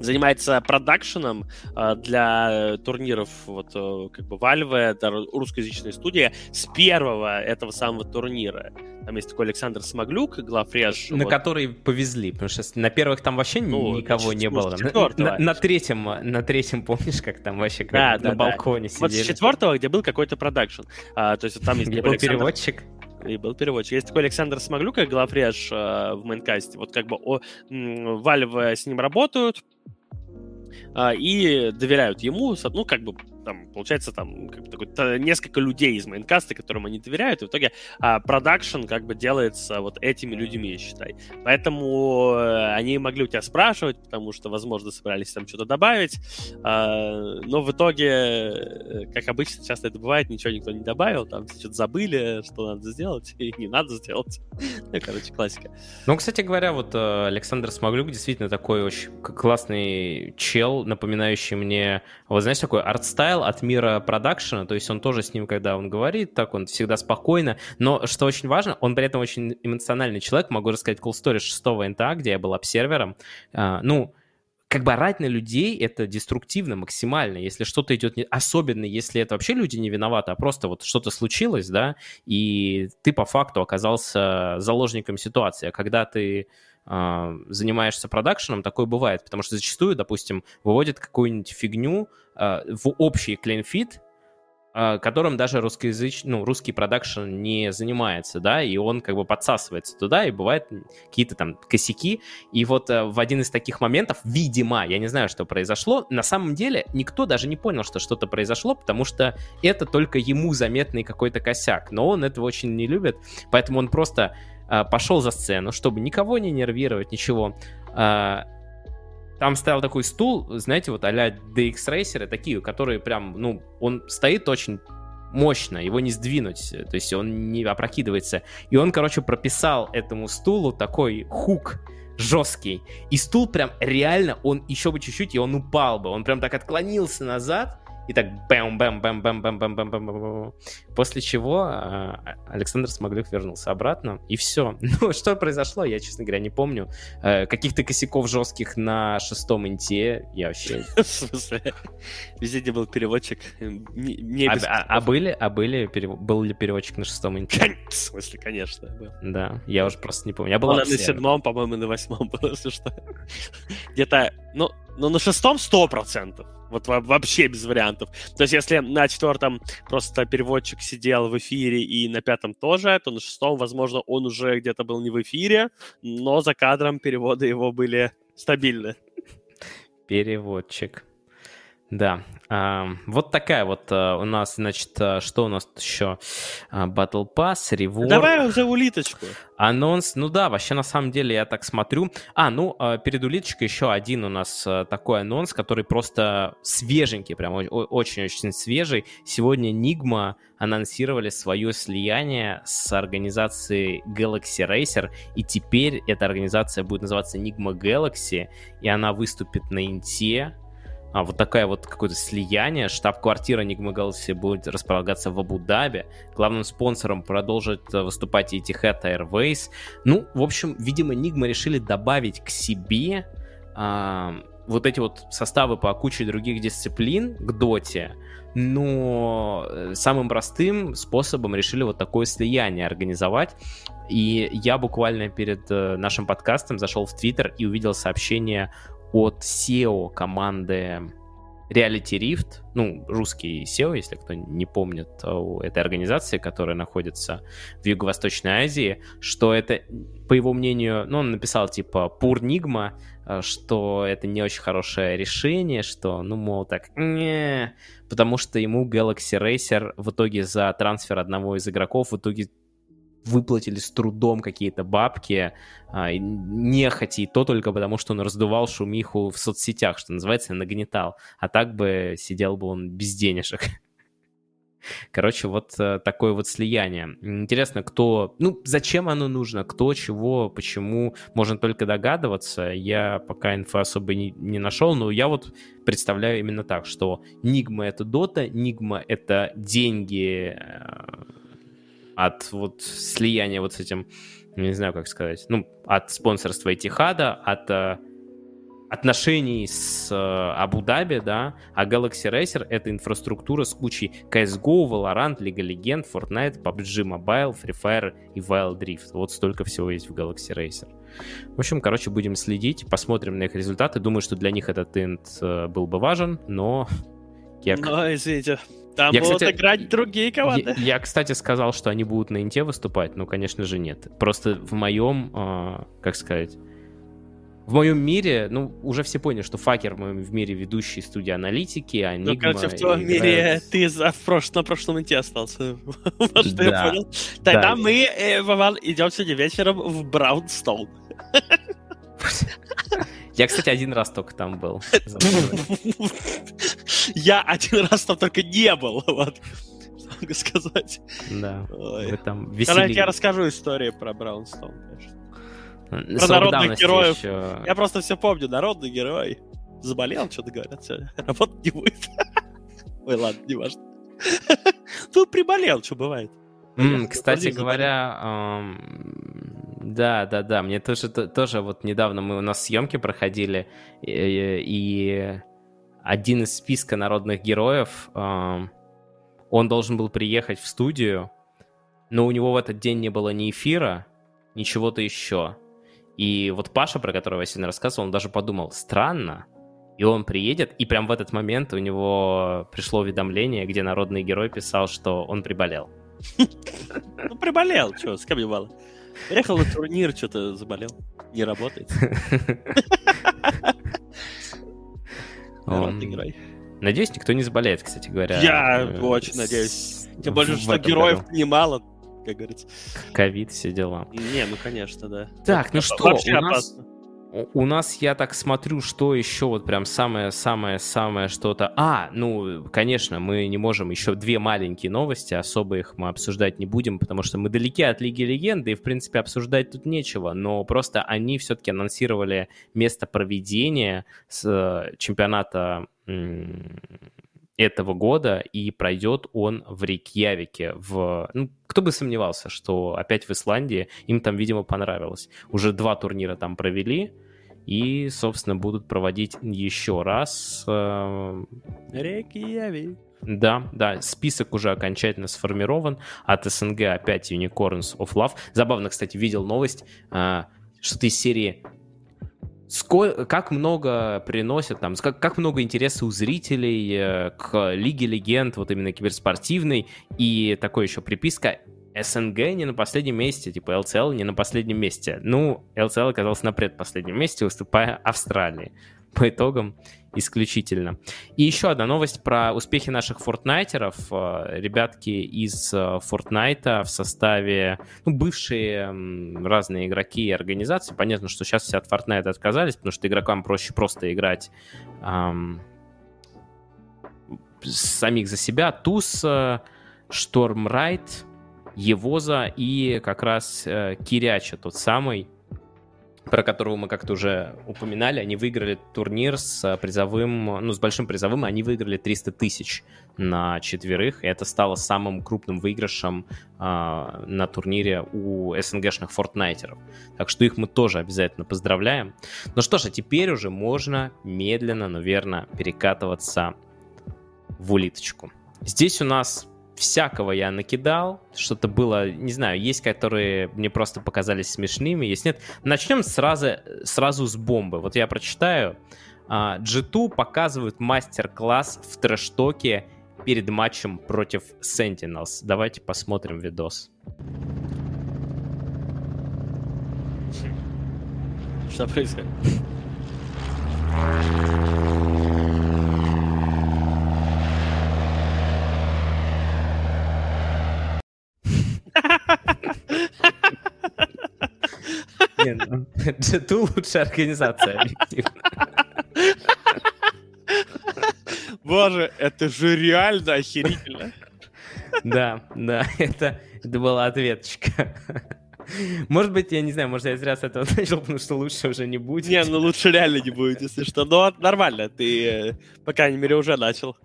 занимается продакшеном э, для турниров вот э, как бы Valve, это русскоязычная студия, с первого этого самого турнира. Там есть такой Александр Смоглюк, главреж. На вот. который повезли, потому что на первых там вообще ну, никого не было. На, на, на третьем, на третьем, помнишь, как там вообще да, как да, на да. балконе сидели? Вот с четвертого, где был какой-то продакшн. А, то есть там есть где был Александр... переводчик и был переводчик. Есть такой Александр Смоглюк, главреж э, в мейнкасте. Вот как бы о, Valve с ним работают, э, и доверяют ему, ну, как бы там, получается, там, как бы, такой, несколько людей из мейнкаста, которым они доверяют, и в итоге а, продакшн как бы делается вот этими людьми, считай. Поэтому э, они могли у тебя спрашивать, потому что, возможно, собирались там что-то добавить, а, но в итоге, э, как обычно, часто это бывает, ничего никто не добавил, там что-то забыли, что надо сделать, и не надо сделать. ну, короче, классика. Ну, кстати говоря, вот э, Александр Смоглюк действительно такой очень классный чел, напоминающий мне, вот знаешь, такой ArtStyle, Style от мира продакшена, то есть он тоже с ним, когда он говорит, так он всегда спокойно, но что очень важно, он при этом очень эмоциональный человек, могу рассказать cool story 6 НТА, где я был обсервером, а, ну, как бы орать на людей это деструктивно максимально. Если что-то идет не... Особенно, если это вообще люди не виноваты, а просто вот что-то случилось, да, и ты по факту оказался заложником ситуации. А когда ты э, занимаешься продакшеном, такое бывает, потому что зачастую, допустим, выводят какую-нибудь фигню, Э, в общий клинфит, э, которым даже русскоязычный, ну, русский продакшн не занимается, да, и он как бы подсасывается туда, и бывают какие-то там косяки, и вот э, в один из таких моментов, видимо, я не знаю, что произошло, на самом деле никто даже не понял, что что-то произошло, потому что это только ему заметный какой-то косяк, но он этого очень не любит, поэтому он просто пошел за сцену, чтобы никого не нервировать, ничего, там стоял такой стул, знаете, вот а-ля DX Racer, такие, которые прям, ну, он стоит очень мощно, его не сдвинуть, то есть он не опрокидывается. И он, короче, прописал этому стулу такой хук жесткий. И стул прям реально, он еще бы чуть-чуть, и он упал бы. Он прям так отклонился назад, и так бэм бэм бэм бэм бэм бэм бэм бэм бэм После чего а, Александр Смоглюк вернулся обратно, и все. Ну, что произошло, я, честно говоря, не помню. Э, каких-то косяков жестких на шестом инте я вообще... В смысле? Везде, где был переводчик, не а, а, а были, а были, был ли переводчик на шестом инте? В смысле, конечно. Да, я уже просто не помню. Я был на седьмом, по-моему, на восьмом был, если что. Где-то, ну, ну, на шестом сто процентов. Вот вообще без вариантов. То есть, если на четвертом просто переводчик сидел в эфире и на пятом тоже, то на шестом, возможно, он уже где-то был не в эфире, но за кадром переводы его были стабильны. Переводчик. Да, вот такая вот а, у нас, значит, а, что у нас еще? А, Battle Pass, Reward. Давай уже улиточку. Анонс, ну да, вообще на самом деле я так смотрю. А, ну, перед улиточкой еще один у нас такой анонс, который просто свеженький, прям очень-очень свежий. Сегодня Nigma анонсировали свое слияние с организацией Galaxy Racer, и теперь эта организация будет называться Nigma Galaxy, и она выступит на Инте, а, вот такая вот какое-то слияние. Штаб-квартира Enigma Galaxy будет располагаться в Абу-Даби. Главным спонсором продолжит э, выступать Etihad Airways. Ну, в общем, видимо, Enigma решили добавить к себе а, вот эти вот составы по куче других дисциплин к доте, но э, самым простым способом решили вот такое слияние организовать. И я буквально перед э, нашим подкастом зашел в Твиттер и увидел сообщение от SEO команды Reality Rift, ну, русский SEO, если кто не помнит, этой организации, которая находится в Юго-Восточной Азии, что это, по его мнению, ну, он написал типа Пурнигма, э, что это не очень хорошее решение, что, ну, мол, так, потому что ему Galaxy Racer в итоге за трансфер одного из игроков в итоге выплатили с трудом какие-то бабки, а, нехотя, и то только потому, что он раздувал шумиху в соцсетях, что называется, нагнетал. А так бы сидел бы он без денежек. Короче, вот э, такое вот слияние. Интересно, кто... Ну, зачем оно нужно? Кто, чего, почему? Можно только догадываться. Я пока инфы особо не, не нашел, но я вот представляю именно так, что Нигма — это Дота, Нигма — это деньги э, от вот слияния вот с этим, не знаю, как сказать, ну, от спонсорства Этихада, от э, отношений с э, Абу-Даби, да, а Galaxy Racer — это инфраструктура с кучей CSGO, Valorant, League of Legends, Fortnite, PUBG Mobile, Free Fire и Wild Rift. Вот столько всего есть в Galaxy Racer. В общем, короче, будем следить, посмотрим на их результаты. Думаю, что для них этот инт э, был бы важен, но... Я... Но, извините, там я, будут кстати, играть другие команды. Я, я, кстати, сказал, что они будут на Инте выступать, но, конечно же, нет. Просто в моем, э, как сказать, в моем мире, ну, уже все поняли, что Факер в моем в мире ведущий студии аналитики, а Ну, короче, в твоем играет... мире ты за, в прош... на прошлом инте остался. вот что я понял. Тогда да. мы, э, Вован, идем сегодня вечером в Браунстоун. Я, кстати, один раз только там был. Я один раз там только не был, вот. Могу сказать. Да. Вы там весели... я расскажу историю про Браунстоун, конечно. Про народных героев. Еще... Я просто все помню. Народный герой. Заболел, что-то говорят. Все, работать не будет. Ой, ладно, не важно. Ну, приболел, что бывает. Кстати говоря, да, да, да. Мне тоже, тоже вот недавно мы у нас съемки проходили, и, один из списка народных героев, он должен был приехать в студию, но у него в этот день не было ни эфира, ни чего-то еще. И вот Паша, про которого я сегодня рассказывал, он даже подумал, странно, и он приедет, и прям в этот момент у него пришло уведомление, где народный герой писал, что он приболел. Ну, приболел, что, с кем. Приехал на турнир, что-то заболел. Не работает. Надеюсь, никто не заболеет, кстати говоря. Я э, очень надеюсь. Тем более, что героев немало, как говорится. Ковид, все дела. Не, ну конечно, да. Так, ну что, у нас... У нас, я так смотрю, что еще вот прям самое-самое-самое что-то... А, ну, конечно, мы не можем еще две маленькие новости, особо их мы обсуждать не будем, потому что мы далеки от Лиги Легенды, и, в принципе, обсуждать тут нечего, но просто они все-таки анонсировали место проведения с э, чемпионата этого года, и пройдет он в Рейкьявике. В... Ну, кто бы сомневался, что опять в Исландии им там, видимо, понравилось. Уже два турнира там провели, и, собственно, будут проводить еще раз. Э, Рейкьявик. Да, да, список уже окончательно сформирован. От СНГ опять Unicorns of Love. Забавно, кстати, видел новость, э, что-то из серии Сколько, как много приносят там, как, как много интереса у зрителей э, к Лиге Легенд, вот именно киберспортивной, и такой еще приписка СНГ не на последнем месте, типа ЛЦЛ не на последнем месте. Ну, ЛЦЛ оказался на предпоследнем месте, выступая Австралии. По итогам исключительно. И еще одна новость про успехи наших фортнайтеров. Э, ребятки из э, Fortnite в составе, ну, бывшие разные игроки и организации. Понятно, что сейчас все от Fortnite отказались, потому что игрокам проще просто играть эм, самих за себя. Туз, Штормрайт, Евоза и как раз э, Киряча, тот самый, про которого мы как-то уже упоминали, они выиграли турнир с призовым, ну, с большим призовым, они выиграли 300 тысяч на четверых, и это стало самым крупным выигрышем э, на турнире у СНГшных фортнайтеров. Так что их мы тоже обязательно поздравляем. Ну что ж, а теперь уже можно медленно, но верно перекатываться в улиточку. Здесь у нас всякого я накидал, что-то было, не знаю, есть, которые мне просто показались смешными, есть нет. Начнем сразу, сразу с бомбы. Вот я прочитаю. G2 показывают мастер-класс в трэш-токе перед матчем против Sentinels. Давайте посмотрим видос. Что происходит? Не, ну, G2 лучшая организация, объективно. Боже, это же реально охерительно. Да, да, это, это была ответочка. Может быть, я не знаю, может, я зря с этого начал, потому что лучше уже не будет. Не, ну лучше реально не будет, если что. Но нормально, ты, э, по крайней мере, уже начал.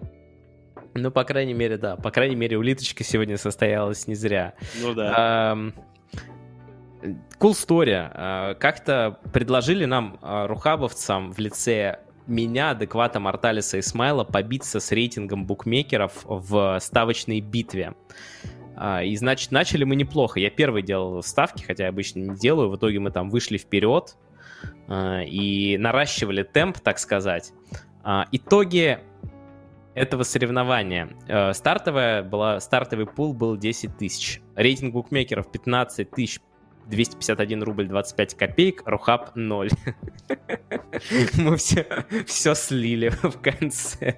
Ну, по крайней мере, да. По крайней мере, улиточка сегодня состоялась не зря. Ну да. Cool story. А, как-то предложили нам, а, рухабовцам, в лице меня, адеквата Морталиса и Смайла побиться с рейтингом букмекеров в ставочной битве. А, и, значит, начали мы неплохо. Я первый делал ставки, хотя я обычно не делаю. В итоге мы там вышли вперед и наращивали темп, так сказать. Итоги этого соревнования. Э, стартовая была, стартовый пул был 10 тысяч. Рейтинг букмекеров 15 тысяч 251 рубль 25 копеек, Рухаб 0. Мы все, все слили в конце.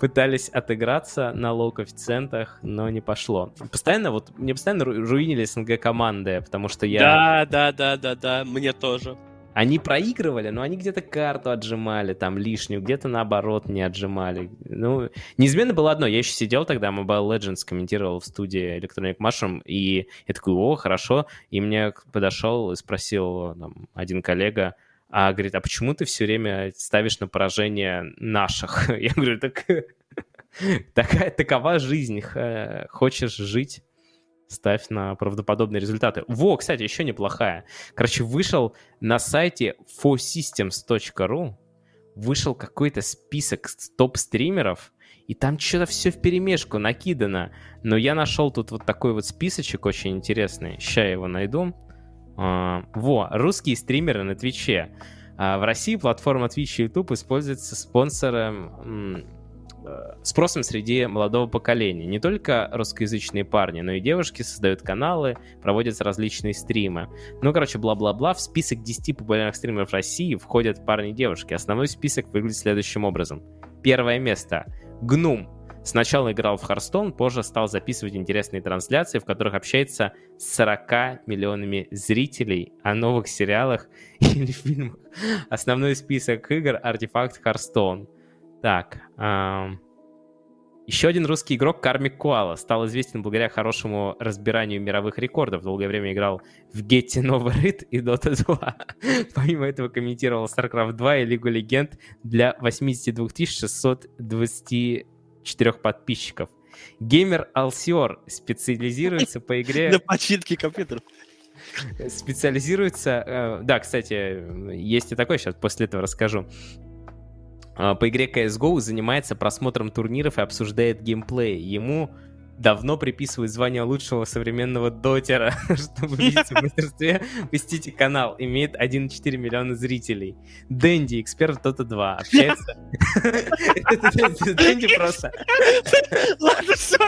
Пытались отыграться на лоу-коэффициентах, но не пошло. Постоянно, вот, мне постоянно руинили СНГ команды, потому что я... Да, да, да, да, да, мне тоже. Они проигрывали, но они где-то карту отжимали, там лишнюю, где-то наоборот не отжимали. Ну, неизменно было одно. Я еще сидел тогда, Mobile Legends комментировал в студии Electronic Mushroom, и я такой, о, хорошо. И мне подошел и спросил там, один коллега, а говорит, а почему ты все время ставишь на поражение наших? Я говорю, так такая, такова жизнь. Хочешь жить? Ставь на правдоподобные результаты. Во, кстати, еще неплохая. Короче, вышел на сайте forsystems.ru вышел какой-то список топ-стримеров, и там что-то все в перемешку накидано. Но я нашел тут вот такой вот списочек очень интересный. Сейчас я его найду. А, во, русские стримеры на Твиче. А, в России платформа Twitch и YouTube используется спонсором спросом среди молодого поколения. Не только русскоязычные парни, но и девушки создают каналы, проводятся различные стримы. Ну, короче, бла-бла-бла. В список 10 популярных стримеров России входят парни и девушки. Основной список выглядит следующим образом. Первое место. Гнум. Сначала играл в Харстон, позже стал записывать интересные трансляции, в которых общается с 40 миллионами зрителей о новых сериалах или фильмах. Основной список игр — артефакт Харстон. Так. Эм... Еще один русский игрок Кармик Куала стал известен благодаря хорошему разбиранию мировых рекордов. Долгое время играл в Getty Рид и Dota 2. Помимо этого комментировал StarCraft 2 и Лигу Легенд для 82 624 подписчиков. Геймер Алсиор специализируется по игре... На починке компьютеров. Специализируется... Э, да, кстати, есть и такое, сейчас после этого расскажу. А, по игре CSGO занимается просмотром турниров и обсуждает геймплей. Ему давно приписывают звание лучшего современного дотера, чтобы видеть в мастерстве. Посетите канал, имеет 1,4 миллиона зрителей. Дэнди, эксперт Dota 2, общается... Дэнди просто... Ладно, все.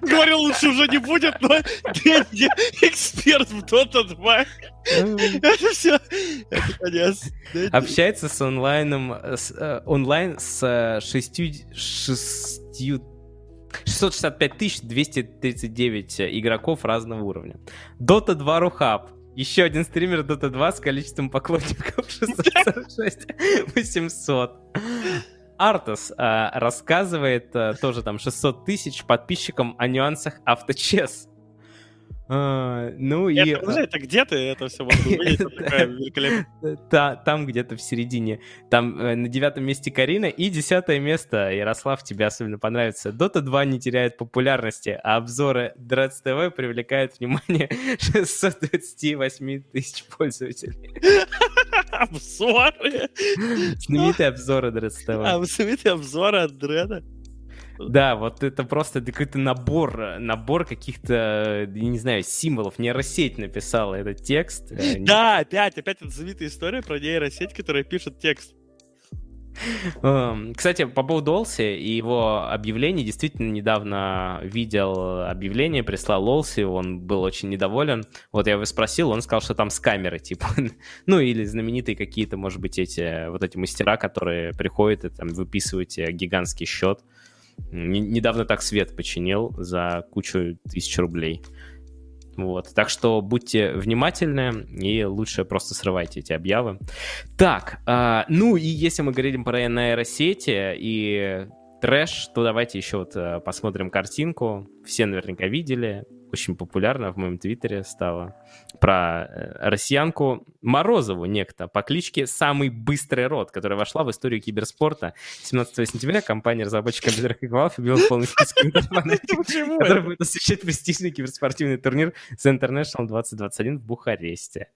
Говорил, лучше уже не будет, но Дэнди, эксперт в Dota 2. Это все. Это конец. Общается с онлайном, э, онлайн с э, шестью 665 239 игроков разного уровня. Dota 2 Рухаб. Еще один стример Dota 2 с количеством поклонников 646 800. Артас э, рассказывает э, тоже там 600 тысяч подписчикам о нюансах авточес. А, ну это, и... Подожди, это где ты это все увидеть? Там где-то в середине. Там э, на девятом месте Карина и десятое место. Ярослав, тебе особенно понравится. Дота 2 не теряет популярности, а обзоры Dreads TV привлекают внимание 628 тысяч пользователей. Обзоры? Знаменитые обзоры Dreads TV. Знаменитые обзоры от Дреда? Да, вот это просто какой-то набор, набор каких-то, я не знаю, символов. Нейросеть написала этот текст. Да, опять, опять эта знаменитая история про нейросеть, которая пишет текст. Эм, кстати, по поводу Олси и его объявлений, действительно недавно видел объявление, прислал Олси, он был очень недоволен. Вот я его спросил, он сказал, что там с камеры, типа. ну, или знаменитые какие-то, может быть, эти вот эти мастера, которые приходят и там выписывают гигантский счет. Недавно так свет починил за кучу тысяч рублей. Вот. Так что будьте внимательны и лучше просто срывайте эти объявы. Так, э, ну и если мы говорим про нейросети и трэш, то давайте еще вот э, посмотрим картинку. Все наверняка видели очень популярно в моем твиттере стало, про э, россиянку Морозову некто по кличке «Самый быстрый рот», которая вошла в историю киберспорта. 17 сентября компания разработчика компьютерных Valve объявила полный список который будет освещать престижный киберспортивный турнир The International 2021 в Бухаресте.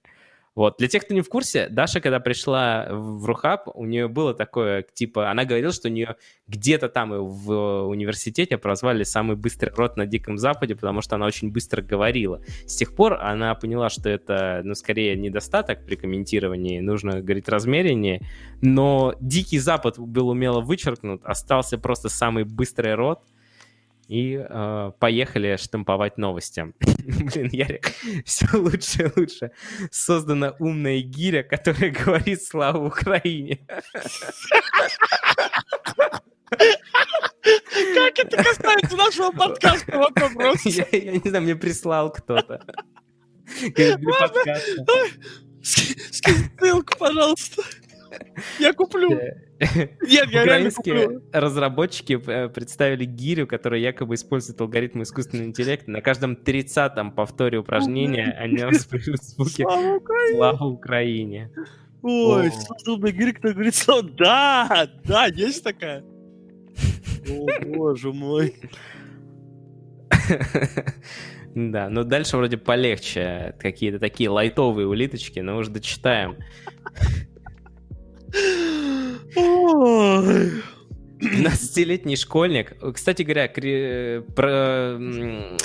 Вот. Для тех, кто не в курсе, Даша, когда пришла в Рухаб, у нее было такое, типа, она говорила, что у нее где-то там в университете прозвали самый быстрый рот на Диком Западе, потому что она очень быстро говорила. С тех пор она поняла, что это, ну, скорее недостаток при комментировании, нужно говорить размереннее, но Дикий Запад был умело вычеркнут, остался просто самый быстрый рот, и э, поехали штамповать новости. Блин, Ярик, все лучше и лучше. Создана умная гиря, которая говорит «Слава Украине». Как это касается нашего подкаста? Вот вопрос. Я, я не знаю, мне прислал кто-то. Скинь ссылку, пожалуйста. Я куплю. Нет, я реально куплю. разработчики э, представили гирю, которая якобы использует алгоритмы искусственного интеллекта. На каждом 30-м повторе упражнения они воспринимают звуки «Слава Украине». Ой, создобная гиря, кто говорит слово «Да, да, есть такая». О, боже мой. Да, но дальше вроде полегче. Какие-то такие лайтовые улиточки, но уже дочитаем. 12-летний школьник. Кстати говоря, про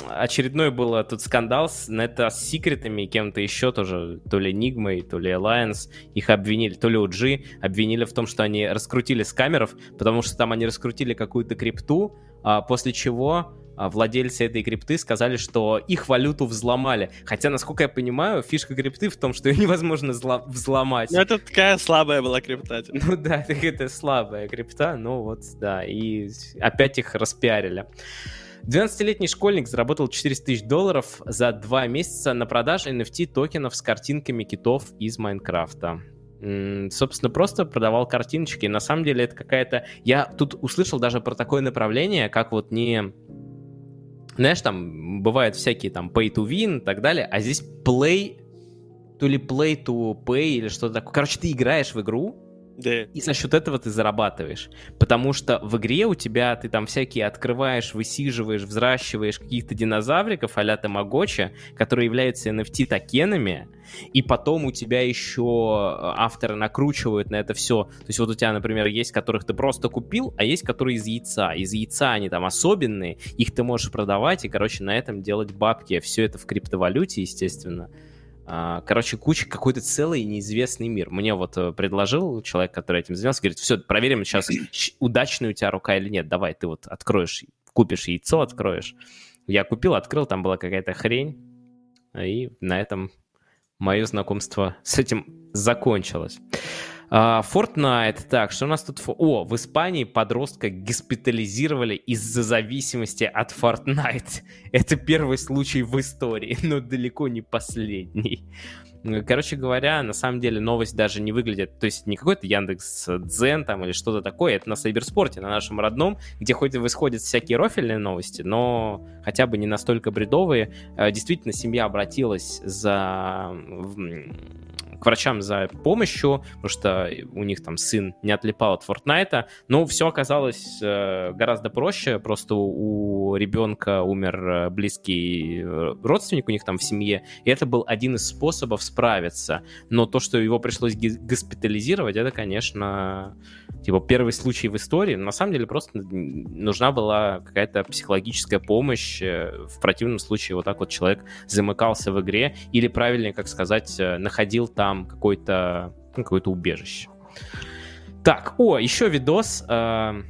очередной был тут скандал с это с секретами кем-то еще тоже, то ли Нигмой, то ли Alliance. Их обвинили, то ли OG, обвинили в том, что они раскрутили с камеров, потому что там они раскрутили какую-то крипту, а после чего владельцы этой крипты сказали, что их валюту взломали. Хотя, насколько я понимаю, фишка крипты в том, что ее невозможно взломать. Ну, это такая слабая была крипта. Типа. Ну да, это слабая крипта, но вот, да, и опять их распиарили. 12-летний школьник заработал 400 тысяч долларов за два месяца на продаже NFT токенов с картинками китов из Майнкрафта собственно, просто продавал картиночки. На самом деле это какая-то... Я тут услышал даже про такое направление, как вот не знаешь, там бывают всякие там pay to win и так далее, а здесь play, то ли play to pay или что-то такое. Короче, ты играешь в игру, да. И за счет этого ты зарабатываешь. Потому что в игре у тебя ты там всякие открываешь, высиживаешь, взращиваешь каких-то динозавриков а-ля Тамагочи, которые являются NFT-токенами, и потом у тебя еще э, авторы накручивают на это все. То есть вот у тебя, например, есть, которых ты просто купил, а есть, которые из яйца. Из яйца они там особенные, их ты можешь продавать и, короче, на этом делать бабки. Все это в криптовалюте, естественно. А, короче, куча какой-то целый неизвестный мир. Мне вот э, предложил человек, который этим занимался, говорит, все, проверим сейчас, удачная у тебя рука или нет. Давай, ты вот откроешь, купишь яйцо, откроешь. Я купил, открыл, там была какая-то хрень. И на этом мое знакомство с этим закончилось. Uh, Fortnite. Так, что у нас тут? О, в Испании подростка госпитализировали из-за зависимости от Fortnite. Это первый случай в истории, но далеко не последний. Короче говоря, на самом деле новость даже не выглядит, то есть не какой-то Яндекс Дзен там или что-то такое, это на Сайберспорте, на нашем родном, где хоть и выходят всякие рофельные новости, но хотя бы не настолько бредовые. Э, действительно, семья обратилась за к врачам за помощью, потому что у них там сын не отлипал от Фортнайта, но все оказалось э, гораздо проще, просто у ребенка умер э, близкий э, родственник у них там в семье, и это был один из способов справиться, но то, что его пришлось госпитализировать, это, конечно, типа первый случай в истории, на самом деле просто нужна была какая-то психологическая помощь, в противном случае вот так вот человек замыкался в игре, или правильнее, как сказать, находил там какой-то ну, какое-то убежище. Так, о, еще видос. Э,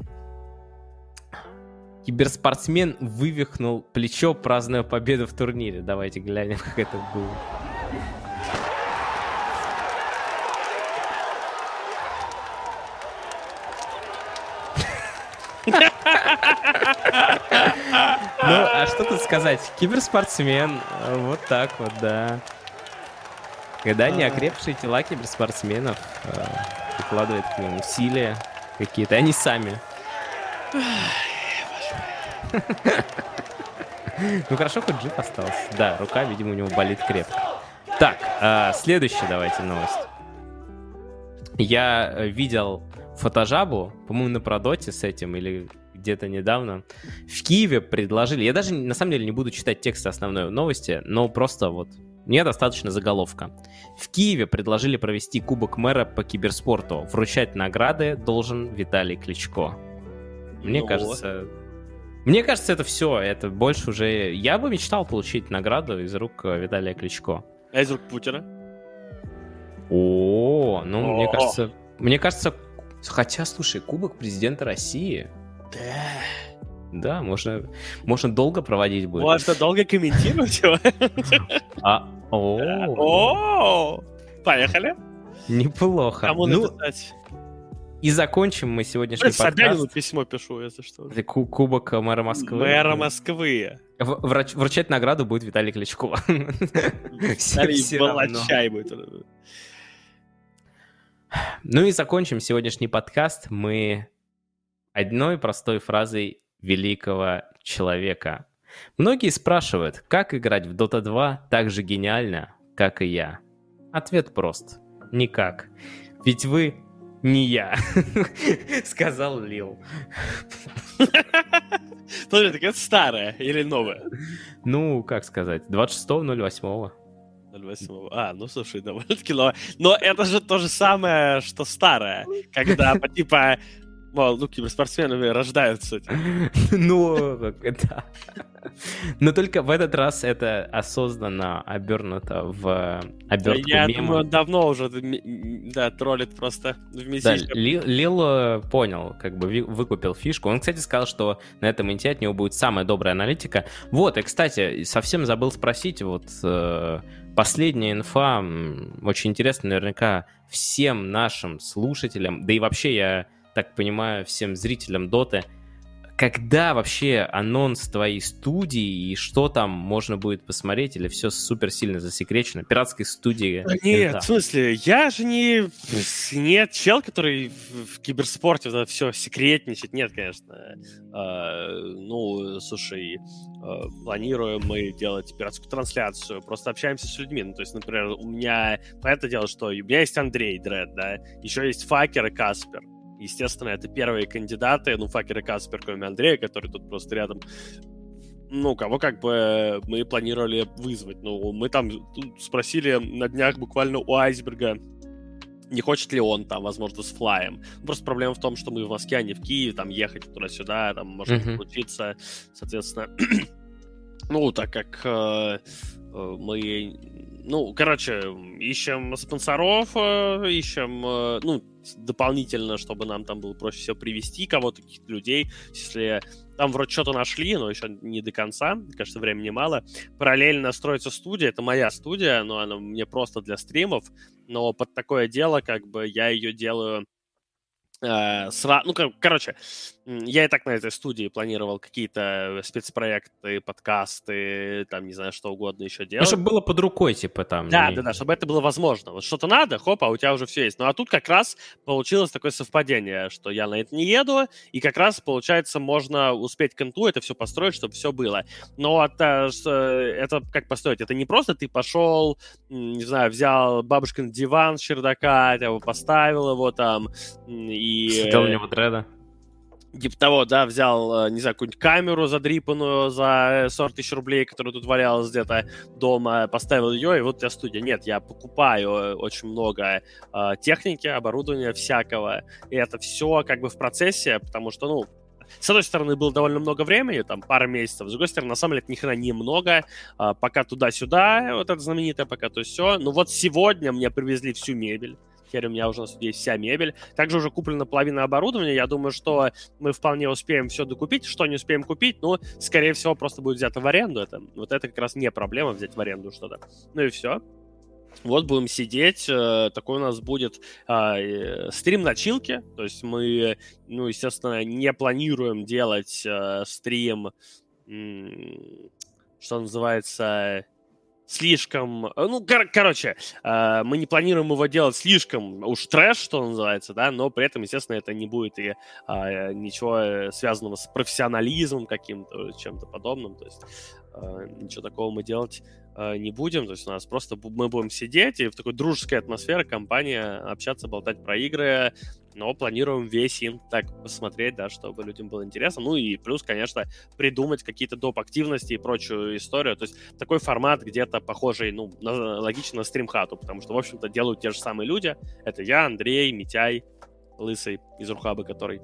киберспортсмен вывихнул плечо, празднуя победу в турнире. Давайте глянем, как это было. Ну, а что тут сказать? Киберспортсмен, вот так вот, да. Когда неокрепшие тела киберспортсменов э, прикладывают к ним усилия какие-то, они сами. Ну хорошо, хоть жив остался. Да, рука, видимо, у него болит крепко. Так, э, следующая давайте новость. Я э, видел фотожабу, по-моему, на Продоте с этим или где-то недавно. В Киеве предложили, я даже на самом деле не буду читать текст основной новости, но просто вот мне достаточно заголовка. В Киеве предложили провести Кубок мэра по киберспорту. Вручать награды должен Виталий Кличко. Мне ну, кажется... Мне кажется, это все. Это больше уже... Я бы мечтал получить награду из рук э, Виталия Кличко. А из рук Путина? О, ну, мне кажется... Мне кажется... Хотя, слушай, Кубок президента России... Да. Да, можно, можно долго проводить будет. Можно долго комментировать его. А, о, поехали. Неплохо. Кому ну, написать? И закончим мы сегодняшний подкаст. Собянину письмо пишу, если что. Кубок мэра Москвы. Мэра Москвы. Врач, вручать награду будет Виталий Кличко. Виталий Балачай будет. Ну и закончим сегодняшний подкаст мы одной простой фразой великого человека. Многие спрашивают, как играть в Dota 2 так же гениально, как и я. Ответ прост. Никак. Ведь вы не я, сказал Лил. Подожди, так это старое или новое? Ну, как сказать, 26.08. 08. А, ну слушай, довольно-таки новое. Но это же то же самое, что старое. Когда, типа, Мол, ну, киберспортсменами рождаются. Ну, да. Но только в этот раз это осознанно обернуто в обертку Я думаю, он давно уже да, троллит просто вместе. Да, Лил э, понял, как бы выкупил фишку. Он, кстати, сказал, что на этом инте от него будет самая добрая аналитика. Вот, и, кстати, совсем забыл спросить, вот э, последняя инфа, очень интересно наверняка всем нашим слушателям, да и вообще я так понимаю, всем зрителям Доты, когда вообще анонс твоей студии и что там можно будет посмотреть, или все супер сильно засекречено? Пиратской студии. Нет, в смысле, я же не... Нет, чел, который в киберспорте вот все секретничает. Нет, конечно. А, ну, слушай, а, планируем мы делать пиратскую трансляцию, просто общаемся с людьми. Ну, то есть, например, у меня, понятное дело, что у меня есть Андрей Дред, да, еще есть Факер и Каспер. Естественно, это первые кандидаты, ну, Факер и Каспер, кроме Андрея, который тут просто рядом. Ну, кого как бы мы планировали вызвать. Ну, мы там спросили на днях буквально у Айсберга, не хочет ли он там, возможно, с флаем. Просто проблема в том, что мы в Москве, а не в Киеве, там ехать туда-сюда, там может uh-huh. случиться, соответственно. ну, так как э, э, мы, ну, короче, ищем спонсоров, э, ищем, э, ну, дополнительно, чтобы нам там было проще всего привести кого-то, каких-то людей. Если там вроде что-то нашли, но еще не до конца, кажется, времени мало. Параллельно строится студия, это моя студия, но она мне просто для стримов, но под такое дело, как бы, я ее делаю э, сра... ну, короче, я и так на этой студии планировал какие-то спецпроекты, подкасты, там, не знаю, что угодно еще делать. Ну, чтобы было под рукой, типа, там. Да, не... да, да, чтобы это было возможно. Вот что-то надо, хоп, а у тебя уже все есть. Ну, а тут как раз получилось такое совпадение, что я на это не еду, и как раз, получается, можно успеть конту это все построить, чтобы все было. Но это, это как построить? Это не просто ты пошел, не знаю, взял бабушкин диван с чердака, его поставил его там, и... Сидел у него дреда типа того, да, взял, э, не знаю, какую-нибудь камеру задрипанную за 40 тысяч рублей, которая тут валялась где-то дома, поставил ее, и вот у тебя студия. Нет, я покупаю э, очень много э, техники, оборудования всякого, и это все как бы в процессе, потому что, ну, с одной стороны, было довольно много времени, там, пара месяцев, с другой стороны, на самом деле, это ни хрена немного, а, пока туда-сюда, вот это знаменитое, пока то все. Ну вот сегодня мне привезли всю мебель, Теперь у меня уже есть вся мебель. Также уже куплена половина оборудования. Я думаю, что мы вполне успеем все докупить. Что не успеем купить, ну, скорее всего, просто будет взято в аренду. Это, вот это как раз не проблема взять в аренду что-то. Ну и все. Вот будем сидеть, э, такой у нас будет э, стрим начилки, то есть мы, ну, естественно, не планируем делать э, стрим, что называется, слишком... Э, ну, кор- короче, э, мы не планируем его делать слишком уж трэш, что называется, да, но при этом, естественно, это не будет и э, ничего связанного с профессионализмом каким-то, чем-то подобным, то есть э, ничего такого мы делать не будем, то есть у нас просто мы будем сидеть и в такой дружеской атмосфере компания общаться, болтать про игры, но планируем весь им так посмотреть, да, чтобы людям было интересно. Ну и плюс, конечно, придумать какие-то доп. активности и прочую историю. То есть такой формат где-то похожий, ну, на, логично на стримхату, потому что, в общем-то, делают те же самые люди. Это я, Андрей, Митяй, Лысый из Рухаба, который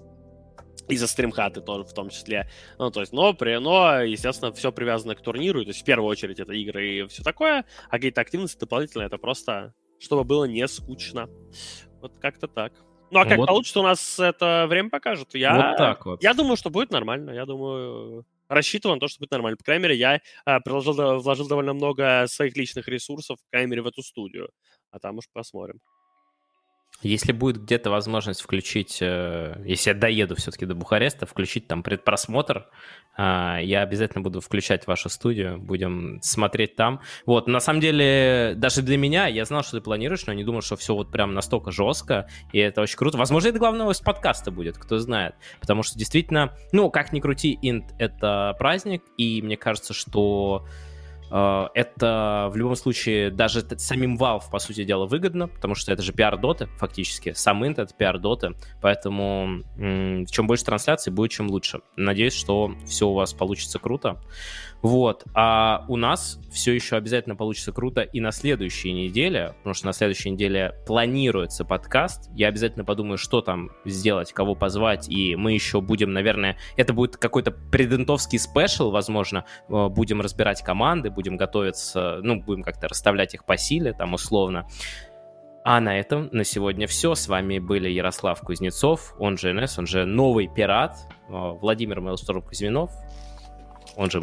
и за стримхаты тоже в том числе. Ну, то есть, но, при, но, естественно, все привязано к турниру. То есть, в первую очередь, это игры и все такое. А какие-то активности дополнительные, это просто, чтобы было не скучно. Вот как-то так. Ну, а как вот. получится, у нас это время покажет. Я, вот так вот. Я думаю, что будет нормально. Я думаю, рассчитываю на то, что будет нормально. По крайней мере, я а, приложил, вложил довольно много своих личных ресурсов, по крайней мере, в эту студию. А там уж посмотрим. Если будет где-то возможность включить, э, если я доеду все-таки до Бухареста, включить там предпросмотр, а, я обязательно буду включать вашу студию, будем смотреть там. Вот, на самом деле, даже для меня, я знал, что ты планируешь, но не думал, что все вот прям настолько жестко, и это очень круто. Возможно, это главное из подкаста будет, кто знает. Потому что действительно, ну, как ни крути, инт — это праздник, и мне кажется, что это в любом случае даже самим Valve, по сути дела, выгодно, потому что это же пиар доты, фактически. Сам инт — это пиар доты, поэтому чем больше трансляций, будет чем лучше. Надеюсь, что все у вас получится круто. Вот. А у нас все еще обязательно получится круто и на следующей неделе, потому что на следующей неделе планируется подкаст. Я обязательно подумаю, что там сделать, кого позвать, и мы еще будем, наверное, это будет какой-то предентовский спешл, возможно, э, будем разбирать команды, будем готовиться, ну, будем как-то расставлять их по силе, там, условно. А на этом на сегодня все. С вами были Ярослав Кузнецов, он же НС, он же новый пират, э, Владимир Мелсторм Кузьминов, он же